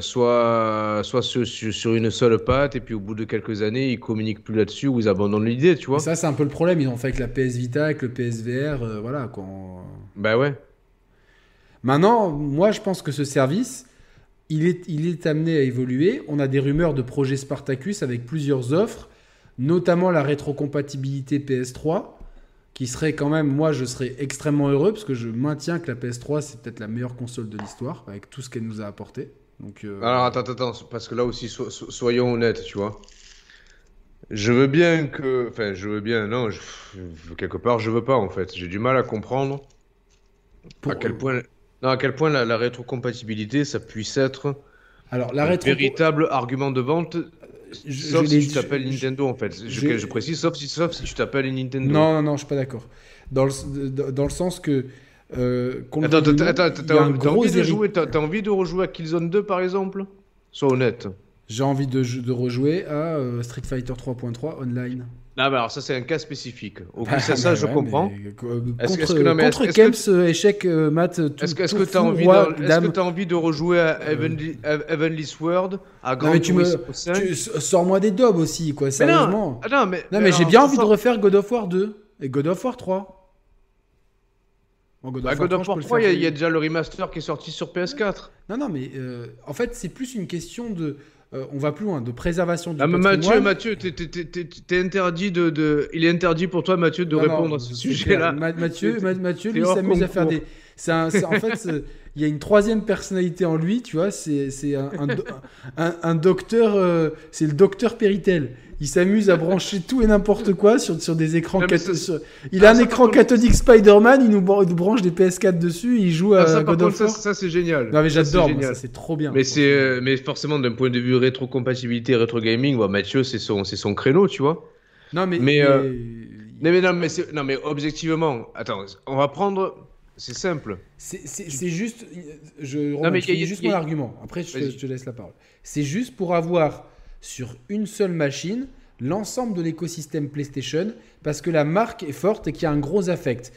soit, soit sur, une seule patte, et puis au bout de quelques années, ils communiquent plus là-dessus ou ils abandonnent l'idée, tu vois. ça, c'est un peu le problème. Ils ont fait avec la PS Vita, avec le PSVR, euh, voilà. Quand... Bah ouais. Maintenant, moi, je pense que ce service, il est, il est amené à évoluer. On a des rumeurs de projet Spartacus avec plusieurs offres, notamment la rétrocompatibilité PS3 qui serait quand même, moi je serais extrêmement heureux parce que je maintiens que la PS3 c'est peut-être la meilleure console de l'histoire avec tout ce qu'elle nous a apporté. Donc, euh, Alors attends, attends, parce que là aussi soyons honnêtes, tu vois. Je veux bien que. Enfin, je veux bien. Non, je- quelque part, je veux pas en fait. J'ai du mal à comprendre Pour- à quel point. Non, à quel point la, la rétrocompatibilité, ça puisse être Alors, la rétro. véritable argument de vente. Je- sauf je si tu t'appelles Nintendo en fait. Je, je- précise, sauf si, sauf si tu t'appelles Nintendo. Non, non, non, je suis pas d'accord. Dans le, dans le sens que. Euh, Attends, attends, il y a un t'as- envie de jouer, t'as t'as envie de rejouer à Killzone 2 par exemple? Sois honnête. J'ai envie de, de rejouer à euh, Street Fighter 3.3 online. Ah bah alors ça c'est un cas spécifique. Ok, Ah, ça, ça, bah je ouais, comprends. mais, euh, Contre, que- non, mais contre Kems, euh, échec, euh, mat, tout, Est-ce que est-ce tout que t'as fou, envie, de, de rejouer à Heavenly, Heavenly Sword, à Non, Grand mais tu me, Turismo 5 tu- sors-moi des dobs aussi, quoi, Mais sérieusement. non, ah non, mais, Non, mais j'ai bien envie de sort- refaire God of War 2 et God of War 3. Bon, God Bah, God of War peux le 3, il y, y a déjà le remaster qui est sorti sur PS4. Non, non, mais euh, en fait, c'est plus une question de. Euh, on va plus loin, de préservation du Ah, Mathieu, patrimoine. Mathieu, t'es- t'es interdit de, de- il est interdit pour toi, Mathieu, de Non, non, répondre à ce sujet-là. Mathieu, Mathieu, lui, s'amuse à faire des. C'est un- en fait, il y a une troisième personnalité en lui, tu vois. C'est un, un, do- un- un docteur. euh, c'est le docteur Péritel. Il s'amuse à brancher tout et n'importe quoi sur, sur des écrans. Cathodiques. il a Ah, un écran cathodique Spider-Man. Il nous, bran- il nous branche des PS4 dessus. Il joue à Ah, ça, God contre, of ça, c'est génial. Non, mais j'adore. c'est trop bien. Mais c'est, euh, mais forcément, d'un point de vue rétrocompatibilité, rétro gaming, bah, Mathieu, c'est son, c'est son créneau, tu vois. Non, mais. mais, euh, mais- Non, mais non, mais c'est- non, mais objectivement, attends, on va prendre, c'est simple. C'est- juste. Je, Romain, mais je y juste y mon argument. Après, je je te laisse la parole. C'est juste pour avoir sur une seule machine l'ensemble de l'écosystème PlayStation parce que la marque est forte et qu'il y a un gros affect.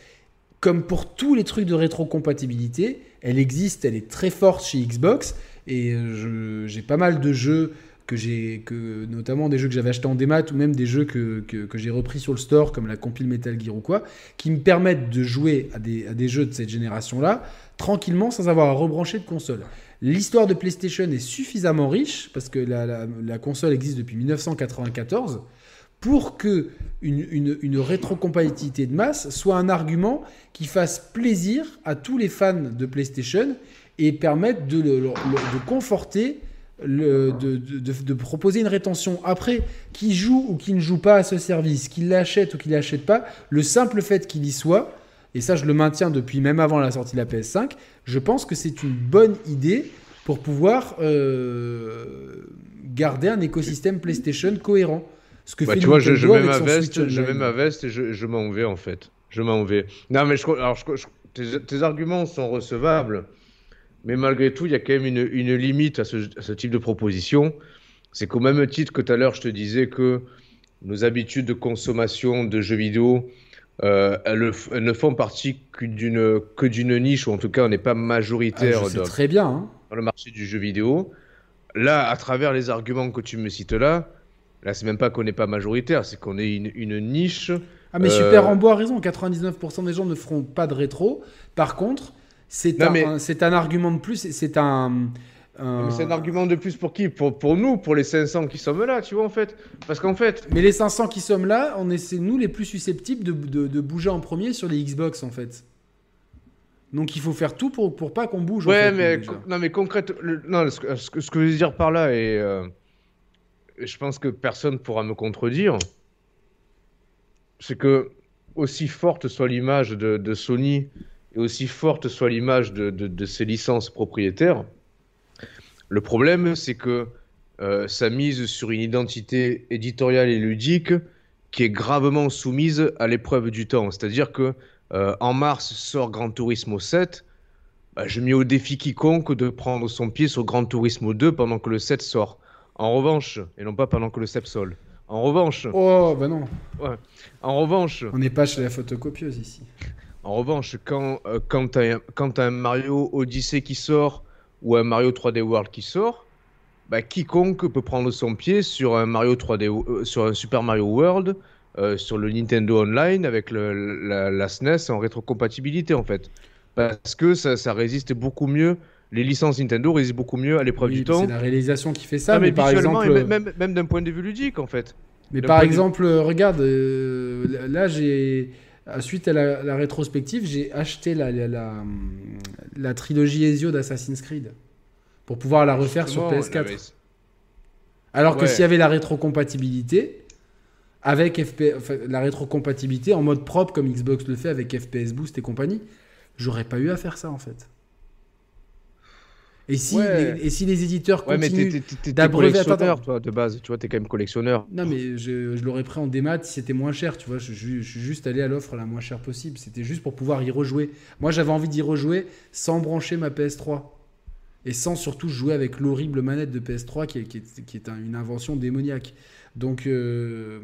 Comme pour tous les trucs de rétrocompatibilité, elle existe, elle est très forte chez Xbox et euh, j'ai pas mal de jeux que j'ai, que notamment des jeux que j'avais achetés en démat ou même des jeux que, que, j'ai repris sur le store comme la compile Metal Gear ou quoi, qui me permettent de jouer à des, à des jeux de cette génération-là tranquillement sans avoir à rebrancher de console. L'histoire de PlayStation est suffisamment riche parce que la, la- console existe depuis 1994 pour que une, une, rétrocompatibilité de masse soit un argument qui fasse plaisir à tous les fans de PlayStation et permette de, de conforter, le- de, de- de- de proposer une rétention. Après, qui joue ou qui ne joue pas à ce service, qu'il l'achète ou qu'il l'achète pas, le simple fait qu'il y soit, et ça je le maintiens depuis même avant la sortie de la PS5, je pense que c'est une bonne idée pour pouvoir euh, garder un écosystème PlayStation cohérent. Ce que Bah, fait tu vois, je, mets ma veste, je mets ma veste et je, je m'en vais en fait. Je m'en vais. Non, mais je, alors, je, je- tes, tes arguments sont recevables, mais malgré tout, il y a quand même une, une limite à ce, à ce type de proposition. C'est qu'au même titre que tout à l'heure, je te disais que nos habitudes de consommation de jeux vidéo, euh, elles, f- elles ne font partie que d'une que d'une niche, ou en tout cas, on n'est pas Ah, majoritaire dans, très bien. hein. dans le marché du jeu vidéo. Là, à travers les arguments que tu me cites là, là, c'est même pas qu'on n'est pas majoritaire, c'est qu'on est une, une niche. Ah mais Euh, Super Rambo a raison, 99% des gens ne feront pas de rétro. Par contre, c'est un, mais- argument de plus, c'est- un... c'est un argument de plus pour qui? Pour, pour nous, pour les 500 qui sommes là, tu vois, en fait. Parce qu'en fait, Mais les 500 qui sommes là, on est, c'est nous les plus susceptibles de, de- de bouger en premier sur les Xbox en fait. Donc il faut faire tout pour, pour pas qu'on bouge. en ouais, fait, mais, déjà. non, mais concrètement, le- non, ce, que- ce que, ce que je veux dire par là, et euh, je pense que personne pourra me contredire, c'est que aussi forte soit l'image de, de Sony et aussi forte soit l'image de, de- de ses licences propriétaires, le problème, c'est que euh, ça mise sur une identité éditoriale et ludique qui est gravement soumise à l'épreuve du temps. C'est-à-dire que euh, en mars sort Gran Turismo 7, bah, je mets au défi quiconque de prendre son pied sur Gran Turismo 2 pendant que le 7 sort. En revanche, et non pas pendant que le 7 sort. En revanche, Oh bah non, en revanche, on n'est pas chez la photocopieuse ici. En revanche, quand, euh, quand tu as, un Mario Odyssey qui sort ou un Mario 3D World qui sort, bah, quiconque peut prendre son pied sur un Mario 3D, euh, sur un Super Mario World, euh, sur le Nintendo Online avec le- la, la SNES en rétrocompatibilité en fait. Parce que ça, ça résiste beaucoup mieux, les licences Nintendo résistent beaucoup mieux à l'épreuve Oui, du temps. c'est la réalisation qui fait ça, mais, mais, par exemple, et même, même, même d'un point de vue ludique en fait. mais par vue- exemple, regarde, euh, là j'ai suite à la, la rétrospective, j'ai acheté la, la, la, trilogie Ezio d'Assassin's Creed pour pouvoir la refaire sur Justement, PS4. là, mais- Alors que s'il y avait la rétrocompatibilité, avec FP, enfin, la rétrocompatibilité en mode propre comme Xbox le fait avec FPS Boost et compagnie, j'aurais pas eu à faire ça en fait. Et si, Ouais. les, et si les éditeurs Ouais, continuent d'abreuver- collectionneur, toi, de base. Tu vois, t'es quand même collectionneur. Non, mais je, je l'aurais pris en démat si c'était moins cher, tu vois. Je, je- je suis juste allé à l'offre la moins chère possible. C'était juste pour pouvoir y rejouer. Moi, j'avais envie d'y rejouer sans brancher ma PS3. Et sans surtout jouer avec l'horrible manette de PS3 qui est, qui est- qui est un- une invention démoniaque. Donc, euh,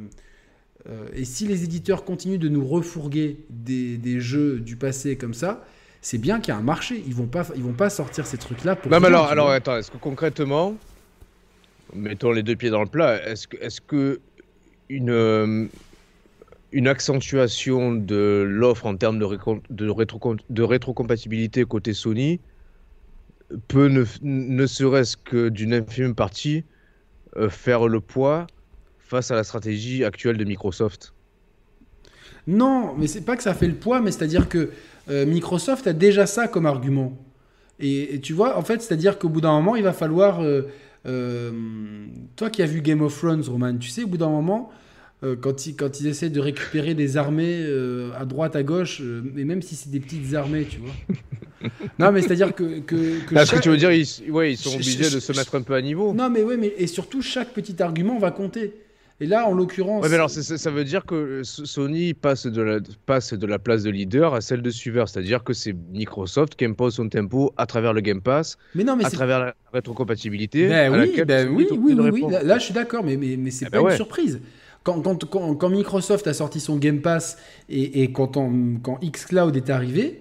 euh, et si les éditeurs continuent de nous refourguer des, des jeux du passé comme ça, c'est bien qu'il y a un marché. Ils vont pas, ils vont pas sortir ces trucs-là pour. Non, mais alors, alors attends, est-ce que concrètement, mettons les deux pieds dans le plat, est-ce que, est-ce que une, euh, une accentuation de l'offre en termes de, de, rétro- de rétrocompatibilité côté Sony peut ne, ne serait-ce que d'une infime partie euh, faire le poids face à la stratégie actuelle de Microsoft? Non, mais c'est pas que ça fait le poids, mais c'est-à-dire que euh, Microsoft a déjà ça comme argument. Et, et tu vois, en fait, c'est-à-dire qu'au bout d'un moment, il va falloir. euh, euh, toi qui as vu Game of Thrones, Roman, tu sais, au bout d'un moment, euh, quand, ils, quand ils essaient de récupérer des armées euh, à droite, à gauche, et même si c'est des petites armées, tu vois. non, mais c'est-à-dire que. que, que chaque- tu veux dire, ils, ouais, ils sont obligés de se mettre un peu à niveau Non, mais ouais, mais et surtout, chaque petit argument va compter. Et là, en l'occurrence. Ouais, mais alors c'est- c'est- ça veut dire que euh, Sony passe de, la, passe de la place de leader à celle de suiveur, c'est-à-dire que c'est Microsoft qui impose son tempo à travers le Game Pass, mais non, mais à travers la rétrocompatibilité. Ben à oui, ben oui, oui, oui. Là, là, je suis d'accord, mais, mais, mais c'est Eh pas ben une ouais. surprise. Quand, quand, quand, quand Microsoft a sorti son Game Pass et, et quand, on- quand xCloud est arrivé,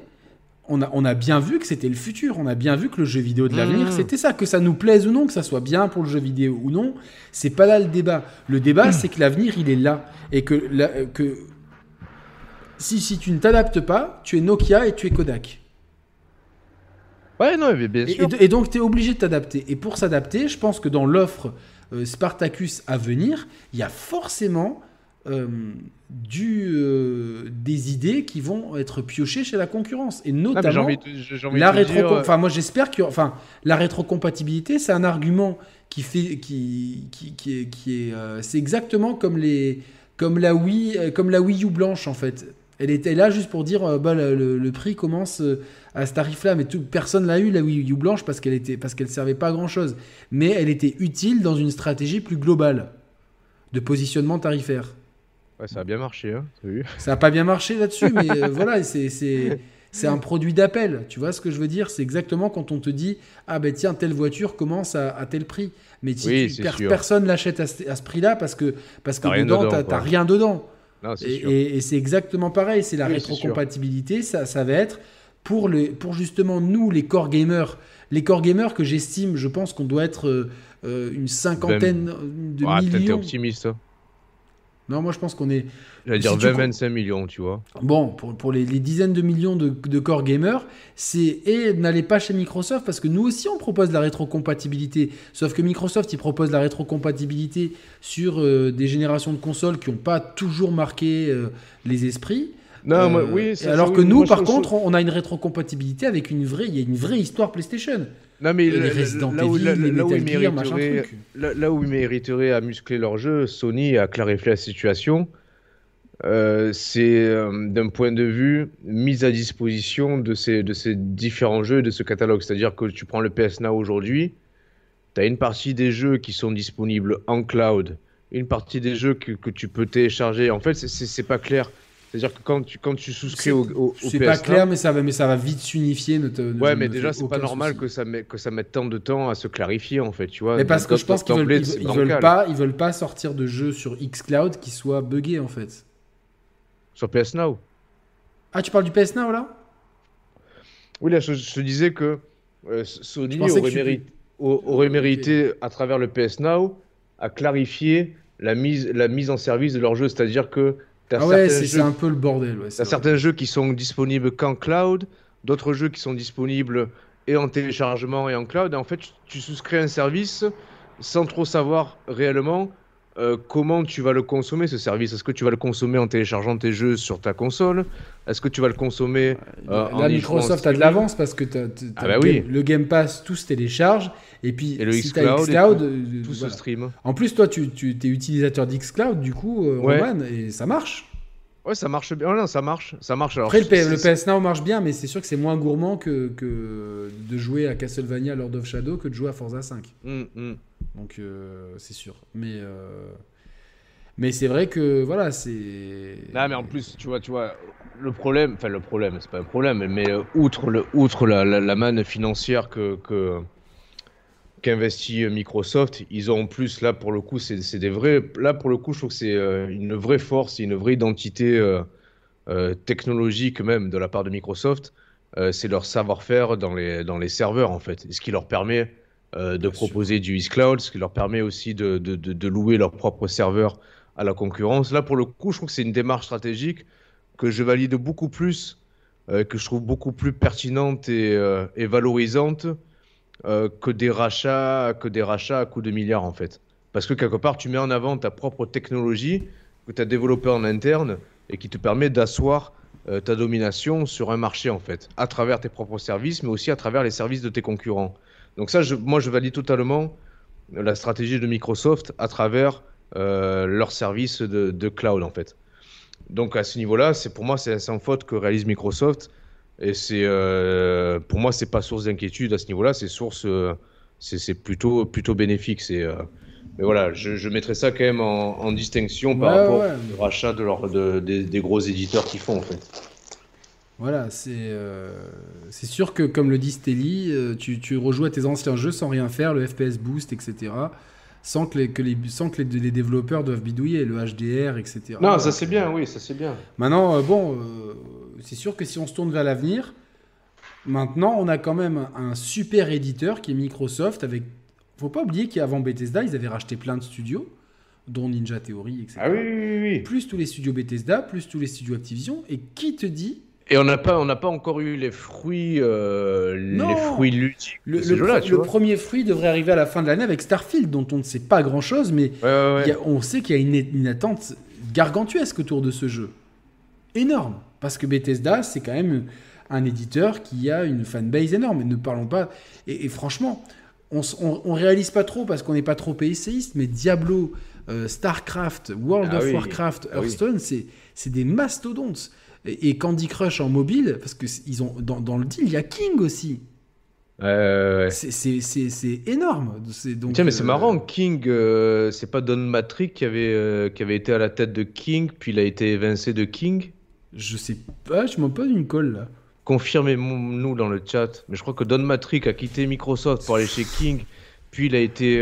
on a, on a bien vu que c'était le futur. On a bien vu que le jeu vidéo de l'avenir, Mmh. c'était ça. Que ça nous plaise ou non, que ça soit bien pour le jeu vidéo ou non, c'est pas là le débat. Le débat, c'est que l'avenir, il est là. Et que, la- que si, si tu ne t'adaptes pas, tu es Nokia et tu es Kodak. Ouais, non, mais bien Et, sûr. et- et donc, tu es obligé de t'adapter. Et pour s'adapter, je pense que dans l'offre euh, Spartacus à venir, il y a forcément du, euh, des idées qui vont être piochées chez la concurrence. Et notamment, de, la rétro euh, enfin moi j'espère que enfin la rétrocompatibilité c'est un argument qui fait qui qui, qui est, qui est euh, c'est exactement comme les comme la Wii euh, comme la Wii U blanche en fait. Elle était là juste pour dire euh, bah le, prix commence euh, à ce tarif là mais tout, personne l'a eu la Wii U blanche parce qu'elle était parce qu'elle servait pas à grand chose mais elle était utile dans une stratégie plus globale de positionnement tarifaire ouais, ça a bien marché, hein, vu ça n'a pas bien marché là-dessus, mais euh, voilà, c'est- un produit d'appel. Tu vois ce que je veux dire? C'est exactement quand on te dit Ah ben tiens, telle voiture commence à, à tel prix. Mais si Oui, tu- per- sûr. personne l'achète à, ce- à ce prix-là parce que, parce que dedans, quoi. t'as rien dedans. Non, Et, sûr. et- et c'est exactement pareil. C'est la Oui, rétrocompatibilité. Ça, ça va être pour, les, pour justement nous, les core gamers. Les core gamers que j'estime, je pense qu'on doit être euh, euh, une cinquantaine de Ah, peut-être t'es millions. optimiste. hein. Non, moi je pense qu'on est. J'allais Si dire tu 20-25 millions, tu vois. Bon, pour, pour les, les dizaines de millions de, de core gamers, c'est et n'allez pas chez Microsoft parce que nous aussi on propose la rétrocompatibilité. Sauf que Microsoft il propose la rétrocompatibilité sur euh, des générations de consoles qui n'ont pas toujours marqué euh, les esprits. Non, Euh, moi, oui, ça- alors ça, que oui, nous, moi, par contre, on a une rétrocompatibilité avec une vraie, il y a une vraie histoire PlayStation. Non, mais les le- Resident là où, là- où ils Gear, mériteraient- truc. là, là où ils mériteraient à muscler leur jeu, Sony a clarifié la situation. Euh, c'est euh, d'un point de vue mise à disposition de ces, de ces différents jeux et de ce catalogue. C'est-à-dire que tu prends le PS Now aujourd'hui, tu as une partie des jeux qui sont disponibles en cloud, une partie des jeux que, que tu peux télécharger. En fait, c'est pas clair. C'est-à-dire que quand tu, quand tu souscris au, au, C'est pas clair, mais ça va, mais ça va vite s'unifier. Ouais, mais déjà, c'est pas normal souci. que ça, met, que ça mette tant de temps à se clarifier, en fait, tu vois. Mais parce que je pense qu'ils veulent, ils, ils veulent pas, ils veulent pas sortir de jeux sur xCloud qui soient buggés en fait. Sur PS Now. Ah, tu parles du PS Now là? Oui, là, je, je disais que euh, Sony que aurait, mérité, au- aurait mérité, à travers le PS Now, à clarifier la mise, la mise en service de leur jeu. C'est-à-dire que Ah ouais, c'est jeux, un peu le bordel. Ouais, t'as certains jeux qui sont disponibles qu'en cloud, d'autres jeux qui sont disponibles et en téléchargement et en cloud. Et en fait, tu, tu souscris un service sans trop savoir réellement euh, comment tu vas le consommer ce service? Est-ce que tu vas le consommer en téléchargeant tes jeux sur ta console? Est-ce que tu vas le consommer euh, Là, Microsoft a de l'avance parce que ah bah oui. le Game Pass, tout se télécharge. Et puis, le si xCloud, Cloud, tout, tout se stream. En plus, toi, tu, tu es utilisateur d'xCloud, du coup, euh, Roman, et ça marche. Ouais, ça marche bien. non, ça marche. Ça marche. Alors, Après, le, PS Now marche bien, mais c'est sûr que c'est moins gourmand que, que, de jouer à Castlevania Lord of Shadow que de jouer à Forza 5. Hum, hum. Donc, c'est sûr. Mais. Mais c'est vrai que voilà, c'est. Non, mais en plus, tu vois, tu vois, le problème, enfin le problème, c'est pas un problème, mais euh, outre le, outre la, la, manne financière que, que qu'investit Microsoft, ils ont en plus là pour le coup, c'est des vrais. Là pour le coup, je trouve que c'est euh, une vraie force, une vraie identité euh, technologique même de la part de Microsoft. c'est leur savoir-faire dans les dans les serveurs en fait, ce qui leur permet de proposer du xCloud, ce qui leur permet aussi de, de, de, de louer leurs propres serveurs à la concurrence. Là, pour le coup, je trouve que c'est une démarche stratégique que je valide beaucoup plus, euh, que je trouve beaucoup plus pertinente et, euh, valorisante euh, que des rachats, que des rachats à coups de milliards en fait. Parce que quelque part, tu mets en avant ta propre technologie que tu as développée en interne et qui te permet d'asseoir ta domination sur un marché en fait, à travers tes propres services, mais aussi à travers les services de tes concurrents. Donc ça, je, moi, je valide totalement la stratégie de Microsoft à travers euh, leur service de, cloud en fait. Donc à ce niveau-là, c'est pour moi c'est sans faute que réalise Microsoft et c'est euh, pour moi c'est pas source d'inquiétude à ce niveau-là, c'est source euh, c'est plutôt plutôt bénéfique. C'est mais voilà, je, je, mettrais ça quand même en, distinction par rapport au rachat de leur, de, des, gros éditeurs qui font en fait. Voilà, c'est c'est sûr que comme le dit Stelly, tu, tu rejoues à tes anciens jeux sans rien faire, le FPS boost, etc sans que les, que les, sans que les, développeurs doivent bidouiller, le HDR, etc. Non, ça c'est bien, oui, ça c'est bien. Maintenant, euh, bon, euh, c'est sûr que si on se tourne vers l'avenir, maintenant on a quand même un super éditeur qui est Microsoft avec. Faut pas oublier qu'avant Bethesda, ils avaient racheté plein de studios, dont Ninja Theory, etc. Ah oui, oui, oui. Plus tous les studios Bethesda, plus tous les studios Activision. Et qui te dit et on n'a pas, on n'a pas encore eu les fruits, euh, les fruits ludiques. Le, le, premier fruit devrait arriver à la fin de l'année avec Starfield, dont on ne sait pas grand-chose, mais on sait qu'il y a une, attente gargantuesque autour de ce jeu, énorme, parce que Bethesda, c'est quand même un éditeur qui a une fanbase énorme. Et ne parlons pas. Et, franchement, on, on, réalise pas trop parce qu'on n'est pas trop PCiste, mais Diablo, euh, Starcraft, World ah of Warcraft, ah Hearthstone, c'est des mastodontes et Candy Crush en mobile, parce que ils ont dans, le deal, il y a King aussi. Euh, c'est énorme. Donc, Tiens, mais c'est euh, marrant, King, euh, c'est pas Don Matrick qui avait, qui avait été à la tête de King, puis il a été évincé de King? Je sais pas, je m'en pose une colle là. Confirmez-nous dans le chat. Mais je crois que Don Matrick a quitté Microsoft pour aller chez King, puis il a été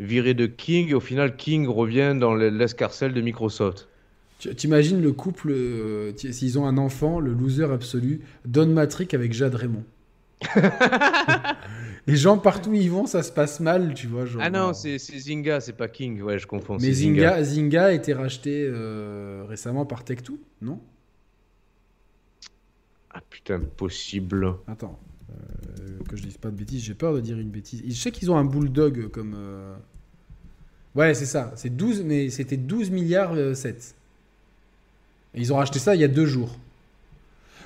viré de King, et au final, King revient dans l'escarcelle de Microsoft. T'imagines le couple, euh, s'ils ont un enfant, le loser absolu, Don Matrick avec Jade Raymond? Les gens partout où ils vont, ça se passe mal, tu vois. ah non, c'est Zynga, c'est pas King, ouais, je confonds. Mais Zynga, Zynga a été racheté euh, récemment par Tech2, non? Ah putain, possible. Attends, euh, que je dise pas de bêtises, j'ai peur de dire une bêtise. Je sais qu'ils ont un bulldog comme. Ouais, c'est ça, c'est 12, mais c'était 12 milliards 7. Ils ont racheté ça il y a deux jours.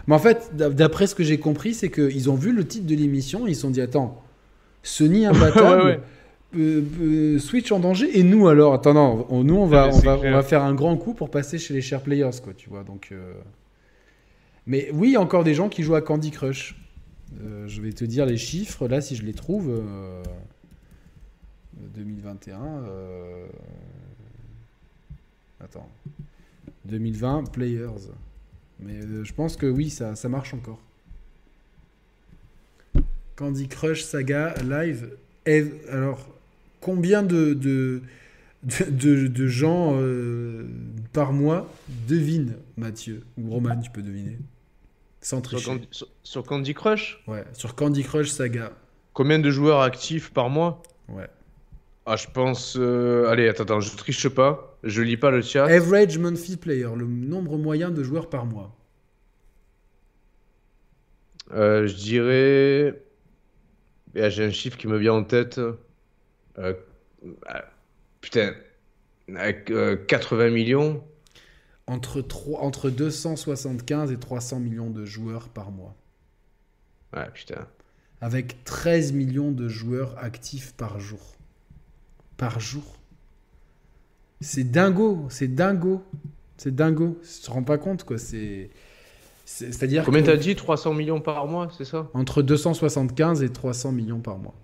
Mais en fait, d'après ce que j'ai compris, c'est qu'ils ont vu le titre de l'émission, ils se sont dit attends, Sony imbattable, euh, euh, Switch en danger, et nous alors Attends, non, nous on va, on va, on va, faire un grand coup pour passer chez les share players, quoi, tu vois. Donc, euh. Mais oui, encore des gens qui jouent à Candy Crush. Je vais te dire les chiffres, là, si je les trouve. 2021. Attends. 2020, Players. Mais euh, je pense que oui, ça, marche encore. Candy Crush Saga Live. alors, combien de, gens euh, par mois devine Mathieu Ou Roman, tu peux deviner. Sans tricher. sur Candy Crush Ouais, sur Candy Crush Saga. Combien de joueurs actifs par mois? Ouais. Ah, je pense. Euh, allez, attends, attends, je triche pas. Je lis pas le chat. Average monthly player, le nombre moyen de joueurs par mois. Euh, je dirais. J'ai un chiffre qui me vient en tête. Euh, putain. Avec 80 millions entre, 3, entre 275 et 300 millions de joueurs par mois. Ouais, putain. Avec 13 millions de joueurs actifs par jour. Par jour. C'est dingo, c'est dingo. C'est dingo. Tu te rends pas compte, quoi. C'est. C'est-à-dire. Combien t'as dit 300 millions par mois, c'est ça? Entre 275 et 300 millions par mois.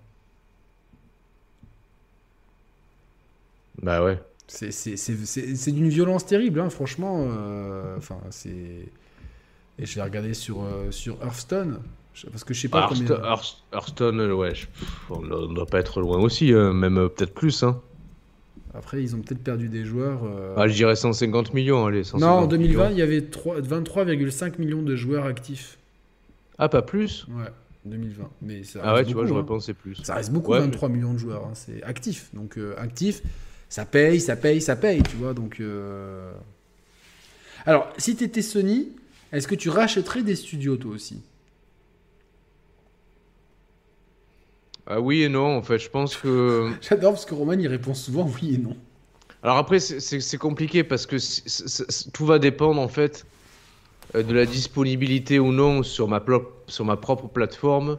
Bah ouais. C'est d'une violence terrible, hein, franchement. Euh, enfin, c'est. Et je vais regarder sur, euh, sur Hearthstone. Parce que je sais pas combien... Hearthstone, euh, ouais, on ne doit pas être loin aussi, même peut-être plus. Hein. Après, ils ont peut-être perdu des joueurs. Ah, je dirais 150 millions, allez. non, en 2020, il y avait 23,5 millions de joueurs actifs. Ah, pas plus? Ouais, 2020. Mais ça ah ouais, tu vois, j'aurais hein. pensé plus. Ça reste beaucoup, 23 millions de joueurs. Hein. C'est actif. Donc, actif, ça paye, ça paye, ça paye, tu vois. Donc, euh, alors, si tu étais Sony, est-ce que tu rachèterais des studios toi aussi? Ah, Oui et non, en fait, je pense que. J'adore parce que Roman il répond souvent oui et non. Alors après, c'est compliqué parce que tout va dépendre en fait euh, de la disponibilité ou non sur ma, sur ma propre plateforme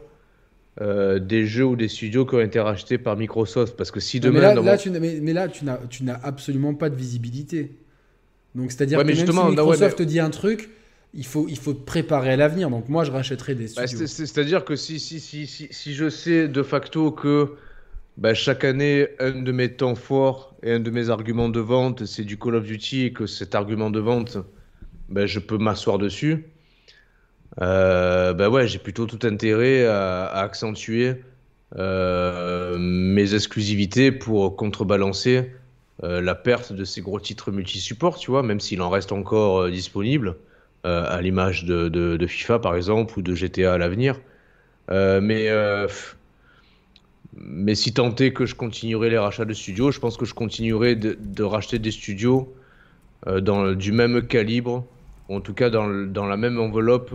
euh, des jeux ou des studios qui ont été rachetés par Microsoft. Parce que si demain. Mais là, tu, mais, là tu, n'as, absolument pas de visibilité. Donc, c'est-à-dire que même si Microsoft te dit un truc, il faut, il faut te préparer à l'avenir. Donc, moi, je rachèterai des bah, studios. c'est-à-dire que si, si, si, si, si je sais de facto que bah, chaque année, un de mes temps forts et un de mes arguments de vente, c'est du Call of Duty et que cet argument de vente, bah, je peux m'asseoir dessus euh, bah ouais, j'ai plutôt tout intérêt à, accentuer euh, mes exclusivités pour contrebalancer euh, la perte de ces gros titres multi-support, tu vois, même s'il en reste encore euh, disponible, à l'image de, de, FIFA par exemple ou de GTA à l'avenir. mais mais si tant est que je continuerai les rachats de studios, je pense que je continuerai de, de racheter des studios dans, du même calibre, en tout cas dans, dans la même enveloppe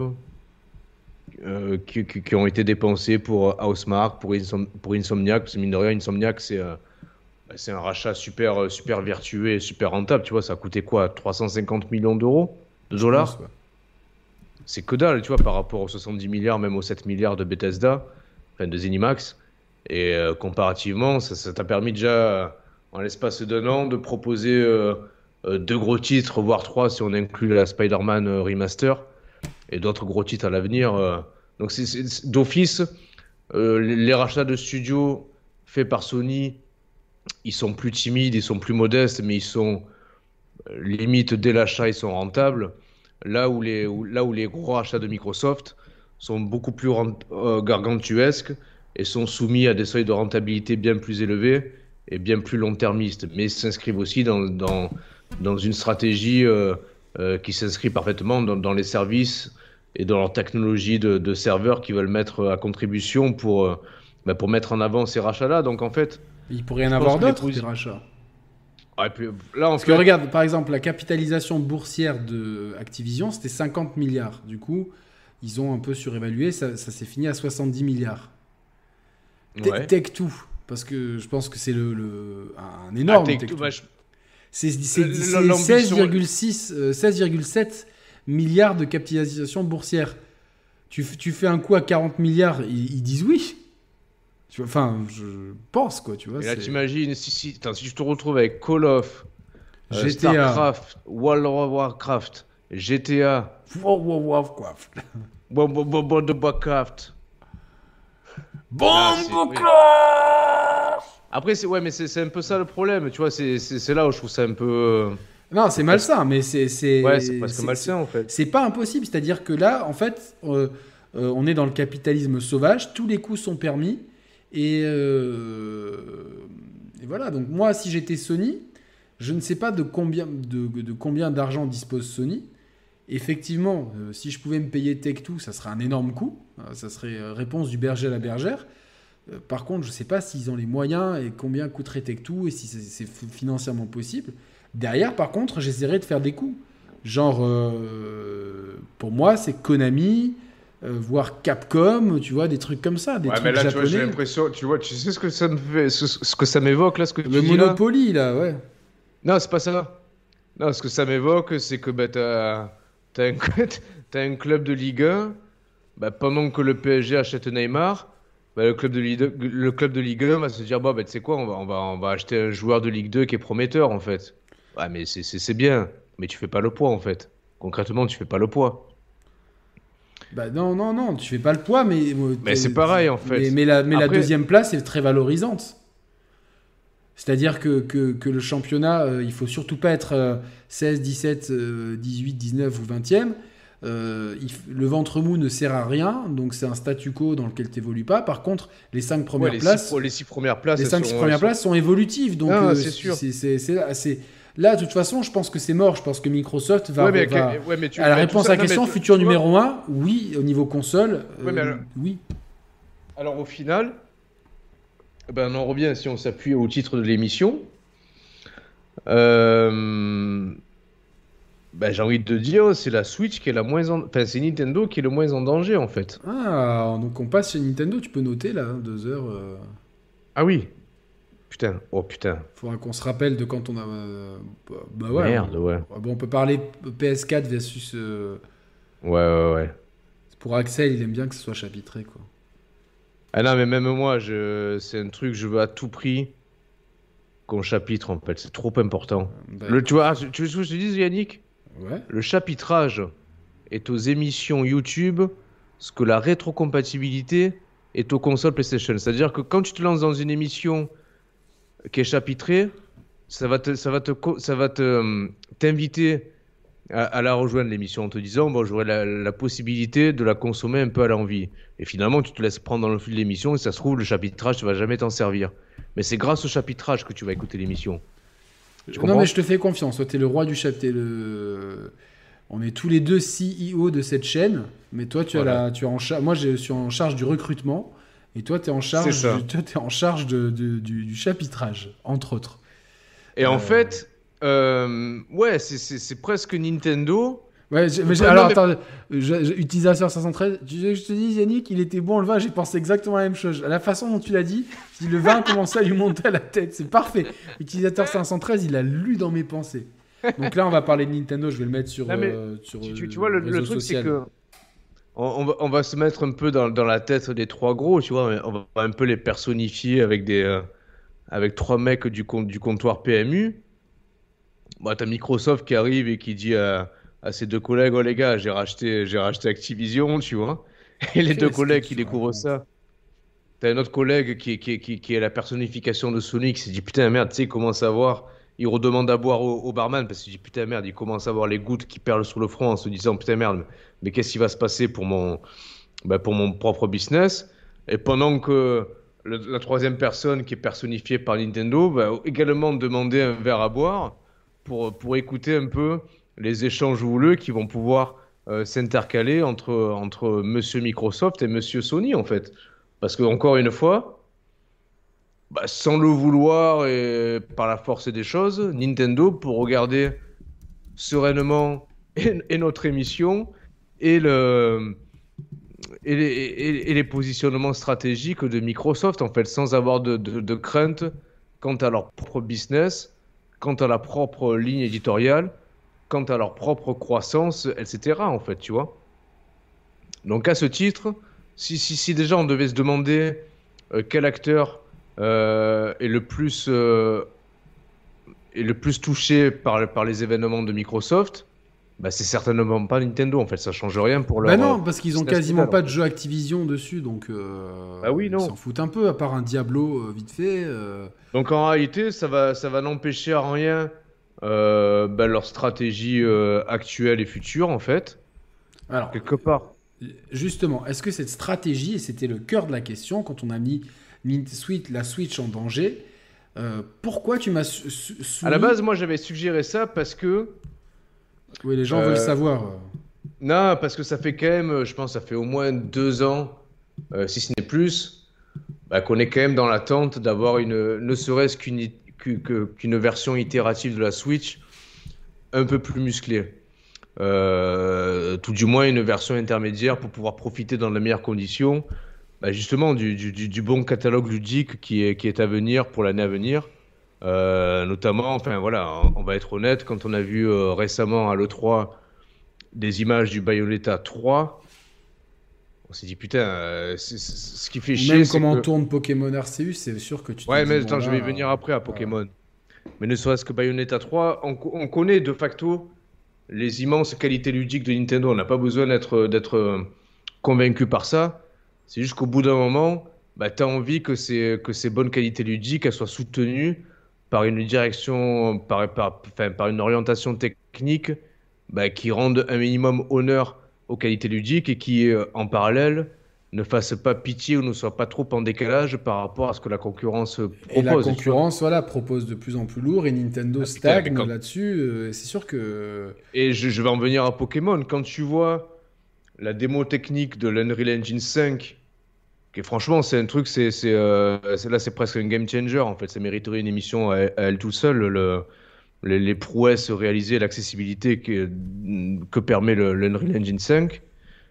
euh, qui, qui, ont été dépensés pour Housemark, pour, pour Insomniac, parce que mine de rien, Insomniac, c'est euh, bah, un rachat super, euh, super vertueux et super rentable. Tu vois, ça a coûté quoi 350 millions d'euros De dollars C'est que dalle, tu vois, par rapport aux 70 milliards, même aux 7 milliards de Bethesda, enfin de Zenimax. Et comparativement, ça t'a permis déjà, en l'espace d'un an, de proposer deux gros titres, voire trois si on inclut la Spider-Man Remaster et d'autres gros titres à l'avenir. Euh. Donc d'office, euh, les rachats de studios faits par Sony, ils sont plus timides, ils sont plus modestes, mais ils sont euh, limite dès l'achat, ils sont rentables. Là où les, là où les gros rachats de Microsoft sont beaucoup plus gargantuesques et sont soumis à des seuils de rentabilité bien plus élevés et bien plus long-termistes, mais s'inscrivent aussi dans, dans, dans, une stratégie qui s'inscrit parfaitement dans, dans, les services et dans leur technologie de, de serveurs qu'ils veulent mettre à contribution pour, euh, bah, pour mettre en avant ces rachats-là. Donc en fait. Il pourrait y en avoir d'autres, ces rachats. et puis, là, Parce que regarde, par exemple, la capitalisation boursière de Activision, c'était 50 milliards. Du coup, ils ont un peu surévalué, ça, ça s'est fini à 70 milliards. Ouais. Tech2, parce que je pense que c'est le, le, un énorme. Ah, bah, C'est 16,6, 16,7 milliards de capitalisation boursière. Tu, tu, fais un coup à 40 milliards, ils, disent oui. Tu vois, enfin, je pense, quoi, tu vois. Et là, t'imagines, si, si, si tu te retrouves avec Call of, euh, GTA. Starcraft, World of Warcraft, GTA. World of Warcraft. World of Warcraft. Bombocraft Après, c'est ouais, mais c'est un peu ça le problème, tu vois. C'est là où je trouve ça un peu. Non, c'est malsain, mais c'est. Ouais, c'est presque malsain en fait. C'est pas impossible, c'est-à-dire que là, en fait, euh, euh, on est dans le capitalisme sauvage, tous les coups sont permis, et, euh, et voilà. Donc moi, si j'étais Sony, je ne sais pas de combien de, de combien d'argent dispose Sony. Effectivement, si je pouvais me payer Tech2, ça serait un énorme coup. ça serait réponse du berger à la bergère. par contre, je ne sais pas s'ils ont les moyens et combien coûterait Tech2 et si c'est financièrement possible. Derrière, par contre, j'essaierai de faire des coups. Genre, euh, pour moi, c'est Konami, euh, voire Capcom, tu vois, des trucs comme ça. Des ouais, trucs mais là, japonais. j'ai l'impression, tu vois, tu sais ce que ça me fait, ce, que ça m'évoque là, ce que Le Monopoly, là, ouais. Non, c'est pas ça. Non, ce que ça m'évoque, c'est que bah, t'as as un, as un club de Ligue 1, bah, pendant que le PSG achète Neymar, bah, le, club de Ligue, le club de Ligue 1 va se dire, bah, bah tu sais quoi, on va, on, va, on va acheter un joueur de Ligue 2 qui est prometteur, en fait. Ouais, mais c'est bien, mais tu fais pas le poids, en fait. Concrètement, tu fais pas le poids. Bah non, non, non, tu fais pas le poids, mais. Euh, mais c'est pareil en fait. Mais, la, mais la, deuxième place est très valorisante. C'est-à-dire que, que, le championnat, euh, il faut surtout pas être 16, 17, 18, 19 ou 20e. Euh, le ventre mou ne sert à rien, donc c'est un statu quo dans lequel tu n'évolues pas. Par contre, les cinq premières places, les six premières places, les cinq sont, premières places sont évolutives. Donc ah, c'est sûr. C'est Là, de toute façon, je pense que c'est mort. Je pense que Microsoft va. Ouais, à la réponse à la question, futur numéro 1, oui, au niveau console, euh, oui. Alors au final, ben, on en revient si on s'appuie au titre de l'émission. Euh, ben, j'ai envie de dire, c'est la Switch qui est la moins en... Enfin, c'est Nintendo qui est le moins en danger en fait. Ah, donc on passe chez Nintendo, tu peux noter là, deux heures. Euh. Ah oui, Putain, oh putain. Faudra qu'on se rappelle de quand on a. Euh, bah ouais. Merde, ouais. Bon, on peut parler PS4 versus. Euh, ouais, ouais, ouais. Pour Axel, il aime bien que ce soit chapitré, quoi. Ah non, mais même moi, je... c'est un truc, je veux à tout prix qu'on chapitre, en fait. C'est trop important. Bah, le, tu vois, tu veux que je te dise, Yannick? Ouais. Le chapitrage est aux émissions YouTube ce que la rétrocompatibilité est aux consoles PlayStation. C'est-à-dire que quand tu te lances dans une émission qui est chapitré, ça va te, ça va te, ça va te, euh, t'inviter à, la rejoindre l'émission en te disant bon j'aurai la, possibilité de la consommer un peu à l'envie. Et finalement tu te laisses prendre dans le fil de l'émission et ça se trouve le chapitrage tu vas jamais t'en servir. Mais c'est grâce au chapitrage que tu vas écouter l'émission. Non mais je te fais confiance. Toi es le roi du chapitre. Le... On est tous les deux CEO de cette chaîne, mais toi tu as la, tu es en charge. Moi je suis en charge du recrutement. Et toi, tu es en charge, toi, es en charge de, du, chapitrage, entre autres. Et en euh, fait, euh, ouais, c'est presque Nintendo. Ouais, alors attends, utilisateur 513, tu veux que je te dise Yannick, il était bon le vin, j'ai pensé exactement la même chose. À la façon dont tu l'as dit, si le vin commençait à lui monter à la tête, c'est parfait. Utilisateur 513, il a lu dans mes pensées. Donc là, on va parler de Nintendo, je vais le mettre sur. Euh, sur tu, tu, vois, le, le truc, c'est que on, va, se mettre un peu dans, la tête des trois gros, tu vois. On va un peu les personnifier avec des euh, avec trois mecs du, du comptoir PMU. Bah, t'as Microsoft qui arrive et qui dit à, ses deux collègues Oh les gars, j'ai racheté, racheté Activision, tu vois. Et les deux collègues qui découvrent ça. T'as un autre collègue qui, qui, qui, est la personnification de Sony qui s'est dit Putain, merde, tu sais, il commence à voir. Il redemande à boire au, barman parce qu'il dit Putain, merde, il commence à voir les gouttes qui perlent sur le front en se disant Putain, merde, mais qu'est-ce qui va se passer pour mon, bah, pour mon propre business? Et pendant que la troisième personne qui est personnifiée par Nintendo va également demander un verre à boire pour, pour écouter un peu les échanges houleux qui vont pouvoir euh, s'intercaler entre, entre Monsieur Microsoft et Monsieur Sony en fait. Parce que encore une fois, bah, sans le vouloir et par la force des choses, Nintendo pour regarder sereinement et notre émission et, le, et, les, positionnements stratégiques de Microsoft, en fait, sans avoir de, crainte quant à leur propre business, quant à la propre ligne éditoriale, quant à leur propre croissance, etc. En fait, tu vois. Donc à ce titre, si déjà on devait se demander euh, quel acteur euh, est le plus euh, est le plus touché par, par les événements de Microsoft, bah, c'est certainement pas Nintendo en fait, ça change rien pour leur. Bah non, parce qu'ils ont quasiment pas de jeu Activision dessus, donc. Euh, bah oui, non. Ils s'en foutent un peu, à part un Diablo euh, vite fait. Euh. Donc en réalité, ça va, ça va n'empêcher à rien bah, leur stratégie actuelle et future en fait. Alors, quelque part. Justement, est-ce que cette stratégie, et c'était le cœur de la question quand on a mis la Switch en danger, pourquoi tu m'as soumis... À la base, moi j'avais suggéré ça parce que oui, les gens veulent euh, savoir. Non, parce que ça fait quand même, je pense, ça fait au moins deux ans, euh, si ce n'est plus, bah, qu'on est quand même dans l'attente d'avoir une, ne serait-ce qu'une qu'une version itérative de la Switch un peu plus musclée. Euh, tout du moins une version intermédiaire pour pouvoir profiter dans les meilleures conditions, bah, justement du, du, du, bon catalogue ludique qui est, qui est à venir pour l'année à venir. notamment, enfin voilà, on va être honnête, quand on a vu récemment à l'E3 des images du Bayonetta 3, on s'est dit putain, ce qui fait chier. Même comment tourne Pokémon Arceus, c'est sûr que tu. Ouais, mais attends, je vais venir après à Pokémon. Mais ne serait-ce que Bayonetta 3, on, on, connaît de facto les immenses qualités ludiques de Nintendo. On n'a pas besoin d'être convaincu par ça. C'est juste qu'au bout d'un moment, bah, tu as envie que ces, que ces bonnes qualités ludiques elles soient soutenues par une direction, par, par, enfin, par une orientation technique bah, qui rende un minimum honneur aux qualités ludiques et qui, euh, en parallèle, ne fasse pas pitié ou ne soit pas trop en décalage par rapport à ce que la concurrence propose. Et la concurrence, voilà, propose de plus en plus lourd et Nintendo ah, stagne là-dessus. Euh, c'est sûr que. Et je, je, vais en venir à Pokémon. Quand tu vois la démo technique de l'Unreal Engine 5, qui franchement, c'est un truc, c'est euh, là, c'est presque un game changer en fait. Ça mériterait une émission à, elle tout seul. Le, les, prouesses réalisées, l'accessibilité que, que permet l'Unreal Engine 5,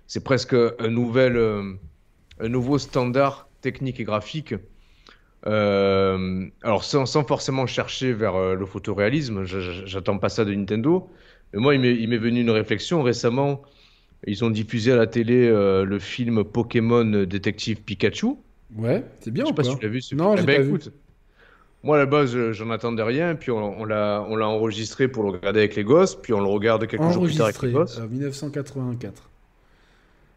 c'est presque un nouvel, euh, un nouveau standard technique et graphique. Euh, alors sans, sans, forcément chercher vers le photoréalisme, j'attends pas ça de Nintendo. Mais moi, il m'est venu une réflexion récemment. Ils ont diffusé à la télé le film Pokémon Détective Pikachu. Ouais, c'est bien. Je sais pas si tu l'as vu. Ce non, j'ai eh ben, pas vu. Moi, à la base, j'en attendais rien, puis on, on l'a enregistré pour le regarder avec les gosses, puis on le regarde quelques jours plus tard avec les gosses. En 1984.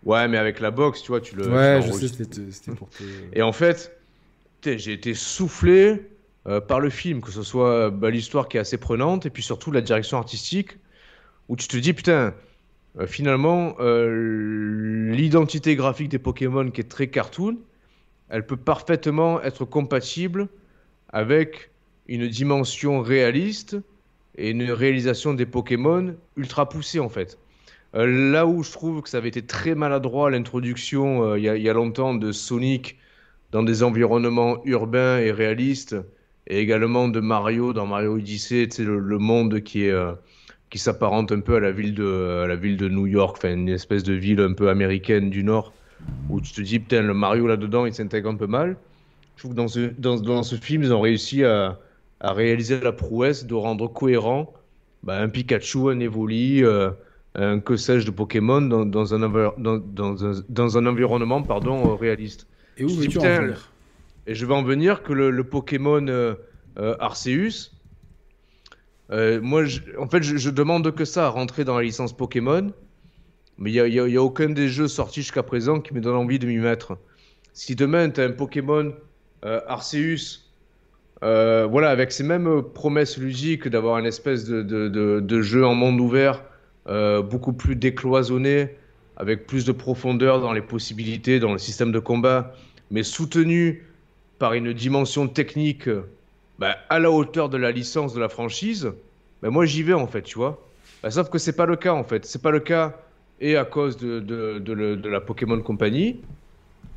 Ouais, mais avec la box, tu vois, tu le. Ouais, je sais, c'était pour te... Et en fait, j'ai été soufflé euh, par le film, que ce soit bah, l'histoire qui est assez prenante, et puis surtout la direction artistique, où tu te dis, putain, euh, finalement, euh, l'identité graphique des Pokémon qui est très cartoon, elle peut parfaitement être compatible avec une dimension réaliste et une réalisation des Pokémon ultra poussée en fait. Euh, là où je trouve que ça avait été très maladroit l'introduction il y, a longtemps de Sonic dans des environnements urbains et réalistes, et également de Mario dans Mario Odyssey, le, le, monde qui est qui s'apparente un peu à la ville de à la ville de New York, enfin une espèce de ville un peu américaine du Nord, où tu te dis putain le Mario là dedans il s'intègre un peu mal. Je trouve que dans ce dans, dans ce film ils ont réussi à, à réaliser la prouesse de rendre cohérent bah, un Pikachu, un Evoli un que sais-je de Pokémon dans, dans, un, un, dans un environnement pardon, euh, réaliste. Et où veux-tu en venir? Et je vais en venir que le, le Pokémon euh, euh, Arceus, euh, moi, en fait, je, demande que ça, rentrer dans la licence Pokémon, mais il n'y a, aucun des jeux sortis jusqu'à présent qui me donne envie de m'y mettre. Si demain, tu as un Pokémon Arceus, voilà, avec ces mêmes promesses ludiques d'avoir une espèce de, jeu en monde ouvert, euh, beaucoup plus décloisonné, avec plus de profondeur dans les possibilités, dans le système de combat, mais soutenu par une dimension technique bah, à la hauteur de la licence de la franchise, bah, moi j'y vais en fait, tu vois. Bah, sauf que c'est pas le cas en fait. C'est pas le cas et à cause de, de, de, de la Pokémon Company,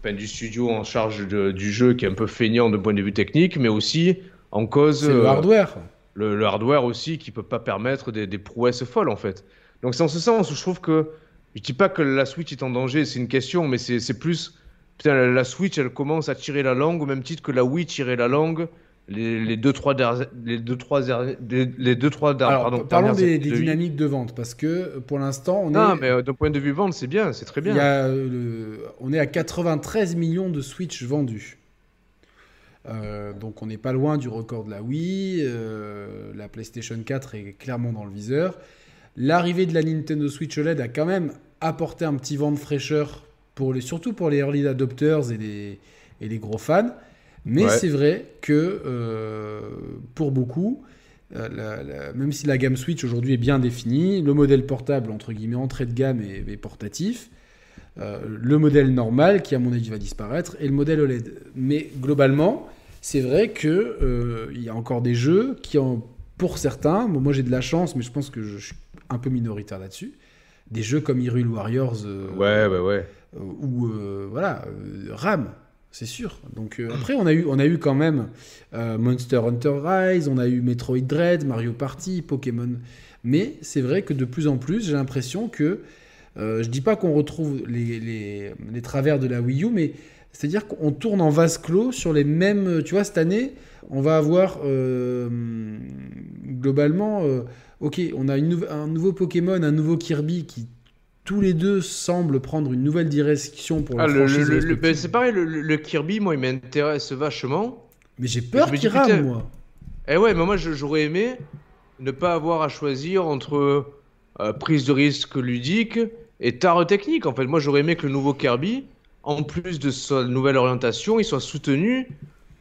enfin, du studio en charge du jeu qui est un peu feignant de point de vue technique, mais aussi en cause. le euh, hardware. Le, le, hardware aussi qui peut pas permettre des, des prouesses folles en fait. Donc c'est en ce sens où je trouve que je dis pas que la Switch est en danger, c'est une question, mais c'est plus putain la, Switch elle commence à tirer la langue au même titre que la Wii tirait la langue. Les, les deux trois dernières les deux trois les deux trois pardon, parlons des, des dynamiques de vente parce que pour l'instant on non, est mais euh, d'un point de vue vente c'est bien c'est très bien. a le... on est à 93 millions de Switch vendus euh, donc on n'est pas loin du record de la Wii euh, la PlayStation 4 est clairement dans le viseur. L'arrivée de la Nintendo Switch OLED a quand même apporté un petit vent de fraîcheur, pour les, surtout pour les early adopters et les, et les gros fans. Mais c'est vrai que euh, pour beaucoup, euh, même si la gamme Switch aujourd'hui est bien définie, le modèle portable, entre guillemets, entrée de gamme et, portatif, euh, le modèle normal, qui à mon avis va disparaître, et le modèle OLED. Mais globalement, c'est vrai qu'il y a encore des jeux qui, en, pour certains, moi j'ai de la chance, mais je pense que je, je suis un peu minoritaire là-dessus. Des jeux comme Hyrule Warriors. Ouais, ouais, ouais. Ou voilà, RAM, c'est sûr. Donc après, on a eu, on a eu quand même Monster Hunter Rise, on a eu Metroid Dread, Mario Party, Pokémon. Mais c'est vrai que de plus en plus, j'ai l'impression que je dis pas qu'on retrouve les, les, les, travers de la Wii U, mais C'est-à-dire qu'on tourne en vase clos sur les mêmes. Tu vois, cette année, on va avoir euh, globalement. euh, ok, on a une un nouveau Pokémon, un nouveau Kirby qui tous les deux semblent prendre une nouvelle direction pour la Ah, franchise le- le- respective. ben, c'est pareil, le, Kirby, moi, il m'intéresse vachement. Mais j'ai peur qu'il rame, putain, moi. Eh ouais, mais moi, je- j'aurais aimé ne pas avoir à choisir entre euh, prise de risque ludique et tare technique. En fait, moi, j'aurais aimé que le nouveau Kirby, en plus de sa nouvelle orientation, il soit soutenu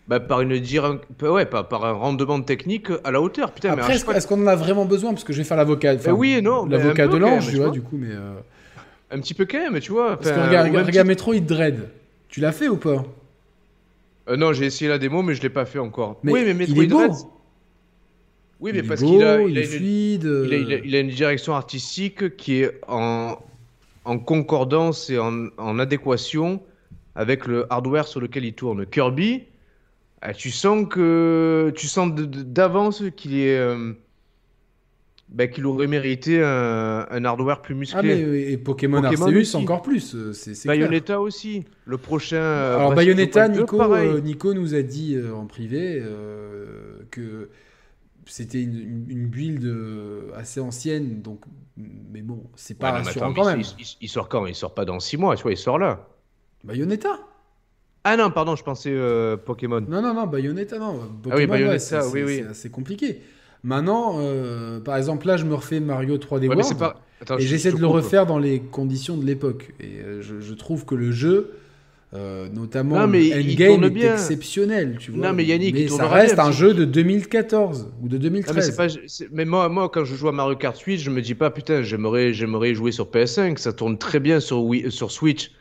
bah, par une dire... ouais, pas par un rendement technique à la hauteur. Putain, Après, est-ce qu'on en a vraiment besoin? Parce que je vais faire l'avocat. enfin, Eh oui non, L'avocat de l'ange, tu vois, du coup, mais. euh, un petit peu quand même, tu vois. Parce que regarde, regarde Metroid Dread. Tu l'as fait ou pas? Euh, non, j'ai essayé la démo, mais je l'ai pas fait encore. Mais oui, mais il Metroid est beau. Dread, Oui, mais il parce qu'il a, il, il a une, fluide. il a- il a- euh, il a une direction artistique qui est en, en concordance et en, en adéquation avec le hardware sur lequel il tourne. Kirby, tu sens que tu sens d'avance qu'il est euh, bah, qu'il aurait mérité un, un hardware plus musclé. Ah, mais euh, et Pokémon, Pokémon Arceus aussi. encore plus. euh, C'est c'est clair. Bayonetta aussi. Le prochain. euh, Alors Bayonetta, Wild 2, Nico, euh, Nico nous a dit euh, en privé que c'était une, build assez ancienne, donc mais bon, c'est Ouais, pas non, mais rassurant attends, quand même. il, il- il sort quand? Il sort pas dans 6 mois, tu vois, il sort là. Bayonetta? Ah non, pardon, je pensais euh, Pokémon. Non, non, non, Bayonetta, non. Pokémon, Ah oui, Bayonetta, ouais, oui, oui. c'est compliqué. Maintenant, euh, par exemple, là, je me refais Mario 3D Ouais, mais World. c'est pas. Attends, Et je- j'essaie je de le refaire dans les conditions de l'époque. Et euh, je, je trouve que le jeu, notamment Non, mais il endgame, tourne est bien. exceptionnel. Tu vois. Non, mais Yannick, il ça reste bien, un jeu de 2014 ou de Non, mais 2013. c'est pas. c'est- Mais moi, moi, quand je joue à Mario Kart 8, je me dis pas, putain, j'aimerais, jouer sur PS5. Ça tourne très bien sur, Wii- sur Switch.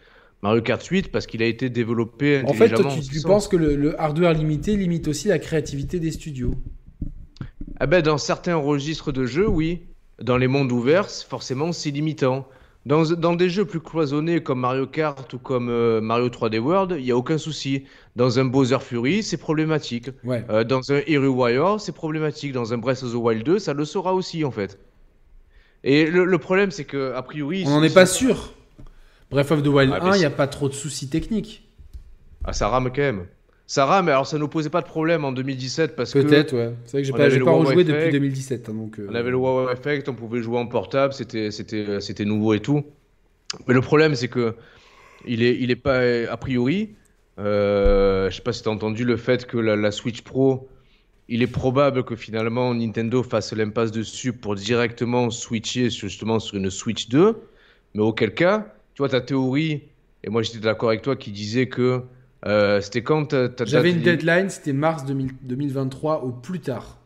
Mario Kart 8 parce qu'il a été développé en fait, toi, tu, tu penses que le, le hardware limité limite aussi la créativité des studios? Ah ben, dans certains registres de jeux, oui. Dans les mondes ouverts, forcément, c'est limitant. Dans, dans des jeux plus cloisonnés comme Mario Kart ou comme euh, Mario 3D World, il n'y a aucun souci. Dans un Bowser Fury, c'est problématique. Ouais. Euh, dans un Hero Warrior, c'est problématique. Dans un Breath of the Wild 2, ça le sera aussi, en fait. Et le, le problème, c'est que, a priori. On n'en est pas sûr. Breath of the Wild Ah, mais 1, il n'y a pas trop de soucis techniques. Ah, ça rame quand même. Ça rame, alors ça nous posait pas de problème en 2017 parce que. Peut-être, ouais. C'est vrai que j'ai pas, pas Wow rejoué Effect. depuis 2017. hein, donc, euh, On avait le wow effect, on pouvait jouer en portable, c'était c'était nouveau et tout. Mais le problème c'est que il est il est pas a priori. Euh, je sais pas si tu as entendu le fait que la, la Switch Pro, il est probable que finalement Nintendo fasse l'impasse dessus pour directement switcher sur- justement sur une Switch 2. Mais auquel cas, tu vois ta théorie et moi j'étais d'accord avec toi qui disait que euh, c'était quand J'avais une deadline, c'était mars 2000 2023 au plus tard.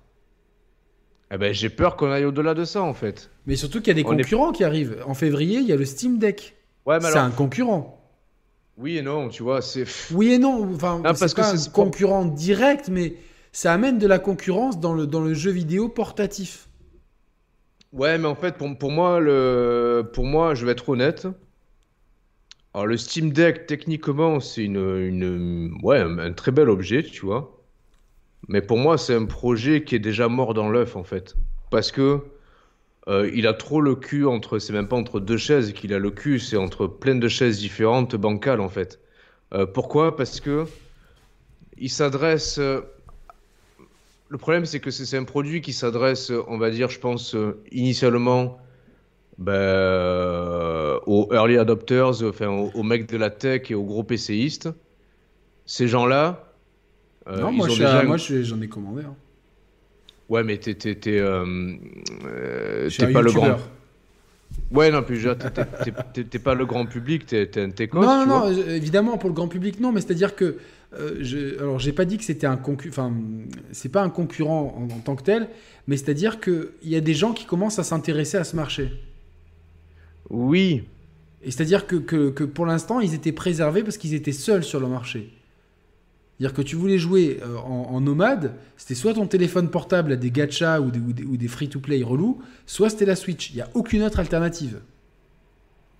Eh ben, j'ai peur qu'on aille au-delà de ça en fait. Mais surtout qu'il y a des On est- concurrents qui arrivent. En février, il y a le Steam Deck. Ouais, C'est alors, un concurrent. oui et non, tu vois, c'est. Oui et non. Enfin, parce c'est que un concurrent direct, mais ça amène de la concurrence dans le, dans le jeu vidéo portatif. Ouais, mais en fait, pour, pour moi, le, pour moi, je vais être honnête. Alors, le Steam Deck, techniquement, c'est une, un, très bel objet, tu vois. Mais pour moi, c'est un projet qui est déjà mort dans l'œuf, en fait. Parce que euh, il a trop le cul entre, c'est même pas entre deux chaises qu'il a le cul, c'est entre plein de chaises différentes, bancales, en fait. Euh, pourquoi? Parce que il s'adresse. euh, le problème, c'est que c'est un produit qui s'adresse, on va dire, je pense, initialement ben, aux early adopters, enfin, aux, aux mecs de la tech et aux gros PCistes. Ces gens-là, euh, non, ils moi, je déjà j'en ai commandé. hein. Ouais, mais t'es euh, euh, pas le grand. Ouais, non, puis t'es- pas le grand public, t'es un techos, Non, non, non, euh, évidemment, pour le grand public, non, mais c'est-à-dire que. euh, je, alors, j'ai pas dit que c'était un concurrent. Enfin, c'est pas un concurrent en, en tant que tel, mais c'est-à-dire qu'il y a des gens qui commencent à s'intéresser à ce marché. Oui, Et c'est-à-dire que, que, pour l'instant, ils étaient préservés parce qu'ils étaient seuls sur le marché. C'est-à-dire que tu voulais jouer euh, en, nomade, c'était soit ton téléphone portable à des gachas ou des, free-to-play relous, soit c'était la Switch. Il n'y a aucune autre alternative.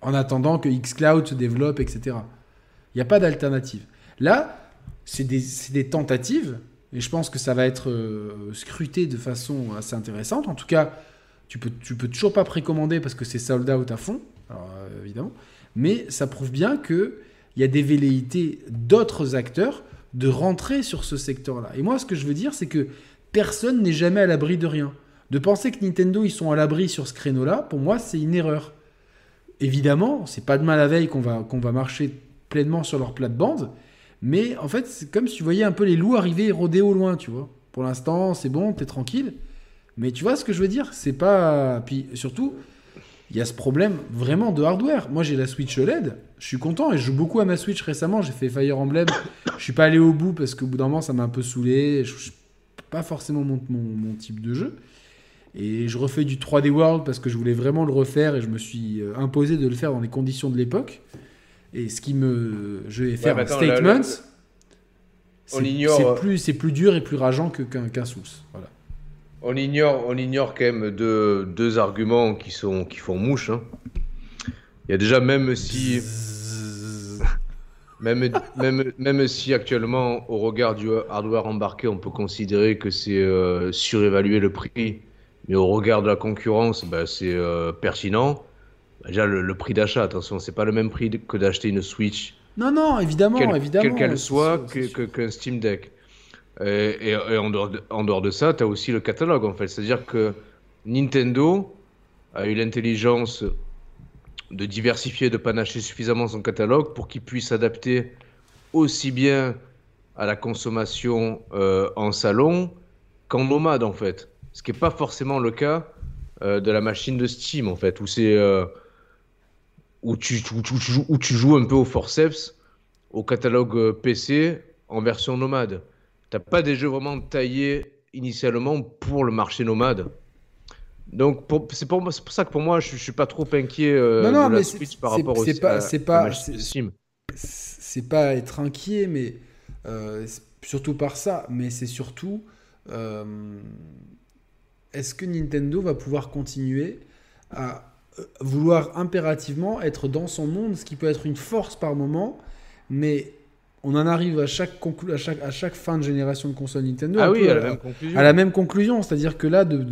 En attendant que xCloud se développe, etc. Il n'y a pas d'alternative. Là, c'est des, des tentatives, et je pense que ça va être euh, scruté de façon assez intéressante. En tout cas, tu peux, tu peux toujours pas précommander parce que c'est sold out à fond, euh, évidemment. Mais ça prouve bien que il y a des velléités d'autres acteurs de rentrer sur ce secteur-là. Et moi, ce que je veux dire, c'est que personne n'est jamais à l'abri de rien. De penser que Nintendo, ils sont à l'abri sur ce créneau-là, pour moi, c'est une erreur. Évidemment, c'est pas demain la veille qu'on va, qu'on va marcher pleinement sur leur plate-bande, mais en fait, c'est comme si tu voyais un peu les loups arriver rôder au loin, tu vois. Pour l'instant, c'est bon, t'es tranquille. Mais tu vois ce que je veux dire? C'est pas. Puis surtout, il y a ce problème vraiment de hardware. Moi, j'ai la Switch OLED. Je suis content et je joue beaucoup à ma Switch récemment. J'ai fait Fire Emblem. Je suis pas allé au bout parce qu'au bout d'un moment, ça m'a un peu saoulé. Je, pas forcément mon, mon, type de jeu. Et je refais du 3D World parce que je voulais vraiment le refaire et je me suis euh, imposé de le faire dans les conditions de l'époque. Et ce qui me. Je vais faire un statement. C'est plus, c'est plus dur et plus rageant que, qu'un, qu'un Voilà. On ignore, on ignore quand même deux, deux arguments qui, sont, qui font mouche. Hein. Il y a déjà, même si. Même, même, même si actuellement, au regard du hardware embarqué, on peut considérer que c'est euh, surévaluer le prix, mais au regard de la concurrence, bah, c'est euh, pertinent. Déjà, le, prix d'achat, attention, c'est pas le même prix que d'acheter une Switch. Non, non, évidemment, évidemment. Quelle qu'elle soit, qu'un Steam Deck. Et, en, dehors de, ça, tu as aussi le catalogue, en fait. C'est-à-dire que Nintendo a eu l'intelligence de diversifier, de panacher suffisamment son catalogue pour qu'il puisse s'adapter aussi bien à la consommation euh, en salon qu'en nomade, en fait. Ce qui n'est pas forcément le cas euh, de la machine de Steam, en fait, où. Euh, où tu, où, tu, où tu joues un peu au forceps, au catalogue PC en version nomade t'as pas des jeux vraiment taillés initialement pour le marché nomade. Donc c'est pour, pour, ça que pour moi je, je suis pas trop inquiet euh, non, non, de la Switch par rapport au pas, c'est pas c'est pas être inquiet mais euh, surtout par ça mais c'est surtout euh, est-ce que Nintendo va pouvoir continuer à vouloir impérativement être dans son monde ce qui peut être une force par moment mais on en arrive à chaque, à chaque, à chaque fin de génération de console Nintendo ah oui, à, la même conclusion. à la même conclusion. C'est-à-dire que là, de,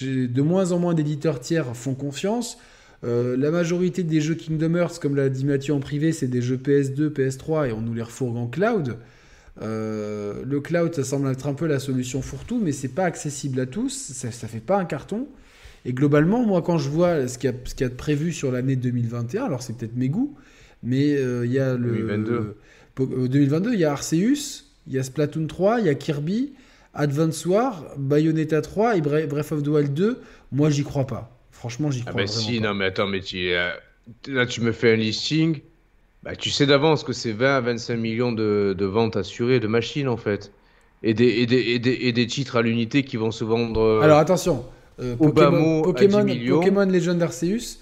de, moins en moins d'éditeurs tiers font confiance. Euh, la majorité des jeux Kingdom Hearts, comme l'a dit Mathieu en privé, c'est des jeux PS2, PS3 et on nous les refourgue en cloud. Euh, le cloud, ça semble être un peu la solution fourre-tout, mais c'est pas accessible à tous, ça, ça fait pas un carton. Et globalement, moi, quand je vois ce qu'il y, y, a de prévu sur l'année 2021, alors c'est peut-être mes goûts, mais euh, il y a le. 2022. 2022, euh, il y a Arceus, il y a Splatoon 3, il y a Kirby, Advance War, Bayonetta 3 et Breath of the Wild 2. Moi, j'y crois pas. Franchement, j'y ah crois ah bah si, non, mais attends, mais tu, euh, là, tu me fais un listing. Bah, tu sais d'avance que c'est 20 à 25 millions de, de, ventes assurées de machines, en fait. Et des, et des, et des, et des titres à l'unité qui vont se vendre. Euh, Alors, attention. Pokémon, Pokémon, Pokémon Legend Arceus,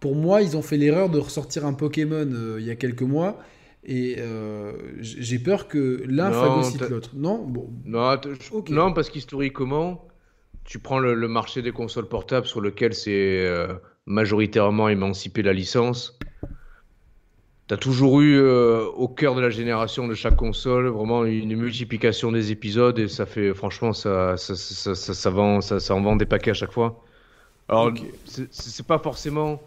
pour moi, ils ont fait l'erreur de ressortir un Pokémon il y a quelques mois et euh, j'ai peur que l'un phagocyte l'autre. Non bon. non, parce qu'historiquement, tu prends le, marché des consoles portables sur lequel c'est euh, majoritairement émancipé la licence. Tu as toujours eu euh, au cœur de la génération de chaque console vraiment une multiplication des épisodes et ça fait franchement ça ça, ça, ça, vend ça, en vend des paquets à chaque fois. Alors c'est pas forcément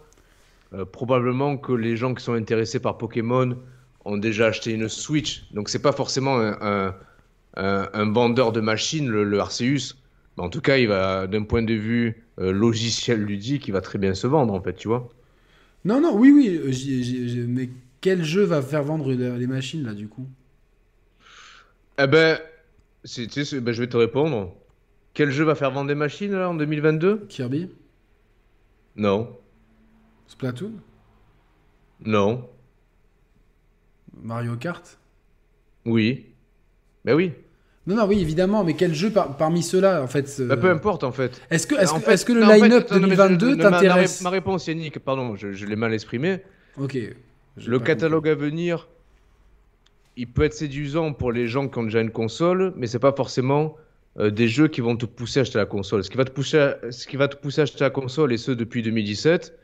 probablement que les gens qui sont intéressés par Pokémon ont déjà acheté une Switch. Donc c'est pas forcément un, un, vendeur de machines, le, Arceus. Mais en tout cas, il va, d'un point de vue euh, logiciel ludique, il va très bien se vendre, en fait, tu vois. Non, non, oui, oui. Euh, mais quel jeu va faire vendre les machines, là, du coup? Eh ben, ben, je vais te répondre. Quel jeu va faire vendre des machines, là, en 2022 Kirby? Non. Splatoon? Non. Mario Kart Oui. Ben oui. Non, non, oui, évidemment, mais quel jeu parmi ceux-là, en fait bah, Peu importe, en fait. Est-ce que, est que, le line-up 2022 t'intéresse ma, réponse, Yannick, pardon, je, l'ai mal exprimé. Ok. Le catalogue à venir, il peut être séduisant pour les gens qui ont déjà une console, mais c'est pas forcément euh, des jeux qui vont te pousser à acheter la console. Ce qui va te pousser à, ce qui va te pousser à acheter la console, et ce depuis 2017,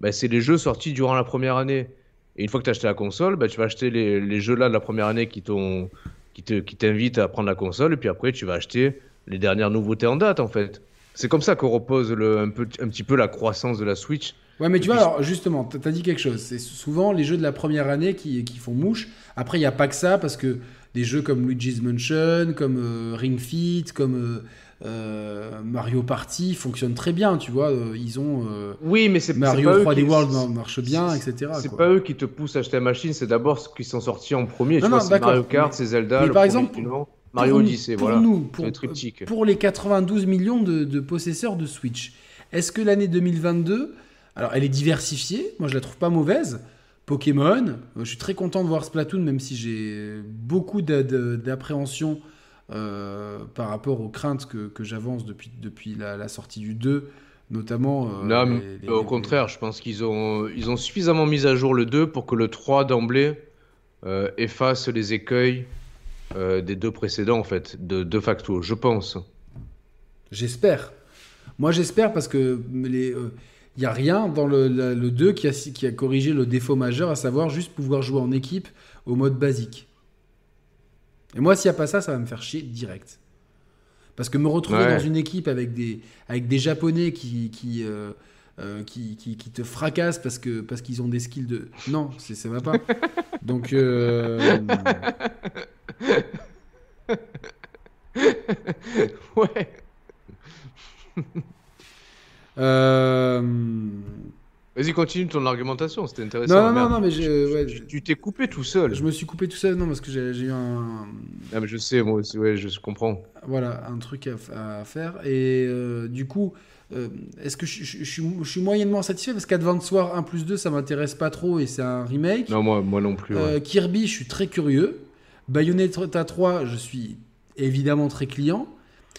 bah, c'est les jeux sortis durant la première année. Et une fois que tu as acheté la console, bah, tu vas acheter les, les jeux là de la première année qui t'ont qui te qui t'invitent à prendre la console et puis après tu vas acheter les dernières nouveautés en date en fait. C'est comme ça qu'on repose le, un, peu, un petit peu la croissance de la Switch. Ouais, mais tu vois, alors justement, tu as dit quelque chose. C'est souvent les jeux de la première année qui, qui font mouche. Après, il n'y a pas que ça, parce que des jeux comme Luigi's Mansion, comme euh, Ring Fit, comme euh, euh, Mario Party fonctionnent très bien, tu vois. ils ont. oui, mais c'est Mario pas 3D World marche bien, etc. C'est pas eux qui te poussent à acheter la machine, c'est d'abord ce qui sont sortis en premier. tu vois, c'est Mario Kart, c'est Zelda, le par exemple, Mario Odyssey, pour voilà. Nous, pour, pour les 92 millions de, de possesseurs de Switch, est-ce que l'année 2022 alors, elle est diversifiée. Moi, je la trouve pas mauvaise. Pokémon, je suis très content de voir Splatoon, même si j'ai beaucoup d'appréhension euh, par rapport aux craintes que, j'avance depuis, depuis la, sortie du 2, notamment. Euh, non, au contraire, je pense qu'ils ont, ils ont suffisamment mis à jour le 2 pour que le 3 d'emblée euh, efface les écueils des deux précédents, en fait, de, de facto, je pense. J'espère. Moi, j'espère parce que les il n'y a rien dans le, le, 2 qui a, qui a corrigé le défaut majeur, à savoir juste pouvoir jouer en équipe au mode basique. Et moi, s'il n'y a pas ça, ça va me faire chier direct. Parce que me retrouver dans une équipe avec des, avec des Japonais qui, qui, euh, euh, qui, qui, te fracassent parce qu'ils parce qu'ils ont des skills de... Non, ça va pas. Donc... Euh... ouais. Euh... Vas-y, continue ton argumentation, c'était intéressant. Non, non, non, mais tu t'es coupé tout seul. Je me suis coupé tout seul, non, parce que j'ai eu un. Ah, mais je sais, moi aussi, ouais, je comprends. Voilà, un truc à, faire. Et euh, du coup, euh, est-ce que je, je, suis moyennement satisfait? Parce qu'Advance War 1 plus 2, ça m'intéresse pas trop et c'est un remake. Non, moi, moi non plus. Euh, Kirby, je suis très curieux. Bayonetta 3, je suis évidemment très client.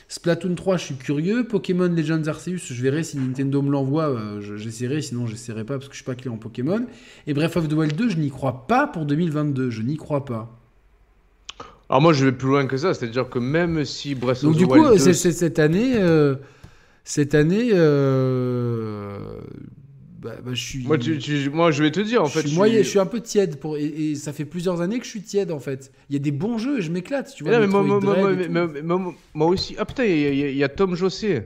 Splatoon 3, je suis curieux. Pokémon Legends Arceus, je verrai si Nintendo me l'envoie, euh, j'essaierai, sinon j'essaierai pas parce que je suis pas client en Pokémon. Et Breath of the Wild 2, je n'y crois pas pour 2022, je n'y crois pas. Alors moi, je vais plus loin que ça, c'est-à-dire que même si Breath of the Wild 2... Donc du coup, cette année, euh, cette année, euh, bah, bah, je suis... moi, moi, je vais te dire, en fait. Suis je, suis... un peu tiède. Pour... Et, ça fait plusieurs années que je suis tiède, en fait. Il y a des bons jeux et je m'éclate. Tu vois, mais moi, aussi. Ah putain, il y, a Tom Jossé.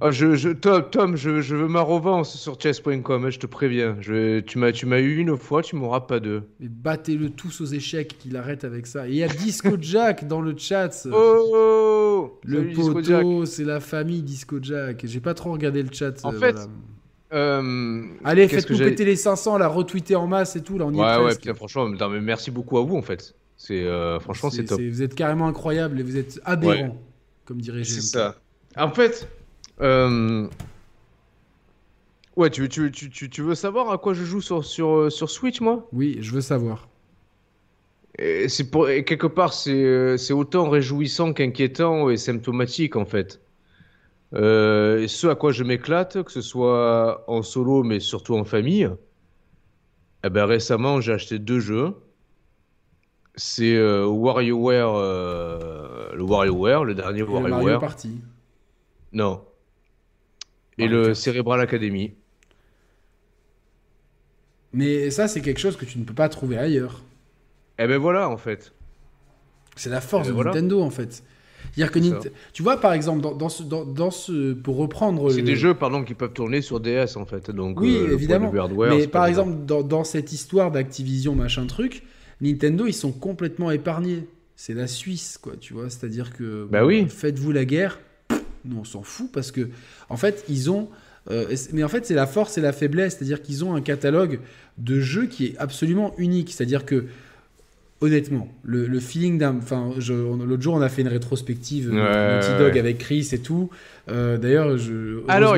Ah, je, je, Tom, je, veux ma revanche sur chess.com, hein, je te préviens. Je, tu m'as eu une fois, tu m'auras pas deux. Mais battez-le tous aux échecs, qu'il arrête avec ça. Et il y a Disco Jack dans le chat. Oh Le poteau, c'est la famille Disco Jack. J'ai pas trop regardé le chat. En fait, euh, Allez, faites-nous péter les 500, la retweeter en masse et tout. Là, on y ouais, est ouais, franchement, mais merci beaucoup à vous en fait. C'est euh, franchement, c'est top. Vous êtes carrément incroyable et vous êtes aberrant, comme dirait C'est ça. En fait, euh... ouais, tu, tu, tu, tu, veux savoir à quoi je joue sur, sur, sur Switch, moi? Oui, je veux savoir. C'est pour et quelque part, c'est autant réjouissant qu'inquiétant et symptomatique en fait. Euh, ce à quoi je m'éclate, que ce soit en solo, mais surtout en famille, eh ben, récemment, j'ai acheté deux jeux. C'est euh, WarioWare, euh, le WarioWare, le dernier WarioWare. Mario Party. Non. Et le Cerebral Academy. Mais ça, c'est quelque chose que tu ne peux pas trouver ailleurs. Eh ben voilà, en fait. C'est la force eh ben de Nintendo, en fait dire que tu vois par exemple dans, ce, dans, ce pour reprendre c'est des jeux pardon qui peuvent tourner sur DS en fait donc oui euh, évidemment. mais par exemple dans, cette histoire d'Activision machin truc Nintendo ils sont complètement épargnés. C'est la Suisse quoi tu vois. C'est à dire que bah oui. faites-vous la guerre. Nous on s'en fout parce que en fait ils ont euh, mais en fait c'est la force et la faiblesse. C'est à dire qu'ils ont un catalogue de jeux qui est absolument unique. C'est à dire que honnêtement, le, feeling d'un. Enfin, l'autre jour, on a fait une rétrospective ouais, Naughty Dog avec Chris et tout. Euh, d'ailleurs, je. Alors,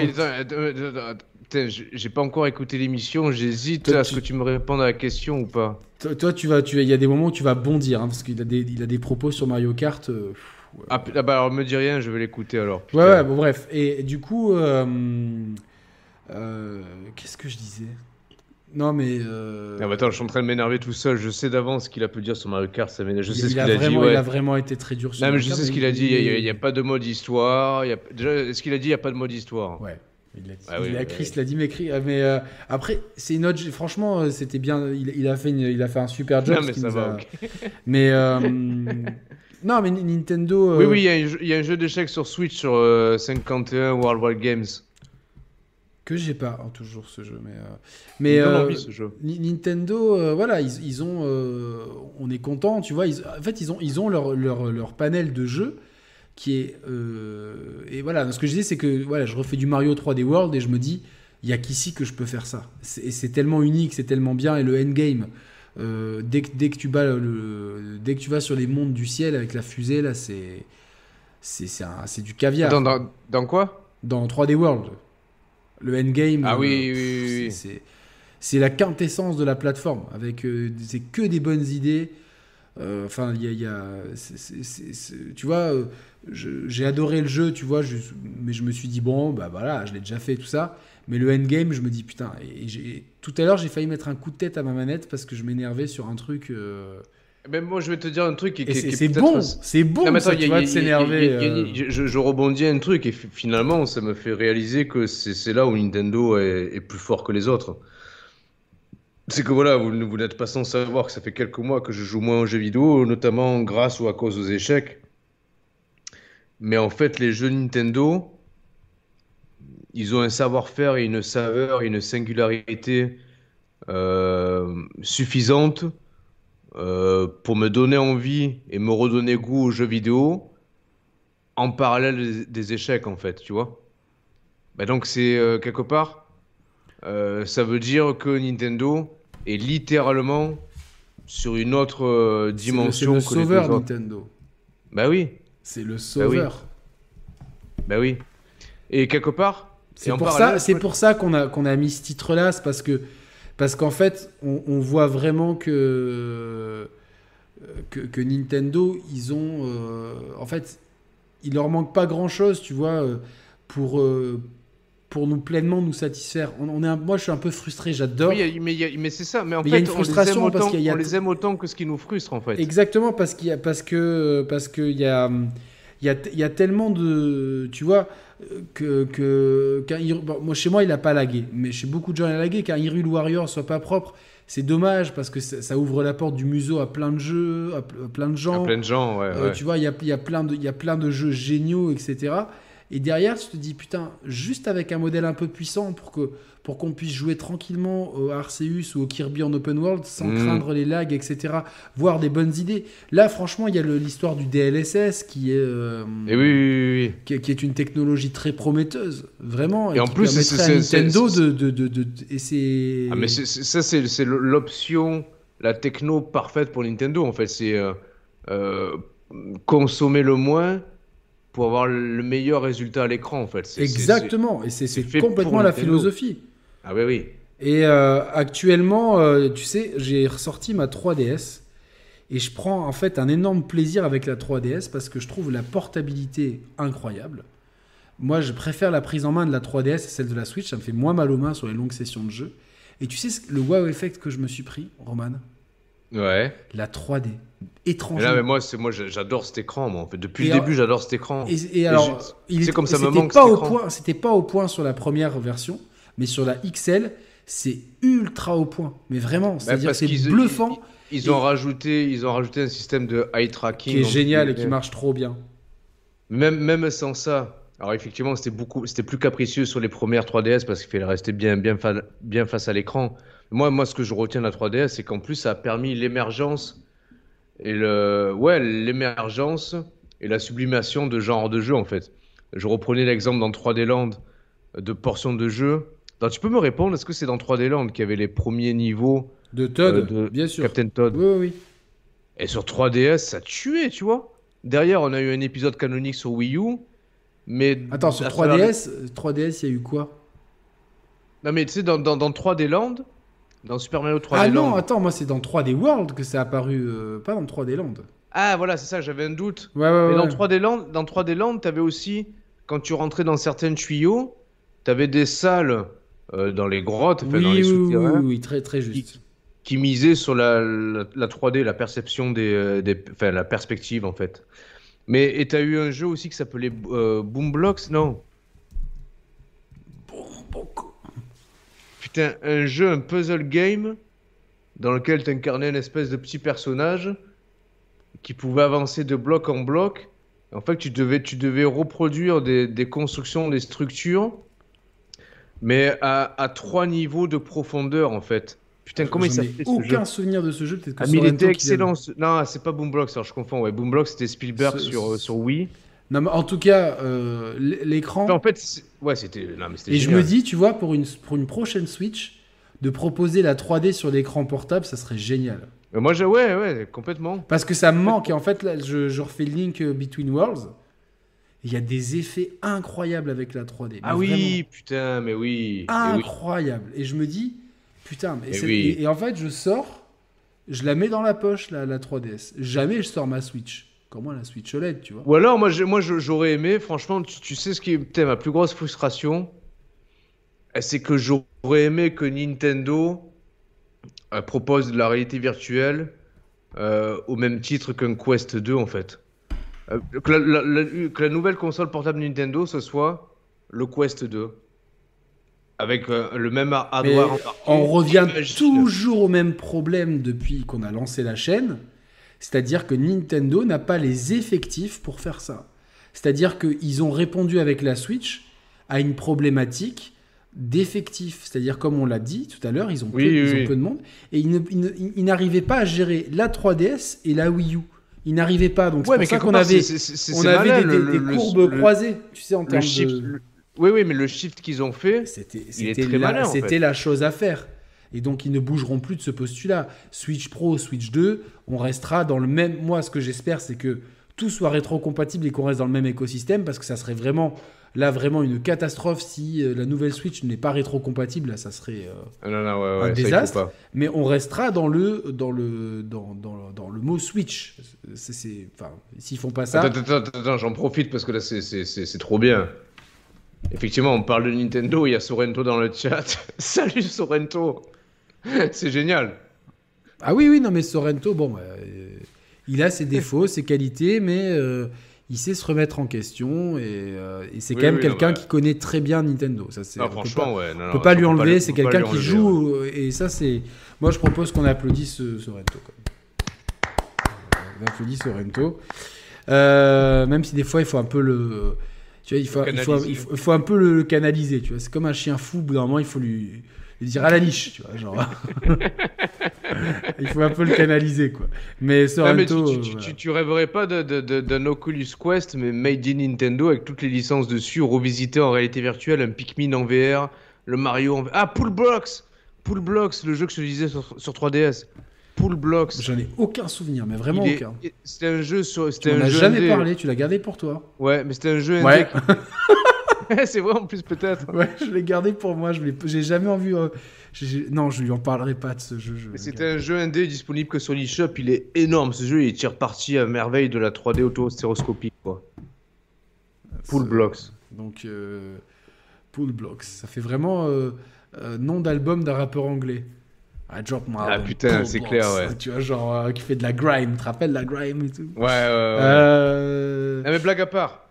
j'ai pas encore écouté l'émission. J'hésite à ce que tu me répondes à la question ou pas. Toi, tu vas, tu il y a des moments où tu vas bondir hein, parce qu'il a des, il a des propos sur Mario Kart. Euh, ah, ah, bah alors me dis rien, je vais l'écouter alors. Ouais, ouais, bon bref. Et, du coup, euh, qu'est-ce que je disais? Non, mais. Euh... Ah, attends, je suis en train de m'énerver tout seul. Je sais d'avance ce qu'il a pu dire sur Mario Kart. Ça je sais ce qu'il a, dit. Il a vraiment été très dur sur Non, mais je sais ce qu'il a dit. Il n'y a, pas de mode histoire. Il y a... Déjà, ce qu'il a dit, il n'y a pas de mode histoire? Ouais. Il l'a dit. Ah, il a, Chris l'a dit, mais, mais euh, après, c'est une autre. Franchement, euh, c'était bien. Il, a fait il a fait un super job. Non, mais ça va. Mais. Euh, Non, mais Nintendo. Oui, oui, il y, a un jeu d'échecs sur Switch sur 51 Worldwide Games. Que j'ai pas hein, toujours ce jeu, mais mais ce jeu. Nintendo, voilà, ils, ils ont, on est content, tu vois. Ils, en fait, ils ont ils ont leur, leur, leur panel de jeux qui est et voilà. Ce que je dis, c'est que voilà, je refais du Mario 3D World et je me dis, il y a qu'ici que je peux faire ça. C'est tellement unique, c'est tellement bien et le endgame. Euh, dès, que, dès, que tu bats le, dès que tu vas sur les mondes du ciel avec la fusée, là, c'est c'est du caviar. Dans, dans, dans, quoi? Dans 3D World. Le endgame. Ah oui, oui, oui. C'est la quintessence de la plateforme. Avec euh, c'est que des bonnes idées. Euh, enfin, il y a, tu vois, j'ai adoré le jeu, tu vois, mais je me suis dit bon, bah voilà, je l'ai déjà fait tout ça. Mais le endgame, je me dis putain. Et, tout à l'heure, j'ai failli mettre un coup de tête à ma manette parce que je m'énervais sur un truc. Mais moi, je vais te dire un truc c'est bon, c'est bon, ça, tu de s'énerver. Je, rebondis un truc et finalement, ça me fait réaliser que c'est là où Nintendo est, plus fort que les autres. C'est que voilà, vous, vous n'êtes pas sans savoir que ça fait quelques mois que je joue moins aux jeux vidéo, notamment grâce ou à cause aux échecs. Mais en fait, les jeux Nintendo, ils ont un savoir-faire et une saveur et une singularité euh, suffisante euh, pour me donner envie et me redonner goût aux jeux vidéo en parallèle des, échecs en fait, tu vois. Bah donc c'est euh, quelque part, ça veut dire que Nintendo est littéralement sur une autre dimension. C'est le, sauveur Nintendo. Bah oui. C'est le sauveur. Bah oui. Et quelque part, c'est pour, ça, pour ça qu'on a, qu'on a mis ce titre-là, c'est parce que parce qu'en fait, on, voit vraiment que, que, que Nintendo, ils ont, euh, en fait, il leur manque pas grand-chose, tu vois, euh, pour euh, pour nous pleinement nous satisfaire. On, est moi, je suis un peu frustré. J'adore. Oui, mais, mais c'est ça. Mais en fait, il y a une frustration on les aime autant, parce qu'il y a... on les aime autant que ce qui nous frustre, en fait. Exactement, parce qu'il y a parce que parce qu'il y a il y a, y a tellement de, tu vois que, que moi chez moi il a pas lagué, mais chez beaucoup de gens il a lagué. Qu'un Hyrule Warrior soit pas propre, c'est dommage parce que ça, ouvre la porte du museau à plein de jeux, à, plein de gens. À plein de gens, ouais. Euh, tu vois, il y a, y, a plein de, y a plein de jeux géniaux, etc. Et derrière, tu te dis, putain, juste avec un modèle un peu puissant pour que pour qu'on puisse jouer tranquillement au Arceus ou au Kirby en open world sans mm. craindre les lags, etc. Voir des bonnes idées. Là, franchement, il y a l'histoire du DLSS qui est, euh, et oui, oui, oui, Qui, est une technologie très prometteuse, vraiment. Et, en plus, c'est Nintendo de, de, de, de, et c'est. Ah, mais ça, c'est l'option, la techno parfaite pour Nintendo. En fait, c'est euh, euh, consommer le moins pour avoir le meilleur résultat à l'écran en fait. Exactement, et c'est complètement la philosophie. Ah oui, oui. Et euh, actuellement, euh, tu sais, j'ai ressorti ma 3DS et je prends en fait un énorme plaisir avec la 3DS parce que je trouve la portabilité incroyable. Moi, je préfère la prise en main de la 3DS et celle de la Switch, ça me fait moins mal aux mains sur les longues sessions de jeu. Et tu sais le wow effect que je me suis pris, Roman? Ouais. La 3D. Étrange. mais moi, c'est moi, j'adore cet écran. Moi, en fait. Depuis le début, j'adore cet écran. Et, alors, c'est comme ça me manque. Pas au point. C'était pas au point sur la première version, mais sur la XL, c'est ultra au point. Mais vraiment, bah, c'est-à-dire c'est bluffant. Ils, ont rajouté, ils ont rajouté un système de eye tracking qui est génial et qui marche trop bien. Même, même sans ça, alors effectivement, c'était beaucoup, c'était plus capricieux sur les premières 3DS parce qu'il fallait rester bien, bien, bien face à l'écran. Moi, moi, ce que je retiens de la 3DS, c'est qu'en plus, ça a permis l'émergence et le, ouais, l'émergence et la sublimation de genres de jeux en fait. Je reprenais l'exemple dans 3D Land de portions de jeux. Donc, tu peux me répondre, est-ce que c'est dans 3D Land qu'il y avait les premiers niveaux de Todd, euh, bien sûr. Captain Todd Oui, oui. Et sur 3DS, ça tuait, tu vois. Derrière, on a eu un épisode canonique sur Wii U, mais attends, sur 3DS, 3DS, il y a eu quoi Non, mais tu sais, dans, dans, dans 3D Land, dans Super Mario 3D ah Land. non, attends, moi c'est dans 3D World que c'est apparu, euh, pas dans 3D Land. Ah voilà, c'est ça, j'avais un doute. Ouais, ouais, Mais dans 3D Land, dans 3D Land, t'avais aussi, quand tu rentrais dans certains tuyaux, t'avais des salles euh, dans les grottes, oui, dans les souterrains. Oui, oui, très très juste. Qui, misaient sur la, la, 3D, la perception des, euh, des, enfin la perspective en fait. Mais et t'as eu un jeu aussi qui s'appelait Boom Blocks, non? Putain, un jeu, un puzzle game dans lequel tu incarnais une espèce de petit personnage qui pouvait avancer de bloc en bloc. En fait, tu devais, tu devais reproduire des, des constructions, des structures, mais à, à trois niveaux de profondeur, en fait. Putain, comment il s'appelait ce jeu aucun souvenir de ce jeu. Peut-être que Ah, mais il était excellent. ce- Non, c'est pas Boomblocks, alors je confonds. Ouais, Boomblocks, c'était Spielberg Ce- sur, euh, sur Wii. Non, mais en tout cas, euh, l'écran. En fait, ouais, c'était. Et je me dis, tu vois, pour une, pour une prochaine Switch, de proposer la 3D sur l'écran portable, ça serait génial. Mais moi, j'ai- ouais, ouais, complètement. Parce que ça me manque. Et en fait, là, je, je refais le link euh, Between Worlds. Il y a des effets incroyables avec la 3D. mais Ah oui, putain, mais oui. incroyables. Et je me dis, putain, mais oui. et, et en fait, je sors, je la mets dans la poche, la, la 3DS. Jamais je sors ma Switch. Comment la Switch OLED, tu vois Ou alors, moi, moi j'aurais aimé, franchement, tu, tu sais ce qui est ma plus grosse frustration? Eh, C'est que j'aurais aimé que Nintendo euh, propose de la réalité virtuelle euh, au même titre qu'un Quest 2, en fait. Euh, que, la, la- la- que la nouvelle console portable Nintendo, ce soit le Quest 2. Avec euh, le même hardware on revient toujours au même problème depuis qu'on a lancé la chaîne. C'est-à-dire que Nintendo n'a pas les effectifs pour faire ça. C'est-à-dire qu'ils ont répondu avec la Switch à une problématique d'effectifs. C'est-à-dire, comme on l'a dit tout à l'heure, ils, ont peu- Oui, ils oui, ont peu de monde. Et ils n'arrivaient pas à gérer la 3DS et la Wii U. Ils n'arrivaient pas. Donc, c'est pour ça qu'on avait, on avait des, courbes croisées, tu sais, en termes de... Oui, oui, mais le shift qu'ils ont fait, C'était Il la, en fait. la chose à faire. Et donc, ils ne bougeront plus de ce postulat. Switch Pro, Switch 2, on restera dans le même. Moi, ce que j'espère, c'est que tout soit rétro-compatible et qu'on reste dans le même écosystème parce que ça serait vraiment, là, vraiment une catastrophe si euh, la nouvelle Switch n'est pas rétro-compatible. Là, ça serait. euh, Ah non, non, ouais, Un ouais, désastre. Mais on restera dans le, dans le, dans, dans, dans le mot Switch. C'est, enfin, s'ils font pas ça. Attends, attends, attends, attends, j'en profite parce que là, c'est- trop bien. Effectivement, on parle de Nintendo, il y a Sorrento dans le chat. Salut Sorrento C'est génial. Ah oui, oui, non, mais Sorrento, bon, euh, il a ses défauts, ses qualités, mais euh, il sait se remettre en question et, euh, et c'est Oui, quand même oui, quelqu'un bah. qui connaît très bien Nintendo. Ça, c'est, on peut franchement, ouais. non, pas, on non, peut pas lui on peut enlever, le- c'est on peut quelqu'un qui ouais. joue euh, et ça, c'est. Moi, je propose qu'on applaudisse ce- quand même. On applaudit Sorrento. Euh, même si des fois, il faut un peu le. Tu vois, il faut, il faut, canaliser. il faut, il faut un peu le, le canaliser. Tu vois, c'est comme un chien fou. Au bout d'un moment, il faut lui, lui dire à la niche. Tu vois, genre. il faut un peu le canaliser, quoi. Mais Ah, mais Sorrento. tu, euh, tu- voilà. tu- tu rêverais pas de- de- de- d'un Oculus Quest, mais made in Nintendo avec toutes les licences dessus, revisité en réalité virtuelle, un Pikmin en VR, le Mario en VR. Ah, Pool Blocks Pool Blocks, le jeu que je te disais sur, sur 3DS. Pool Blocks. J'en ai aucun souvenir, mais vraiment est- aucun. C'était un jeu sur. Tu un as jamais indé. parlé, tu l'as gardé pour toi. Ouais, mais c'était un jeu Ouais. indé. qui- c'est vrai en plus peut-être. Ouais, je l'ai gardé pour moi. Je l'ai, j'ai jamais envie. euh, non, je lui en parlerai pas de ce jeu. je garder. un jeu indé disponible que sur l'eShop. Il est énorme ce jeu. Il tire parti à merveille de la 3D auto-stéroscopique. Quoi. Pool Ce- Blocks. Donc, euh, Pool Blocks. Ça fait vraiment euh, euh, nom d'album d'un rappeur anglais. I drop my Ah, album, putain, Pool c'est clair, ouais. Tu vois, genre, euh, qui fait de la grime. Tu te rappelles la grime et tout Ouais, ouais, ouais. Euh, Ah, mais blague à part.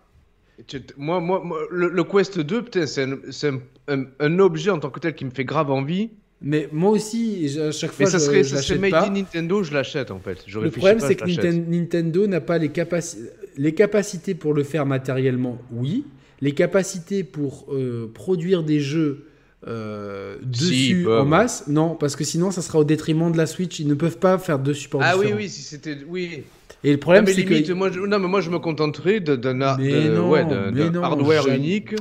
Moi, moi, moi, le, le Quest 2, putain, c'est un, un- un- un objet en tant que tel qui me fait grave envie. Mais moi aussi, à chaque fois, Mais ça je, serait, je ça made pas. in Nintendo, je l'achète en fait. Je Le problème, c'est que Nintendo n'a pas les, capaci- les capacités pour le faire matériellement, oui. Les capacités pour euh, produire des jeux euh, dessus en masse, non, parce que sinon, ça sera au détriment de la Switch. Ils ne peuvent pas faire deux supports Ah oui, différents. oui, si c'était. Oui. Et le Ah, problème, c'est que. moi, je... non, mais moi, je me contenterai de- d'un ouais, hardware jamais. unique.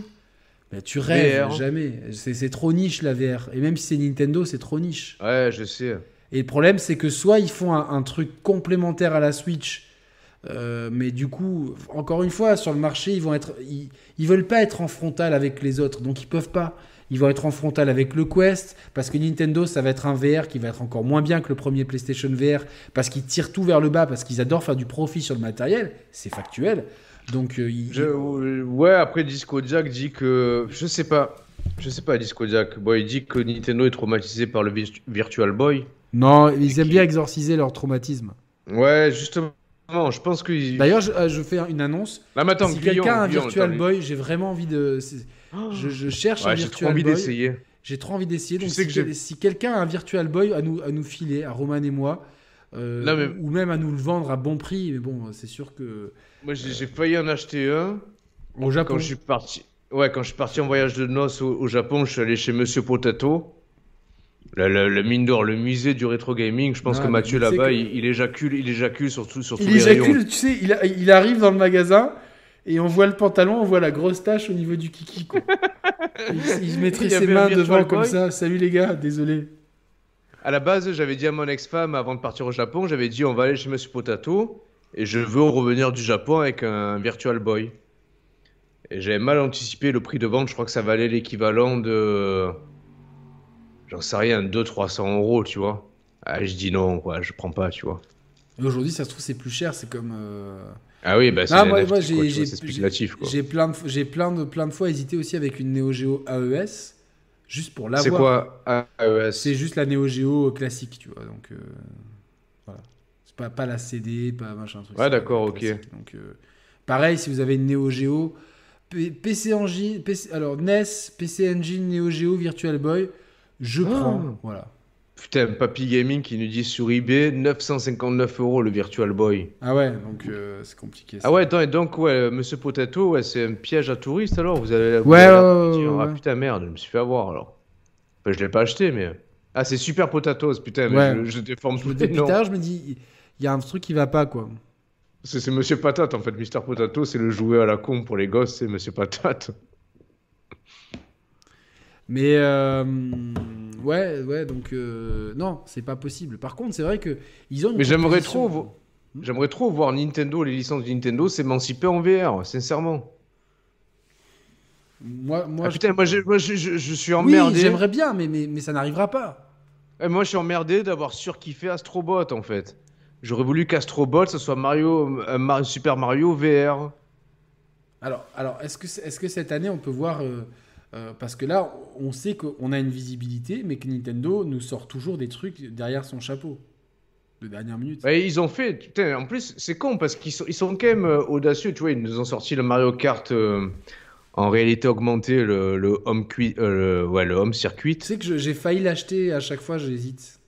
Mais tu rêves, VR. jamais. C'est c'est trop niche la VR. Et même si c'est Nintendo, c'est trop niche. Ouais, je sais. Et le problème, c'est que soit ils font un, un truc complémentaire à la Switch, euh, mais du coup, encore une fois, sur le marché, ils vont être, ils, ils veulent pas être en frontal avec les autres, donc ils peuvent pas. Ils vont être en frontal avec le Quest, parce que Nintendo, ça va être un VR qui va être encore moins bien que le premier PlayStation VR, parce qu'ils tirent tout vers le bas, parce qu'ils adorent faire du profit sur le matériel, c'est factuel. Donc, euh, Je- Ouais, après Disco Jack dit que. Je sais pas. Je sais pas, Disco Jack. Bon, il dit que Nintendo est traumatisé par le Virtu- Virtual Boy. non, ils aiment bien exorciser leur traumatisme. Ouais, justement. Je pense que. D'ailleurs, je, euh, je fais une annonce. Là, si quelqu'un a un Virtual Boy, j'ai vraiment envie de. Je, je cherche un Ouais, j'ai trop Virtual envie Boy. d'essayer. J'ai trop envie d'essayer. Donc, sais si, que si quelqu'un a un Virtual Boy à nous, à nous filer, à Roman et moi, euh, ou même à nous le vendre à bon prix. Mais bon, c'est sûr que. Moi, j'ai failli en acheter un. Au Japon. Quand je suis parti. Ouais, quand je suis parti en voyage de noces au, Japon, je suis allé chez Monsieur Potato. Le, mine d'or, le musée du rétro gaming. Je pense ah, que Mathieu là-bas, il, éjacule, il éjacule surtout sur il éjacule, tu sais, il, il, arrive dans le magasin et on voit le pantalon, on voit la grosse tache au niveau du kiki. Quoi. il, il mettrait ses mains devant comme ça. Salut les gars, désolé. À la base, j'avais dit à mon ex-femme avant de partir au Japon, j'avais dit on va aller chez Monsieur Potato et je veux revenir du Japon avec un Virtual Boy. Et j'avais mal anticipé le prix de vente, je crois que ça valait l'équivalent de. J'en sais rien, 200-300 euros, tu vois. Ah, je dis non, quoi, je prends pas, tu vois. Aujourd'hui, ça se trouve, c'est plus cher, c'est comme. Euh, ah oui, bah c'est ah, moi, j'ai spéculatif. J'ai plein, de, j'ai plein de, plein de fois hésité aussi avec une Neo Geo AES juste pour l'avoir. C'est quoi AES C'est juste la Neo Geo classique, tu vois. Donc euh, voilà. C'est pas, pas la CD, pas machin truc. Ouais, d'accord, ok. Donc euh, pareil, si vous avez une Neo Geo, PC Engine, PC, alors NES, PC Engine, Neo Geo, Virtual Boy, je ah. prends. Voilà. Putain, Papy Gaming qui nous dit sur eBay 959 euros le Virtual Boy. Ah ouais, donc euh, c'est compliqué. Ah ouais, donc ouais, Monsieur Potato, ouais, c'est un piège à touristes alors Vous avez. ouais, ouais, Ah putain, merde, je me suis fait avoir alors. Enfin, je l'ai pas acheté, mais. Ah, c'est super potatoes, putain, mais je, je, déforme tout Depuis tard, je me dis, il y a un truc qui va pas, quoi. C'est Monsieur Patate en fait, Mister Potato, c'est le jouet à la con pour les gosses, c'est Monsieur Patate. Mais. Euh... Ouais, ouais, donc euh, non, c'est pas possible. Par contre, c'est vrai que ils ont. Mais j'aimerais trop, j'aimerais trop voir Nintendo, les licences de Nintendo s'émanciper en VR, sincèrement. Moi, moi, ah, putain, moi, je, moi je, je, suis emmerdé. Oui, j'aimerais bien, mais, mais, mais, ça n'arrivera pas. Et moi, je suis emmerdé d'avoir surkiffé Astrobot, en fait. J'aurais voulu qu'Astrobot, ce soit Mario, euh, Super Mario VR. Alors, alors est-ce que, est-ce que cette année, on peut voir euh, parce que là, on sait qu'on a une visibilité, mais que Nintendo nous sort toujours des trucs derrière son chapeau. De dernière minute. ils ont fait. Putain, en plus, c'est con parce qu'ils sont, ils sont quand même euh, audacieux. Tu vois, ils nous ont sorti le Mario Kart euh, en réalité augmentée, le, le home, ouais, le home circuit. Tu sais que j'ai failli l'acheter à chaque fois, j'hésite.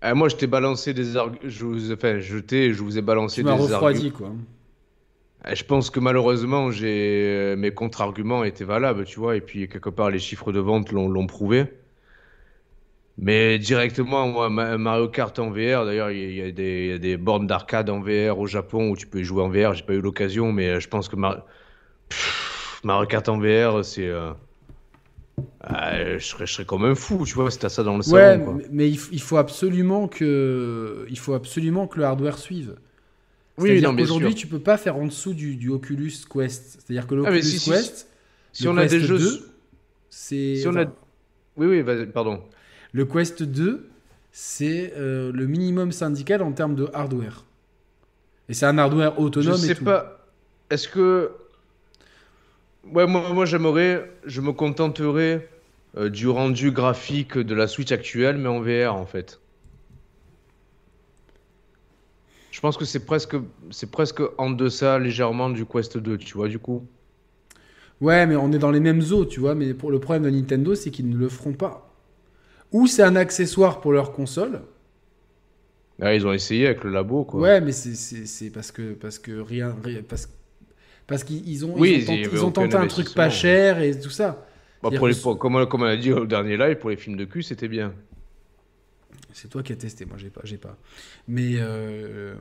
Ah, moi, je t'ai balancé des arguments. Je vous... Enfin, je je vous ai balancé tu des refroidi, quoi. Euh, je pense que malheureusement, j'ai mes contre-arguments étaient valables, tu vois, et puis quelque part les chiffres de vente l'ont prouvé. Mais directement, moi, Mario Kart en VR, d'ailleurs, il y, a des bornes d'arcade en VR au Japon où tu peux y jouer en VR. J'ai pas eu l'occasion, mais je pense que Mario Kart en VR, c'est. Euh, euh, je, serais, je, serais, comme un fou, tu vois, si t'as ça dans le salon. Ouais, mais il, faut absolument que, il faut absolument que le hardware suive. Oui, aujourd'hui, tu peux pas faire en dessous du, Oculus Quest. C'est-à-dire que ah, l'Oculus Quest, si, on a des jeux, c'est. Si on a... Oui, oui, pardon. Le Quest 2, c'est euh, le minimum syndical en termes de hardware. Et c'est un hardware autonome. Je sais pas. Est-ce que. Ouais, moi, moi j'aimerais. Je me contenterais euh, du rendu graphique de la Switch actuelle, mais en VR en fait. Je pense que c'est presque, c'est presque en deçà légèrement du Quest 2, tu vois, du coup. Ouais, mais on est dans les mêmes eaux, tu vois. Mais pour le problème de Nintendo, c'est qu'ils ne le feront pas. Ou c'est un accessoire pour leur console. Ah, ils ont essayé avec le labo, quoi. Ouais, mais c'est parce que, parce que rien. parce, parce qu'ils ont, ils ont, tenté, un truc pas cher et tout ça. Bah, pour les, comme, comme on a dit au dernier live, pour les films de cul, c'était bien. C'est toi qui as testé, moi j'ai pas, j'ai pas. Mais euh,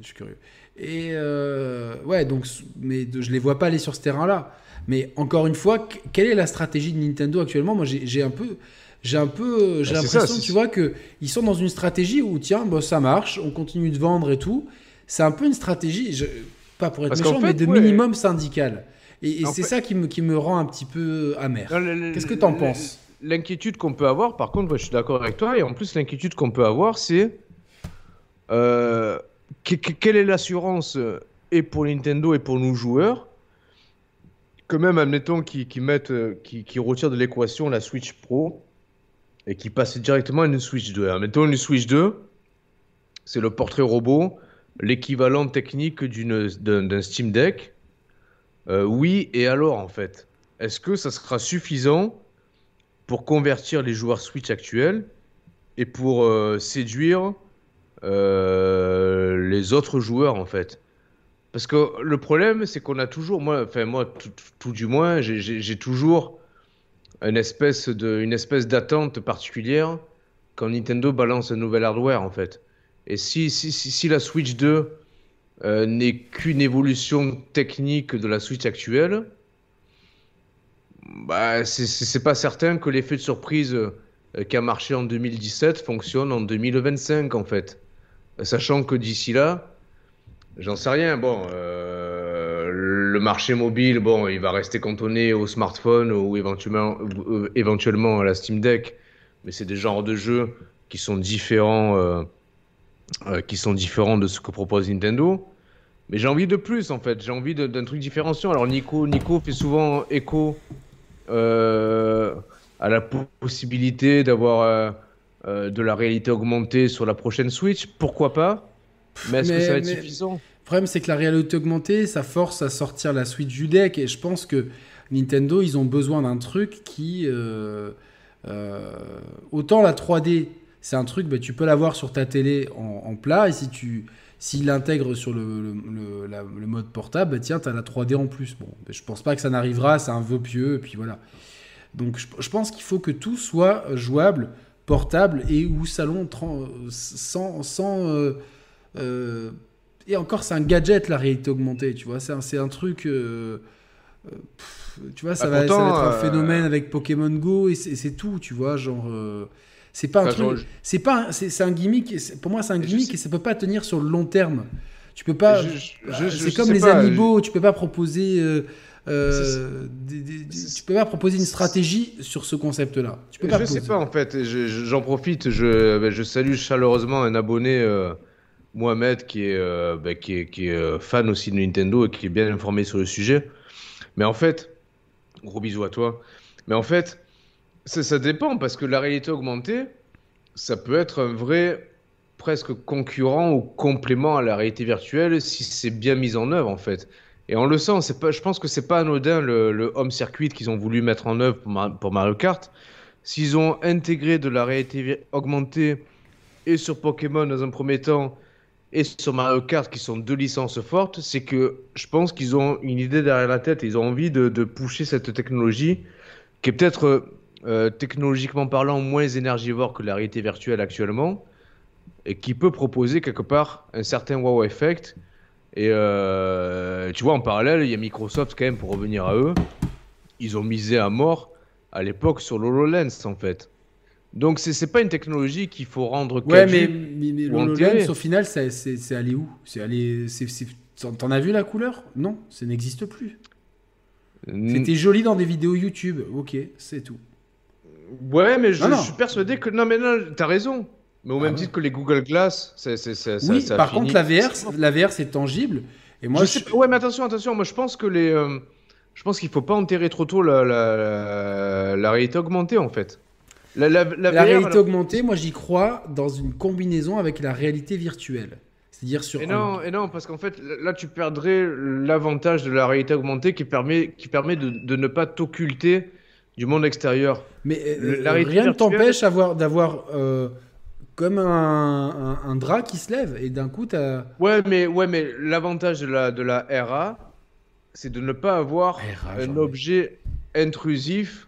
je suis curieux. Et euh, ouais, donc, mais je les vois pas aller sur ce terrain-là. Mais encore une fois, quelle est la stratégie de Nintendo actuellement? Moi, j'ai un peu, j'ai un peu, j'ai bah, l'impression, tu vois, que ils sont dans une stratégie où tiens, bah, ça marche, on continue de vendre et tout. C'est un peu une stratégie, je, pas pour être méchant, mais de minimum syndical. Et, c'est ça qui me, qui me rend un petit peu amer. Qu'est-ce que tu en penses? L'inquiétude qu'on peut avoir, par contre, je suis d'accord avec toi, et en plus, l'inquiétude qu'on peut avoir, c'est euh, quelle est l'assurance, euh, et pour Nintendo et pour nos joueurs, que même, admettons, qui, mettent, euh, qui, qui retirent de l'équation la Switch Pro et qui passent directement à une Switch 2. Admettons une Switch 2, c'est le portrait robot, l'équivalent technique d'un Steam Deck. oui, et alors en fait Est-ce que ça sera suffisant pour convertir les joueurs Switch actuels et pour euh, séduire les autres joueurs en fait. Parce que le problème, c'est qu'on a toujours, moi, enfin moi, tout, du moins, j'ai toujours une espèce d'attente particulière quand Nintendo balance un nouvel hardware en fait. Et si, la Switch 2 euh, n'est qu'une évolution technique de la Switch actuelle, bah, c'est pas certain que l'effet de surprise euh, qui a marché en 2017 fonctionne en 2025 en fait. Sachant que d'ici là, J'en sais rien. Bon, euh, le marché mobile, bon, il va rester cantonné au smartphone ou éventuellement, euh, éventuellement à la Steam Deck. Mais c'est des genres de jeux qui sont différents, qui sont différents de ce que propose Nintendo. Mais j'ai envie de plus en fait. J'ai envie d'un truc différenciant. Alors Nico, Nico fait souvent écho à la possibilité d'avoir de la réalité augmentée sur la prochaine Switch. Pourquoi pas? Mais est-ce que ça va être suffisant? Le problème, c'est que la réalité augmentée, ça force à sortir la suite du deck. Et je pense que Nintendo, ils ont besoin d'un truc qui. Euh, euh, autant la 3D, c'est un truc, bah, tu peux l'avoir sur ta télé en, plat. Et si tu. S'il l'intègre sur le, le, mode portable, bah, tiens, tu as la 3D en plus. Bon, je pense pas que ça n'arrivera, c'est un vœu pieux, et puis voilà. Donc je, pense qu'il faut que tout soit jouable, portable et ou salon sans, sans euh, euh, et encore, c'est un gadget, la réalité augmentée, tu vois. C'est un, un, truc. Euh, euh, tu vois, ça, bah, va, être un phénomène avec Pokémon Go et c'est tout, tu vois. Genre. C'est pas un truc. C'est pas. C'est un gimmick. Pour moi, c'est un gimmick et ça peut pas tenir sur le long terme. Tu peux pas. C'est comme les amiibo. Tu peux pas proposer. Euh, tu peux pas proposer une stratégie sur ce concept-là. Tu peux pas. Je sais pas en fait. J'en profite. Je, ben, je, salue chaleureusement un abonné Mohamed qui est, euh, bah, qui est, qui est euh, fan aussi de Nintendo et qui est bien informé sur le sujet. Mais en fait, gros bisous à toi. Mais en fait, ça, dépend parce que la réalité augmentée, ça peut être un vrai presque concurrent ou complément à la réalité virtuelle si c'est bien mis en œuvre en fait. Et on le sent, je pense que c'est pas anodin le, le, home circuit qu'ils ont voulu mettre en œuvre pour, Mario Kart. S'ils ont intégré de la réalité augmentée et sur Pokémon dans un premier temps et sur Mario Kart, qui sont deux licences fortes, c'est que je pense qu'ils ont une idée derrière la tête. Ils ont envie de, de pousser cette technologie qui est peut-être euh, technologiquement parlant moins énergivore que la réalité virtuelle actuellement et qui peut proposer quelque part un certain wow effect. Et euh, tu vois, en parallèle, il y a Microsoft quand même pour revenir à eux. Ils ont misé à mort à l'époque sur l'HoloLens en fait. Donc c'est pas une technologie qu'il faut rendre Ouais, mais, mais, mais l'HoloLens au final, c'est allé où? C'est allé. T'en as vu la couleur? Non, ça n'existe plus. C'était joli dans des vidéos YouTube. Ok, c'est tout. Ouais, mais je, suis persuadé que non, mais non, t'as raison. Mais au ah même titre que les Google Glass, c'est ça, Oui, par contre la VR, la VR c'est tangible. Et moi, je Ouais, mais attention, attention. Moi, je pense que les, euh, je pense qu'il faut pas enterrer trop tôt la, la, la réalité augmentée en fait. La, réalité augmentée, moi j'y crois dans une combinaison avec la réalité virtuelle. C'est-à-dire sur. Et non, et non, parce qu'en fait, là, tu perdrais l'avantage de la réalité augmentée qui permet, qui permet de, de ne pas t'occulter du monde extérieur. Mais euh, la rien ne t'empêche d'avoir euh, comme un, un, drap qui se lève et d'un coup, tu as. Ouais, mais, ouais, mais l'avantage de la, de la RA, c'est de ne pas avoir un objet intrusif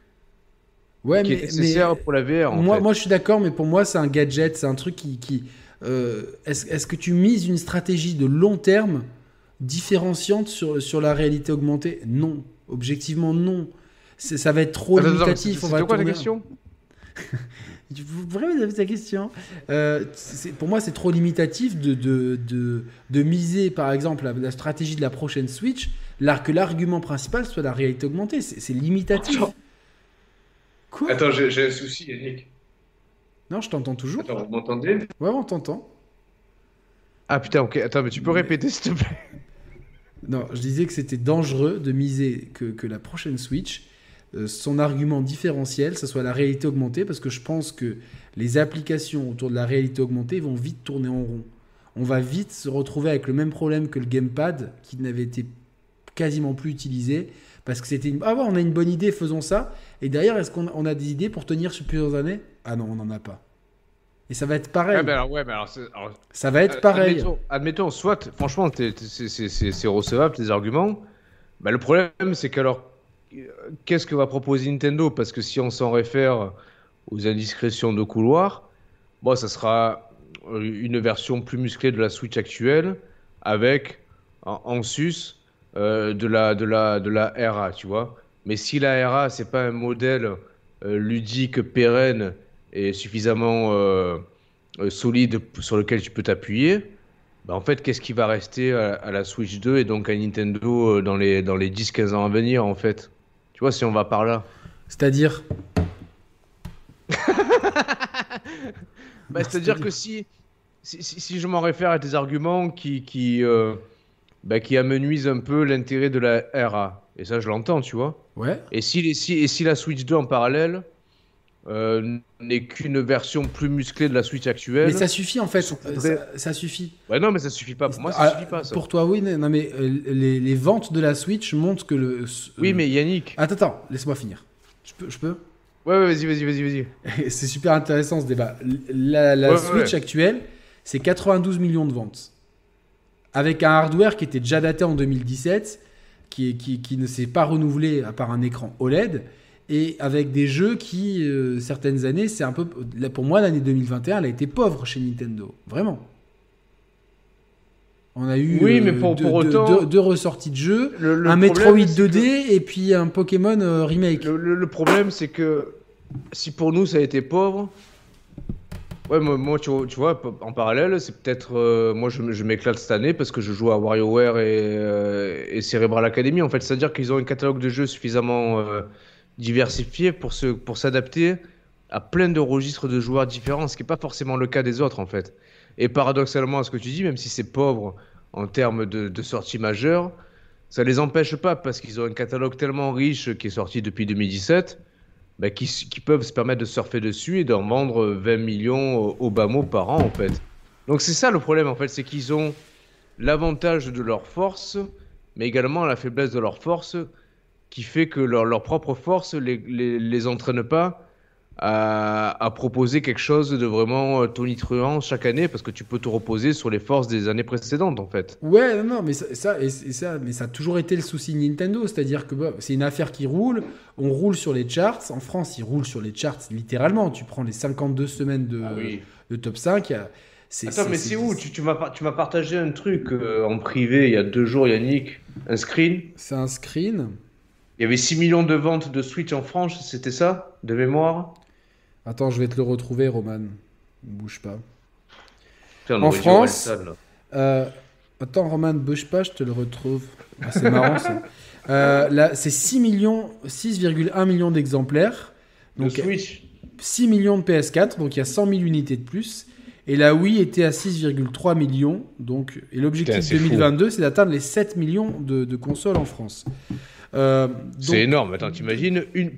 ouais, qui mais, est nécessaire pour la VR. moi, moi, je suis d'accord, mais pour moi, c'est un gadget, c'est un truc qui. qui euh, Est-ce que tu mises une stratégie de long terme différenciante sur, sur la réalité augmentée? Non. Objectivement, non. Ça va être trop limitatif. C'est quoi la question? Vous me poser ta question? Euh, pour moi, c'est trop limitatif de, de, de, de, miser, par exemple, la, la, stratégie de la prochaine Switch, que l'argument principal soit la réalité augmentée. C'est limitatif. Quoi? Attends, j'ai un souci, Yannick. Non, je t'entends toujours. Attends, vous m'entendez? Ouais, on t'entend. Ah putain, ok. Attends, mais tu peux répéter, s'il te plaît? Non, je disais que c'était dangereux de miser que, que la prochaine Switch, euh, son argument différentiel, ce soit la réalité augmentée, parce que je pense que les applications autour de la réalité augmentée vont vite tourner en rond. On va vite se retrouver avec le même problème que le gamepad, qui n'avait été quasiment plus utilisé, parce que c'était une... Ah ouais, on a une bonne idée, faisons ça. Et derrière, est-ce qu'on a des idées pour tenir sur plusieurs années? Ah non, on n'en a pas. Et ça va être pareil. Alors, ouais, alors, c'est- alors, ça va être euh, pareil. Admettons, admettons, soit, franchement, c'est- recevable tes arguments. Bah, le problème, c'est qu'alors, euh, qu'est-ce que va proposer Nintendo? Parce que si on s'en réfère aux indiscrétions de couloir, bon, ça sera euh, une version plus musclée de la Switch actuelle avec en, sus euh, de la de la de la RA, tu vois. Mais si la RA c'est pas un modèle euh, ludique pérenne et suffisamment euh, euh, solide sur lequel tu peux t'appuyer, bah en fait, qu'est-ce qui va rester à, à la Switch 2 et donc à Nintendo euh, dans les, dans les 10-15 ans à venir, en fait? Tu vois, si on va par là. C'est-à-dire. Bah, C'est-à-dire que si, si, si- si je m'en réfère à tes arguments qui, qui, euh, bah, qui amenuisent un peu l'intérêt de la RA, et ça je l'entends, tu vois, Ouais. et si, les- si, et si la Switch 2 en parallèle euh, n'est qu'une version plus musclée de la Switch actuelle... Mais ça suffit en fait. Ça, ça suffit. Ouais, non, mais ça suffit pas. Pour moi, ça Ah, suffit pas, ça. Pour toi, oui. Non, mais euh, les, les ventes de la Switch montrent que le. Oui, euh, mais Yannick... Attends, attends, laisse-moi finir. Je peux, je peux? Ouais, ouais, vas-y, vas-y, vas-y, vas-y. C'est super intéressant ce débat. La, la Ouais, Switch ouais. actuelle, c'est 92 millions de ventes. Avec un hardware qui était déjà daté en 2017, qui, est- qui, qui ne s'est pas renouvelé à part un écran OLED, et avec des jeux qui, euh, certaines années, c'est un peu. là, Pour moi, l'année 2021, elle a été pauvre chez Nintendo. Vraiment. On a eu Oui, mais euh, pour- deux, pour deux- autant- deux- deux ressorties de jeux, Le- le un Metroid c'est 2D que- et puis un Pokémon euh, remake. Le, problème, c'est que si pour nous ça a été pauvre, ouais, moi, moi, tu, vois- tu vois, en parallèle, c'est peut-être. euh, moi, je, je m'éclate cette année parce que je joue à WarioWare et, euh, et Cerebral Academy. En fait, c'est-à-dire qu'ils ont un catalogue de jeux suffisamment diversifié pour se, pour s'adapter à plein de registres de joueurs différents, ce qui n'est pas forcément le cas des autres, en fait. Et paradoxalement, à ce que tu dis, même si c'est pauvre en termes de, de sorties majeures, ça les empêche pas parce qu'ils ont un catalogue tellement riche qui est sorti depuis 2017 bah, qui, qui peuvent se permettre de surfer dessus et d'en vendre 20 millions au bas mot par an en fait. Donc c'est ça le problème en fait, c'est qu'ils ont l'avantage de leur force, mais également la faiblesse de leur force qui fait que leur, leur propre force les, les, les entraîne pas à, à proposer quelque chose de vraiment euh, tonitruant chaque année parce que tu peux te reposer sur les forces des années précédentes en fait. Ouais, non, non, mais ça, ça, et- et ça, mais ça a toujours été le souci de Nintendo, c'est-à-dire que bah, c'est une affaire qui roule, on roule sur les charts, en France ils roulent sur les charts littéralement, tu prends les 52 semaines de, de top 5, il y a- c'est... Attends, mais c'est où Tu, tu m'as partagé un truc euh, en privé il y a deux jours, Yannick, un screen? C'est un screen. Il y avait 6 millions de ventes de Switch en France, c'était ça De mémoire? Attends, je vais te le retrouver, Roman. Bouge pas. Putain, En France. Euh, attends, Roman, bouge pas, je te le retrouve. Ah, c'est marrant ça. Euh, là, c'est 6 millions, 6,1 millions d'exemplaires. Donc Switch 6 millions de PS4, donc il y a 100 000 unités de plus. Et la Wii était à 6,3 millions. Donc, et l'objectif Putain, c'est 2022, c'est d'atteindre les 7 millions de, de consoles en France. Euh, donc- C'est énorme. Attends, t'imagines une,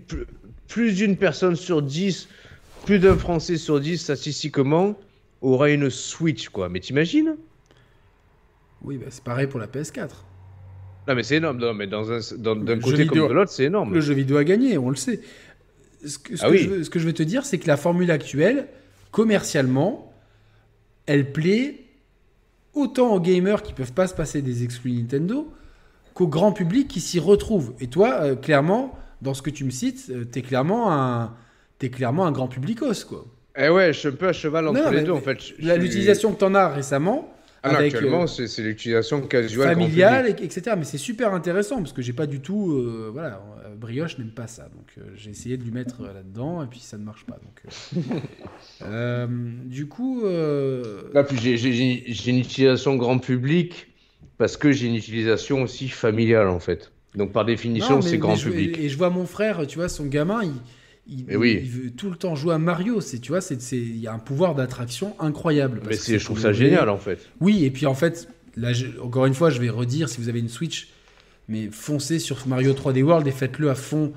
plus, d'une personne sur 10, plus d'un Français sur 10 statistiquement aura une Switch, quoi. Mais t'imagines? Oui, bah, c'est pareil pour la PS4. Non, mais c'est énorme. Non, mais dans un, dans- d'un côté comme vidéo- de l'autre, c'est énorme. Le jeu vidéo a gagné, on le sait. Ce que, ce Ah que oui. je veux, ce que je veux te dire, c'est que la formule actuelle, commercialement, elle plaît autant aux gamers qui peuvent pas se passer des exclus Nintendo qu'au grand public qui s'y retrouve. Et toi, euh, clairement, dans ce que tu me cites, euh, t'es clairement un, t'es clairement un grand publicos, quoi. Eh ouais, je suis un peu à cheval entre Non, les mais- deux, en fait. Je- La- je- L'utilisation que t'en as récemment, Ah avec, actuellement, euh, c'est c'est l'utilisation casuelle. grand familiale, et- etc. Mais c'est super intéressant parce que j'ai pas du tout. euh, voilà, euh, Brioche n'aime pas ça. Donc euh, j'ai essayé de lui mettre euh, là-dedans et puis ça ne marche pas. Donc, euh, euh, du coup. euh, Là, puis j'ai- j'ai j'ai- j'ai une utilisation grand public parce que j'ai une utilisation aussi familiale, en fait. Donc, par définition, c'est grand mais je- public. Et je vois mon frère, tu vois, son gamin, il. Il, Mais oui. il veut tout le temps jouer à Mario, c'est tu vois, c'est il y a un pouvoir d'attraction incroyable. parce Mais que c'est- je trouve ça génial, en fait. Oui, et puis en fait, là, je- encore une fois, je vais redire, si vous avez une Switch, mais foncez sur Mario 3D World et faites-le à fond.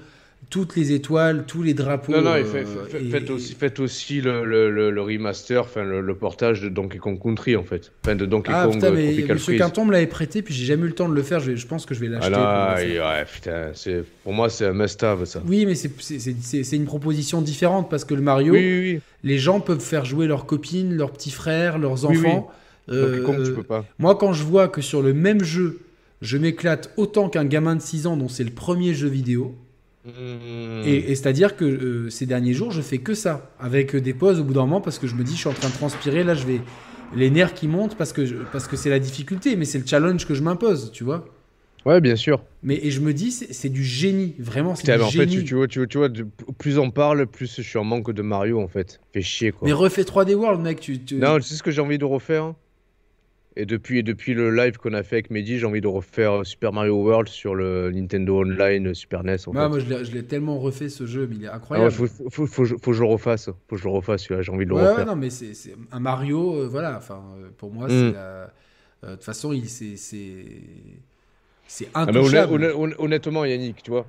Toutes les étoiles, tous les drapeaux. Non, non, euh, fait- fait- et- faites, aussi, faites aussi le, le, le, le remaster, enfin le, portage de Donkey Kong Country en fait. Enfin de Donkey Ah Kong putain, euh, mais Tropical Monsieur Freeze. Quinton me l'avait prêté, puis j'ai jamais eu le temps de le faire. Je, pense que je vais Ah l'acheter. faire. ouais, putain, c'est, pour moi c'est un must-have ça. Oui, mais c'est- une proposition différente parce que le Mario, Oui, oui, oui. les gens peuvent faire jouer leurs copines, leurs petits frères, leurs enfants. Donkey Kong, Euh, tu peux pas. Moi, quand je vois que sur le même jeu, je m'éclate autant qu'un gamin de 6 ans dont c'est le premier jeu vidéo. Et, et c'est-à-dire que euh, ces derniers jours, je fais que ça, avec euh, des pauses au bout d'un moment, parce que je me dis, je suis en train de transpirer, là, je vais. Les nerfs qui montent parce que, je- parce que c'est la difficulté, mais c'est le challenge que je m'impose, tu vois. Ouais, bien sûr. Mais et je me dis, c'est du génie, vraiment, c'est du en fait, génie. tu, tu vois, tu, vois- tu vois, de- plus on parle, plus je suis en manque de Mario en fait. Fait chier quoi. Mais refais 3D World, mec, tu. tu- Non, tu sais ce que j'ai envie de refaire? Et depuis, le live qu'on a fait avec Mehdi, j'ai envie de refaire Super Mario World sur le Nintendo Online Super NES. En Ah, fait. moi, je l'ai- tellement refait ce jeu, mais il est Ah ouais, incroyable. faut, faut, faut, faut que je- faut que je le refasse. Faut que je le refasse, j'ai envie de le Ouais, ouais, refaire. non, mais c'est un Mario, euh, voilà. Enfin, euh, pour moi, Mm. la- euh, de toute façon, il c'est c'est Ah, intouchable. honnêt- honnêtement, Yannick, tu vois,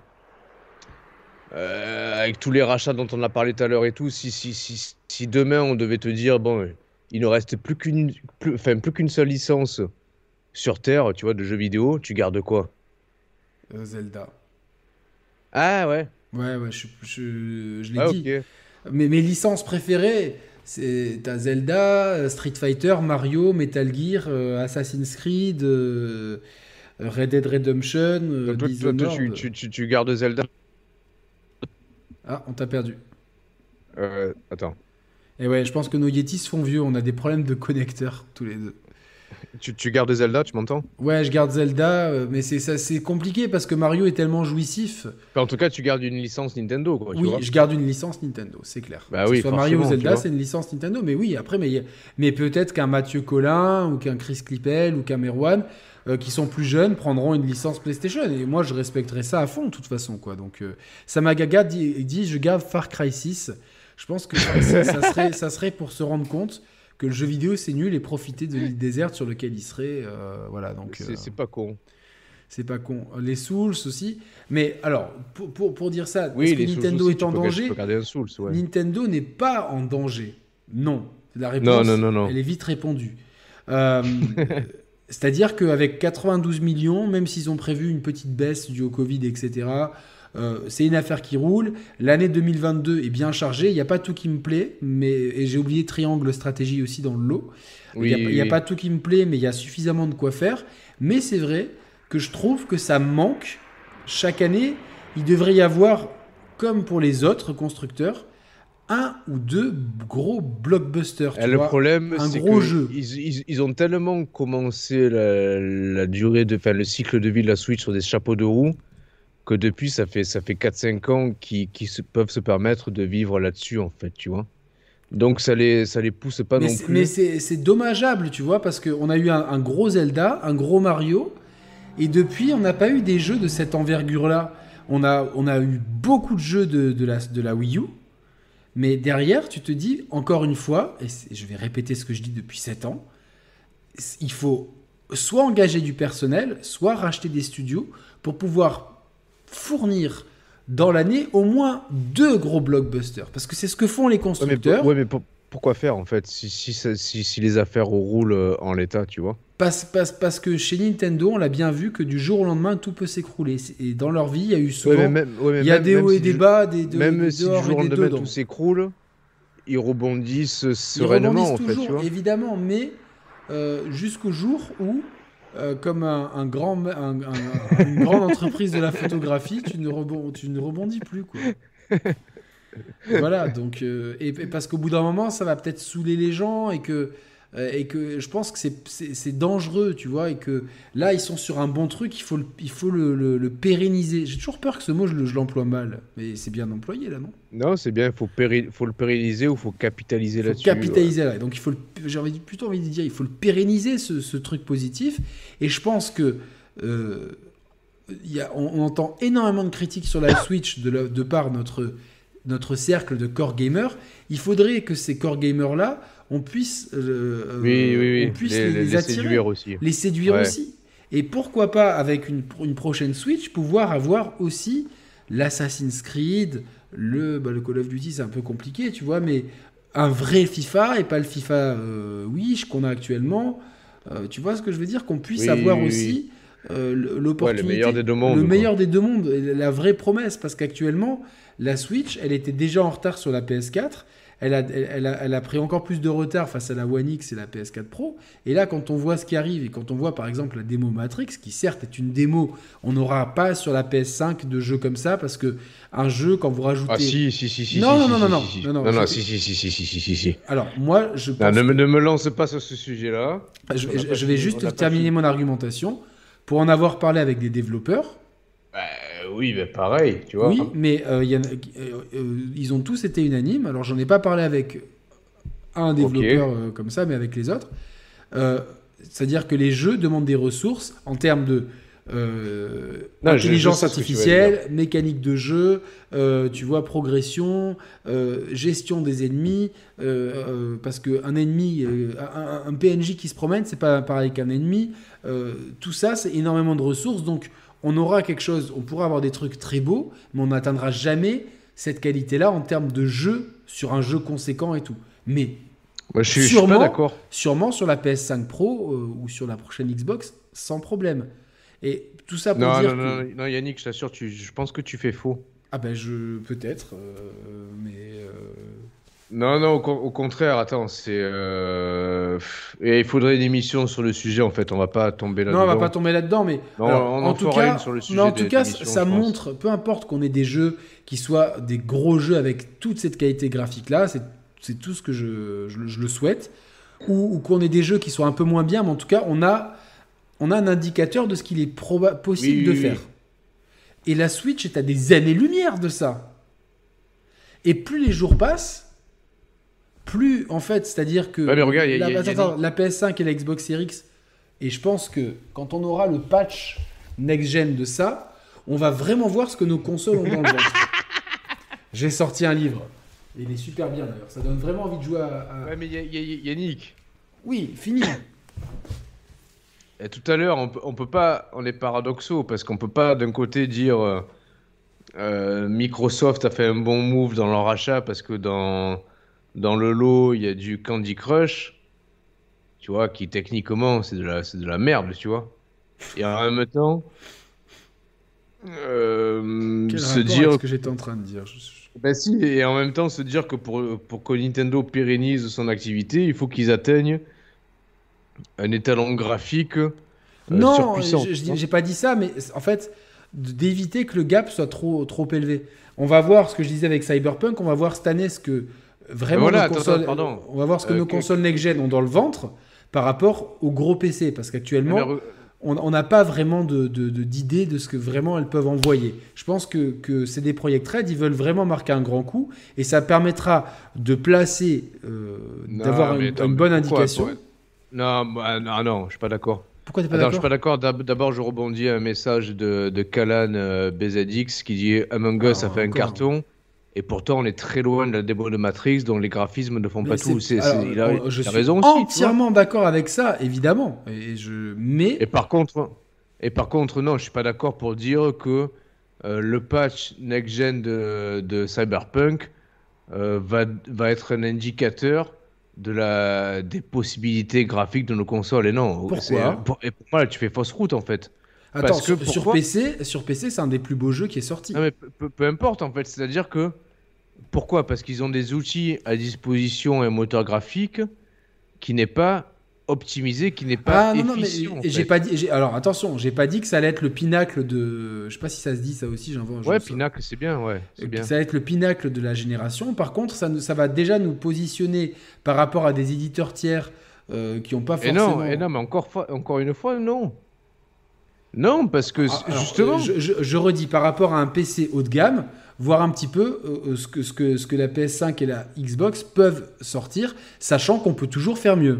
avec tous les rachats dont on a parlé tout à l'heure et tout, si, si, si, si demain on devait te dire, bon, il ne reste plus qu'une plus, enfin, plus qu'une seule licence sur Terre, tu vois, de jeux vidéo, tu gardes quoi? Euh, Zelda. Ah ouais, Ouais, ouais, je, je, je l'ai ah, dit. Mais mes licences préférées, c'est t'as Zelda, euh, Street Fighter, Mario, Metal Gear, euh, Assassin's Creed, euh, Red Dead Redemption, Donc, toi, toi, tu, tu, tu gardes Zelda? Ah, on t'a perdu. Euh, attends, Et ouais, je pense que nos Yetis font vieux. On a des problèmes de connecteurs tous les deux. tu, tu gardes Zelda, tu m'entends? Ouais, je garde Zelda, euh, mais c'est ça, c'est compliqué parce que Mario est tellement jouissif. Enfin, En tout cas, tu gardes une licence Nintendo, quoi, tu oui, vois. je garde une licence Nintendo, c'est clair. Bah que oui, ce soit Mario ou Zelda, c'est une licence Nintendo. Mais oui, après, mais, mais peut-être qu'un Mathieu Collin ou qu'un Chris Clippel ou qu'un Merwan, euh, qui sont plus jeunes, prendront une licence PlayStation. Et moi, je respecterai ça à fond, de toute façon. Quoi. Donc, euh, Samagaga dit, dit Je garde Far Cry 6. Je pense que ça, ça serait, ça serait pour se rendre compte que le jeu vidéo c'est nul et profiter de l'île déserte sur lequel il serait. euh, voilà, donc. C'est euh, c'est pas con. c'est pas con. Les Souls aussi. Mais alors, pour, pour, pour dire ça, Oui, que Nintendo aussi, est en peux- danger Souls, ouais. Nintendo n'est pas en danger. Non. La réponse, Non, non, non, non. elle est vite répondue. Euh, C'est-à-dire qu'avec 92 millions, même s'ils ont prévu une petite baisse due au Covid, etc., euh, c'est une affaire qui roule. L'année 2022 est bien chargée. Il n'y a pas tout qui me plaît, mais et j'ai oublié Triangle Stratégie aussi dans le lot. Il Oui, n'y a, oui. pas tout qui me plaît, mais il y a suffisamment de quoi faire. Mais c'est vrai que je trouve que ça manque. Chaque année, il devrait y avoir, comme pour les autres constructeurs, un ou deux gros blockbusters. tu Eh, le vois. problème, un c'est gros que jeu. Ils, ils- ils ont tellement commencé la, la durée de, enfin, le cycle de vie de la Switch sur des chapeaux de roue que depuis ça fait ça fait 4-5 ans qu'ils se, peuvent se permettre de vivre là-dessus en fait, tu vois. Donc ça les ça les pousse pas mais non plus. mais c'est dommageable, tu vois, parce qu'on a eu un, un gros Zelda, un gros Mario, et depuis, on n'a pas eu des jeux de cette envergure-là. On a, on a eu beaucoup de jeux de, de la, de la Wii U, mais derrière, tu te dis, encore une fois, et je vais répéter ce que je dis depuis 7 ans, il faut soit engager du personnel, soit racheter des studios pour pouvoir fournir dans l'année au moins deux gros blockbusters. Parce que c'est ce que font les Ouais, mais, constructeurs. pour- ouais, mais pour- pourquoi faire en fait si, si, ça- si, si les affaires roulent euh, en l'état, tu vois Parce, parce, parce que chez Nintendo, on l'a bien vu que du jour au lendemain, tout peut s'écrouler. Et dans leur vie, il y a eu souvent. Ouais, mais même- ouais, mais il y a même- des hauts et des bas, des, de- Même des si du jour au lendemain tout s'écroule, ils rebondissent Ils sereinement en fait, tu vois. évidemment, mais euh, jusqu'au jour où, euh, comme un, grand, un- un- une grande entreprise de la photographie, tu ne, rebondis plus. Quoi. voilà, donc, euh, et, parce qu'au bout d'un moment, ça va peut-être saouler les gens et que, et que je pense que c'est- dangereux, tu vois, et que là, ils sont sur un bon truc, il faut le, il faut le, le- le pérenniser. J'ai toujours peur que ce mot, je le- je l'emploie mal, mais c'est bien employé là, non? Non, c'est bien, il faut, faut le pérenniser ou faut capitaliser Il faut là-dessus. capitaliser là. Donc il faut, j'ai plutôt envie de dire, il faut le pérenniser ce, ce truc positif. Et je pense que euh, y a, on, on entend énormément de critiques sur la Switch de, la- de par notre notre cercle de core gamers. Il faudrait que ces core gamers là, on puisse, euh, Oui, oui, oui. on puisse les, les, les attirer, séduire aussi. les séduire Ouais. aussi. Et pourquoi pas avec une, une prochaine Switch pouvoir avoir aussi l'Assassin's Creed, le, bah, le Call of Duty, c'est un peu compliqué, tu vois, mais un vrai FIFA et pas le FIFA euh, Wish qu'on a actuellement. Euh, tu vois ce que je veux dire? Qu'on puisse Oui, avoir oui, aussi euh, Ouais, l'opportunité. le meilleur des deux mondes. Le meilleur des deux mondes, la vraie promesse, parce qu'actuellement, la Switch, elle était déjà en retard sur la PS4. Elle a, elle, elle a, elle a pris encore plus de retard face à la One X et la PS4 Pro. Et là, quand on voit ce qui arrive et quand on voit par exemple la démo Matrix, qui certes est une démo, on n'aura pas sur la PS5 de jeux comme ça parce que un jeu, quand vous rajoutez. Ah si, si, si, si. Non, si, non, non, si, non, si, si. non, non, non, non, si, si, si, si, si, si, si, si. Alors, moi, je Non, pense. ne, me- ne me lance pas sur ce sujet-là. je, je- je vais fini, juste terminer mon argumentation. Pour en avoir parlé avec des développeurs, Euh, oui, mais pareil, tu vois. Oui, mais euh, y a- euh, euh, ils ont tous été unanimes. Alors, j'en ai pas parlé avec un développeur comme ça, mais avec les autres. C'est-à-dire que les jeux demandent des ressources en termes de euh, Non, intelligence artificielle, mécanique de jeu, euh, tu vois, progression, euh, gestion des ennemis. parce qu'un ennemi, un, un PNJ qui se promène, c'est pas pareil qu'un ennemi. Tout ça, c'est énormément de ressources. Donc, on aura quelque chose, on pourra avoir des trucs très beaux, mais on n'atteindra jamais cette qualité-là en termes de jeu sur un jeu conséquent et tout. Mais je suis, je suis Sûrement. pas d'accord. sûrement sur la PS5 Pro euh, ou sur la prochaine Xbox, sans problème. Et tout ça pour Non, dire non, que... non, non, Yannick, je t'assure, tu, je pense que tu fais faux. Ah ben je peut-être, euh, mais euh, Non, non, au, con- au contraire, attends, c'est. euh, Et il faudrait une émission sur le sujet, en fait, on va pas tomber là-dedans. non, on va pas tomber là-dedans, mais Non, alors, on en en tout cas, une sur le sujet mais en des- tout cas, ça montre, peu importe qu'on ait des jeux qui soient des gros jeux avec toute cette qualité graphique-là, c'est c'est tout ce que je, je le- je le souhaite, ou, ou qu'on ait des jeux qui soient un peu moins bien, mais en tout cas, on a, on a un indicateur de ce qu'il est possible Oui, de oui, oui. faire. Et la Switch est à des années-lumière de ça. Et plus les jours passent, plus, en fait, c'est-à-dire que Ouais, mais regarde, il y a- la, a- attends, a la PS5 et la Xbox Series X, et je pense que quand on aura le patch next-gen de ça, on va vraiment voir ce que nos consoles ont dans le ventre. J'ai sorti un livre. Il est super bien d'ailleurs. Ça donne vraiment envie de jouer à. à- Ouais, mais Ya- Ya- Ya- Yannick, Oui, fini. et tout à l'heure, on peut, on peut pas, on est paradoxaux, parce qu'on peut pas d'un côté dire euh, euh, Microsoft a fait un bon move dans leur achat parce que dans, dans le lot, il y a du Candy Crush, tu vois, qui techniquement, c'est de la, de la merde, tu vois. Et en même temps, euh, Quel se dire ce que j'étais en train de dire? Ben si, et en même temps se dire que pour, pour que Nintendo pérennise son activité, il faut qu'ils atteignent un étalon graphique euh, Non, j'ai pas dit ça, mais en fait, d'éviter que le gap soit trop, trop élevé. On va voir ce que je disais avec Cyberpunk, on va voir cette année ce que vraiment voilà, consoles, attends, on va voir ce que Euh, nos consoles next-gen ont dans le ventre par rapport aux gros PC, parce qu'actuellement, on n'a pas vraiment de- de- de- d'idée de, ce que vraiment elles peuvent envoyer. Je pense que, que CD Projekt Red, ils veulent vraiment marquer un grand coup et ça permettra de placer, euh, d'avoir une, bonne indication. pourquoi Non, bah, non, non, je suis pas d'accord. Pourquoi t'es pas je suis pas d'accord. D'ab- D'abord, je rebondis à un message de, de Kalan euh, BZX qui dit Among Us Ah, a fait un carton. Et pourtant, on est très loin de la démo de Matrix dont les graphismes ne font Mais pas tout. c'est- il a, je il a suis raison aussi. entièrement d'accord avec ça, évidemment. Et je, mais Et par contre, et par contre, non, je suis pas d'accord pour dire que euh, le patch next-gen de, de Cyberpunk euh, va, va être un indicateur de la, des possibilités graphiques de nos consoles. Et non, Pourquoi c'est- pour, et pour moi, tu fais fausse route en fait. attends, Parce que sur, PC, sur PC, c'est un des plus beaux jeux qui est sorti. Non, mais peu, peu- peu importe en fait, c'est-à-dire que pourquoi? Parce qu'ils ont des outils à disposition et un moteur graphique qui n'est pas optimisé, qui n'est pas Ah non, non, mais et j'ai pas dit. Alors attention, j'ai pas dit que ça allait être le pinacle de. Je sais pas si ça se dit ça aussi. J'en vois. Ouais, Pinacle, c'est bien, ouais, c'est Euh, bien. Ça va être le pinacle de la génération. Par contre, ça, ça va déjà nous positionner par rapport à des éditeurs tiers euh, qui n'ont pas Et forcément. non, et non, mais encore, une fois, non. Non, parce que Ah, alors, justement, euh, je, je- je redis par rapport à un PC haut de gamme, voir un petit peu euh, euh, ce, que, ce, que, ce que la PS5 et la Xbox peuvent sortir, sachant qu'on peut toujours faire mieux.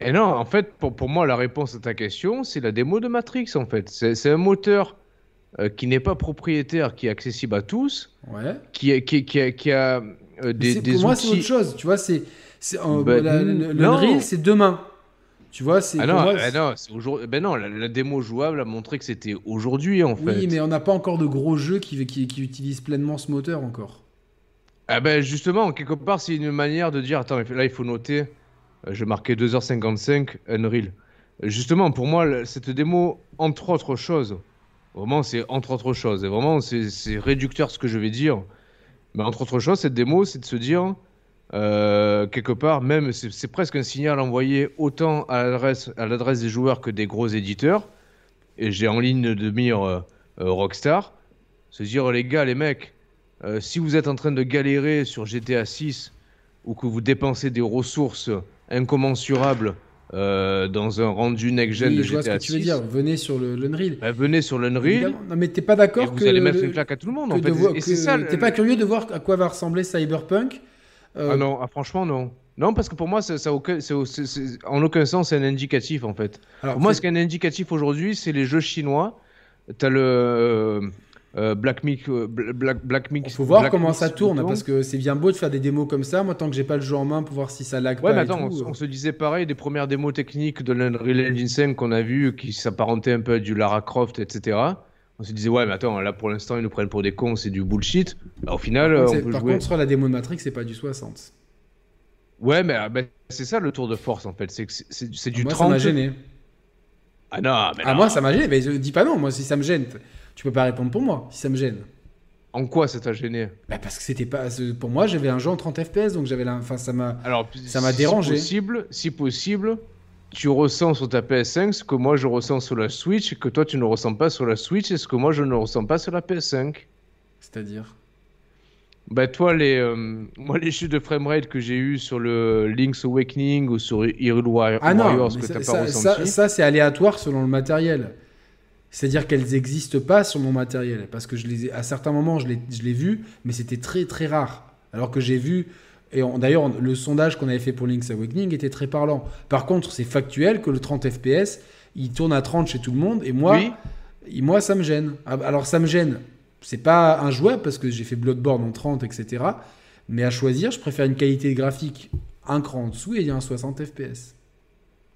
et non, en fait, pour, pour moi, la réponse à ta question, c'est la démo de Matrix, en fait. C'est un moteur euh, qui n'est pas propriétaire, qui est accessible à tous, Ouais. qui, qui, qui a, qui a, euh, des, des pour moi, c'est autre chose. Tu vois, c'est, euh, Bah, la- non. c'est demain. Tu vois, c'est. Ah non, ah non, aujourd'hui. Ben non, la, démo jouable a montré que c'était aujourd'hui en fait. Oui, mais on n'a pas encore de gros jeux qui, qui, qui, utilisent pleinement ce moteur encore. Ah ben justement, quelque part, c'est une manière de dire attends, là il faut noter. Je marquais 2h55 Unreal. Justement, pour moi, cette démo, entre autres choses, vraiment, c'est entre autres choses. Et vraiment, c'est réducteur ce que je vais dire. Mais entre autres choses, cette démo, c'est de se dire euh, quelque part, même c'est presque un signal envoyé autant à l'adresse des joueurs que des gros éditeurs. Et j'ai en ligne de mire euh, euh, Rockstar. Se dire, les gars, les mecs, si vous êtes en train de galérer sur GTA 6 ou que vous dépensez des ressources incommensurables dans un rendu next-gen de GTA 6. Je vois ce que tu veux dire. Venez sur l'Unreal. Bah, venez sur l'Unreal. Non, mais t'es pas d'accord que. Vous allez mettre une claque à tout le monde, en fait. T'es pas curieux de voir à quoi va ressembler Cyberpunk euh, ah non, ah, franchement non. Non, parce que pour moi, ça, ça aucun, en aucun sens c'est un indicatif en fait. pour moi, ce qui est un indicatif aujourd'hui, c'est les jeux chinois. T'as le euh, euh Black euh, Black, Black Il faut voir comment ça tourne, parce que c'est bien beau de faire des démos comme ça. Moi, tant que j'ai pas le jeu en main pour voir si ça lag ouais, pas. Mais attends, on, se disait pareil des premières démos techniques de l'Unreal Engine 5 qu'on a vu, qui s'apparentaient un peu à du Lara Croft, etc. On se disait, ouais, mais attends, là pour l'instant, ils nous prennent pour des cons, c'est du bullshit. Bah, au final, par, contre, par contre, sur la démo de Matrix, c'est pas du 60. Ouais, mais ah, bah, c'est ça le tour de force en fait. C'est du moi, 30. ça m'a gêné. Ah non, mais Ah, moi, ça m'a gêné. Mais dis pas non, moi, si ça me gêne, tu peux pas répondre pour moi, si ça me gêne. En quoi ça t'a gêné? Bah Parce que c'était pas. Pour moi, j'avais un jeu en 30 FPS, donc j'avais la. Enfin, ça m'a. Alors, ça m'a dérangé. Si possible, si possible, tu ressens sur ta PS5 ce que moi je ressens sur la Switch, et que toi tu ne ressens pas sur la Switch, et ce que moi je ne ressens pas sur la PS5. C'est-à-dire? Bah toi les euh, moi les chutes de framerate que j'ai eu sur le Link's Awakening ou sur Hyrule Warriors ah non, que t'as pas ressenti. Ça, ça c'est aléatoire selon le matériel. C'est-à-dire qu'elles n'existent pas sur mon matériel parce que je les ai, à certains moments je l'ai vu, mais c'était très très rare. Alors que j'ai vu et d'ailleurs, le sondage qu'on avait fait pour Link's Awakening était très parlant. Par contre, c'est factuel que le 30 FPS, il tourne à 30 chez tout le monde. Et moi, moi ça me gêne. Ah, alors, ça me gêne. C'est pas un joueur parce que j'ai fait Bloodborne en 30, etc. Mais à choisir, je préfère une qualité graphique un cran en dessous et il y a un 60 FPS.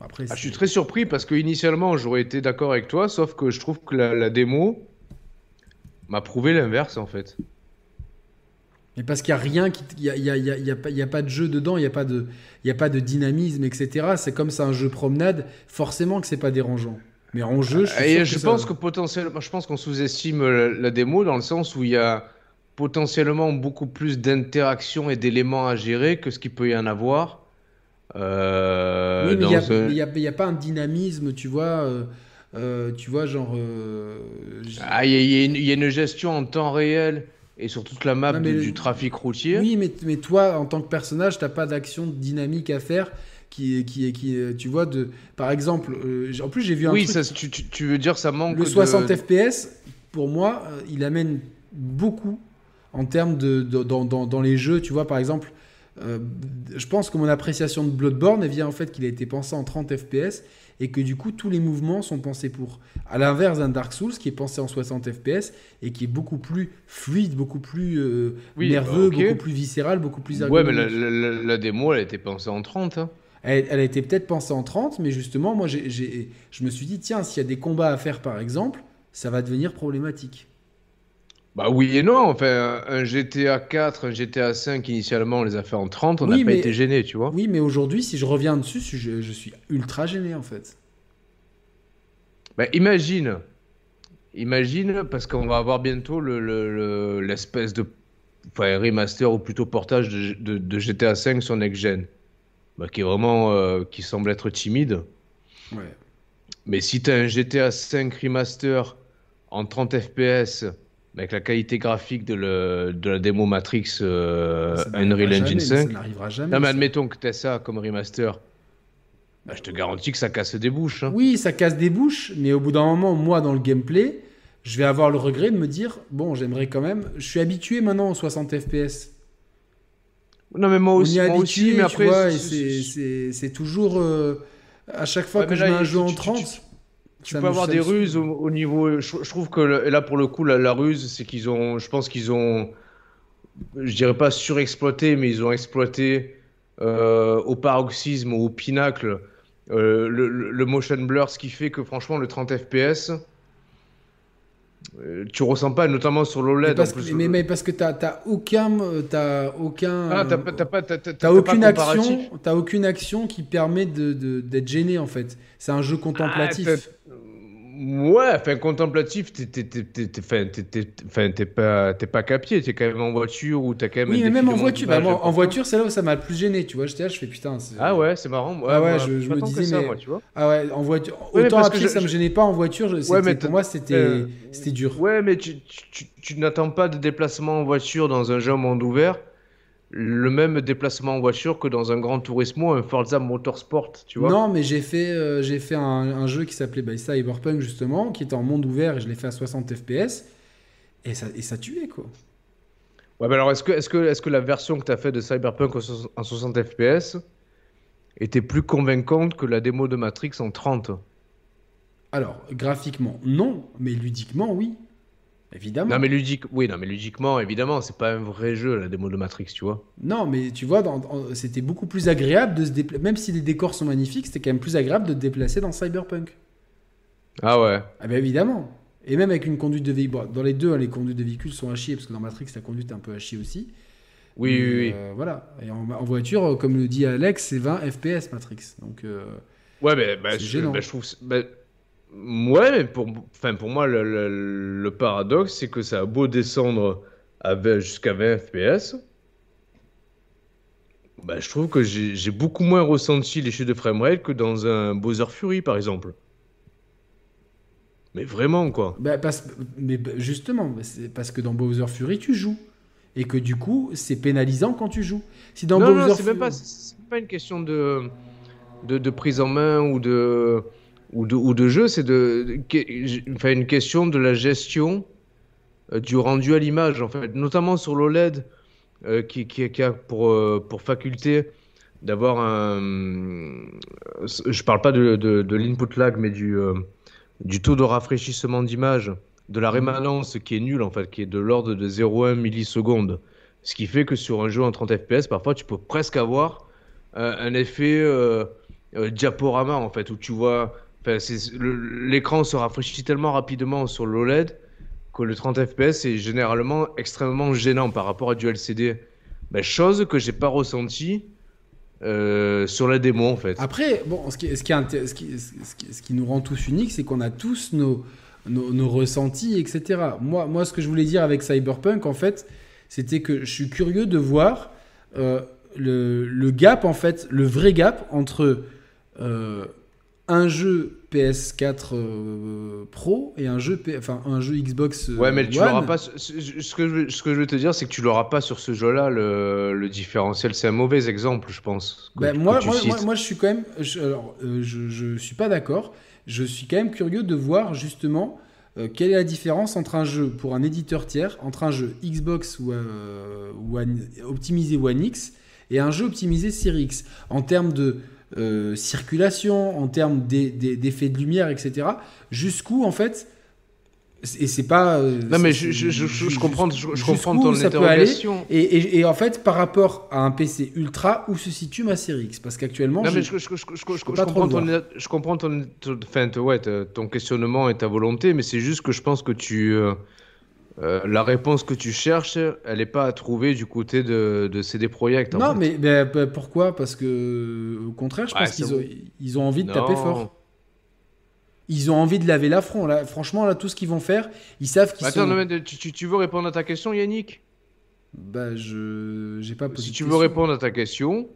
Après, ah, je suis très surpris parce que initialement j'aurais été d'accord avec toi, sauf que je trouve que la démo m'a prouvé l'inverse en fait. Mais parce qu'il n'y a rien, il n'y a, y a, y a, y a, pas de jeu dedans, il n'y a, pas de, y a pas de dynamisme, etc. C'est comme c'est un jeu promenade, forcément que c'est pas dérangeant. Mais en jeu, je, Et je pense que potentiellement, je pense qu'on sous-estime la, démo dans le sens où il y a potentiellement beaucoup plus d'interactions et d'éléments à gérer que ce qu'il peut y en avoir. Euh, oui, mais il n'y a, a, pas un dynamisme, tu vois. Euh, euh, tu vois, genre. ah, il y, a une gestion en temps réel et sur toute la map du trafic routier. Oui, mais, mais toi, en tant que personnage, t'as pas d'action dynamique à faire qui qui qui tu vois de par exemple euh, en plus j'ai vu un oui ça, tu, tu, veux dire ça manque le 60 fps pour moi euh, il amène beaucoup en termes de, dans, dans, dans, les jeux tu vois par exemple euh, je pense que mon appréciation de Bloodborne vient en fait qu'il a été pensé en 30 fps et que du coup tous les mouvements sont pensés pour. À l'inverse d'un Dark Souls qui est pensé en 60 fps et qui est beaucoup plus fluide, beaucoup plus euh, nerveux, beaucoup plus viscéral, beaucoup plus Ouais, mais la, démo, elle a été pensée en 30. Hein. Elle, a été peut-être pensée en 30, mais justement, moi, j'ai, je me suis dit, tiens, s'il y a des combats à faire, par exemple, ça va devenir problématique. Bah oui et non, enfin, un GTA 4, un GTA 5, initialement, on les a fait en 30, on n'a pas été gêné, tu vois. Oui, mais aujourd'hui, si je reviens dessus, je, suis ultra gêné, en fait. Bah imagine, imagine, parce qu'on va avoir bientôt l'espèce le, de enfin, remaster ou plutôt portage de, GTA 5 sur Next Gen, bah, qui est vraiment, euh, qui semble être timide. Ouais. Mais si tu as un GTA 5 remaster en 30 FPS avec la qualité graphique de, le, de la démo Matrix euh, Unreal Engine 5. Ça n'arrivera jamais. Non, mais admettons que tu as ça comme remaster. Bah, je te garantis que ça casse des bouches. Hein. Oui, ça casse des bouches, mais au bout d'un moment, moi, dans le gameplay, je vais avoir le regret de me dire bon, j'aimerais quand même. Je suis habitué maintenant aux 60 FPS. Non, mais moi aussi, moi aussi mais après. C'est toujours. Euh, à chaque fois que je mets un jeu en 30. Tu peux avoir des ruses au, niveau. Je, trouve que là, pour le coup, la, ruse, c'est qu'ils ont. Je pense qu'ils ont. Je dirais pas surexploité, mais ils ont exploité euh, au paroxysme, au pinacle, le, le, motion blur, ce qui fait que franchement, le 30 FPS, euh, tu ressens pas, notamment sur l'OLED. Mais, parce, que, mais, parce que t'as aucun, t'as aucun, ah, t'as pas, t'as, aucune action, t'as aucune action qui permet de, d'être gêné en fait. C'est un jeu contemplatif. Ah, Ouais, enfin, contemplatif, t'es pas, pas capier, t'es quand même en voiture ou t'as quand même. Oui, mais même en voiture, bah, en voiture, c'est là où ça m'a le plus gêné, tu vois. J'étais là, je fais putain. Ah ouais, c'est marrant. Ouais, ah ouais, je, me disais, ça, mais... moi, tu vois. Ah ouais, en voiture. Autant à pied, ça me gênait pas, en voiture, ouais, mais pour moi, c'était euh, c'était dur. Ouais, mais tu, tu, tu n'attends pas de déplacement en voiture dans un jeu monde ouvert le même déplacement en voiture que dans un Grand Turismo, un Forza Motorsport, tu vois. Non, mais j'ai fait, euh, j'ai fait un, jeu qui s'appelait bah, Cyberpunk, justement, qui était en monde ouvert et je l'ai fait à 60 FPS. Et ça, et ça tuait, quoi. Ouais, mais alors est-ce que, est -ce que, est -ce que la version que tu as fait de Cyberpunk en 60 FPS était plus convaincante que la démo de Matrix en 30 Alors, graphiquement, non, mais ludiquement, oui. Évidemment. Non mais ludique, oui, non mais ludiquement, évidemment, c'est pas un vrai jeu la démo de Matrix, tu vois. Non, mais tu vois, c'était beaucoup plus agréable de se déplacer, même si les décors sont magnifiques, c'était quand même plus agréable de te déplacer dans Cyberpunk. Ah ouais. Ah ben évidemment. Et même avec une conduite de véhicule, dans les deux, hein, les conduites de véhicules sont à chier parce que dans Matrix la conduite est un peu à chier aussi. Oui, oui, oui. Euh, voilà. Et en, voiture, comme le dit Alex, c'est 20 FPS Matrix. Donc. Euh, ouais, mais bah, je, bah, je, trouve. Bah, Ouais, mais pour, enfin, pour moi, le, paradoxe, c'est que ça a beau descendre jusqu'à 20 FPS. Bah, je trouve que j'ai beaucoup moins ressenti les chutes de framerate que dans un Bowser Fury, par exemple. Mais vraiment, quoi. Bah, parce, mais justement, c'est parce que dans Bowser Fury, tu joues. Et que du coup, c'est pénalisant quand tu joues. Si dans non, non, c'est même pas, pas une question de, de, de, prise en main ou de ou de, ou de jeu, c'est de, une question de la gestion euh, du rendu à l'image, en fait, notamment sur l'OLED, euh, qui, a pour, euh, pour faculté d'avoir un. Je parle pas de, de, l'input lag, mais du, du taux de rafraîchissement d'image, de la rémanence qui est nulle, en fait, qui est de l'ordre de 0,1 millisecondes. Ce qui fait que sur un jeu en 30 FPS, parfois, tu peux presque avoir un effet diaporama, en fait, où tu vois L'écran se rafraîchit tellement rapidement sur l'OLED que le 30 fps est généralement extrêmement gênant par rapport à du LCD. Ben, chose que j'ai pas ressenti euh, sur la démo en fait. Après, bon, ce qui, nous rend tous uniques, c'est qu'on a tous nos, ressentis, etc. Moi, moi, ce que je voulais dire avec Cyberpunk, en fait, c'était que je suis curieux de voir euh, le, le, gap, en fait, le vrai gap entre euh, un jeu PS4 euh, Pro et un jeu, enfin, un jeu Xbox. Euh, ouais, mais tu l'auras pas. Ce que, je, ce que je veux te dire, c'est que tu l'auras pas sur ce jeu-là, le, le, différentiel. C'est un mauvais exemple, je pense. Ben, moi, moi, moi, je suis quand même. Je, alors, euh, je, je suis pas d'accord. Je suis quand même curieux de voir justement quelle est la différence entre un jeu pour un éditeur tiers, entre un jeu Xbox ou, ou optimisé One X et un jeu optimisé Series X en termes de euh, circulation, en termes d'effets de lumière, etc. Jusqu'où, en fait, et c'est pas. Euh, non, mais je, je, je, comprends, je, comprends ton interrogation. Et, et, et, en fait, par rapport à un PC ultra, où se situe ma série X Parce qu'actuellement. Je, comprends ton, je comprends ton, ton, ouais, ton questionnement et ta volonté, mais c'est juste que je pense que tu. Euh, euh, la réponse que tu cherches, elle n'est pas à trouver du côté de, de CD Projekt. Non, mais, bah, pourquoi? Parce que, au contraire, je pense qu'ils ont, ils ont envie de taper fort. Ils ont envie de laver l'affront. Là, franchement, là, tout ce qu'ils vont faire, ils savent qu'ils Attends, tu, tu, veux répondre à ta question, Yannick? Bah, je j'ai pas. Si tu veux répondre à ta question,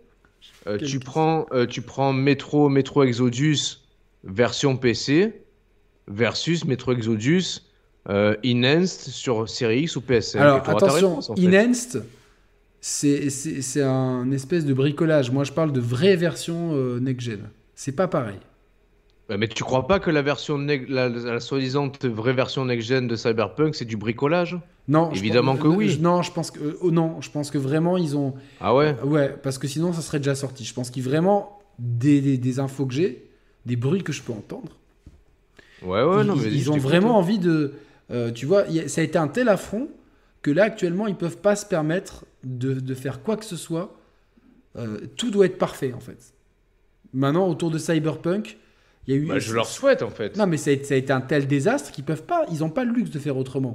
euh, tu prends, euh, tu prends Metro, Metro Exodus version PC versus Metro Exodus euh, Enhanced sur Series X ou PS5 Alors attention, Enhanced, c'est un espèce de bricolage. Moi, je parle de vraie version euh, next-gen. C'est pas pareil. mais tu crois pas que la version la, soi-disant vraie version next-gen de Cyberpunk, c'est du bricolage? Non, évidemment que oui. non, je pense que oh, non, je pense que vraiment ils ont. Ah ouais? ouais, parce que sinon ça serait déjà sorti. Je pense qu'ils vraiment des, des, infos que j'ai, des bruits que je peux entendre. Ouais, ouais, ils, non, mais ils ont vraiment envie de euh, tu vois, ça a été un tel affront que là, actuellement, ils ne peuvent pas se permettre de, faire quoi que ce soit. Euh, tout doit être parfait, en fait. Maintenant, autour de Cyberpunk, il y a eu. Bah, je leur souhaite en fait. Non, mais ça a, été, ça a été un tel désastre qu'ils peuvent pas. Ils n'ont pas le luxe de faire autrement.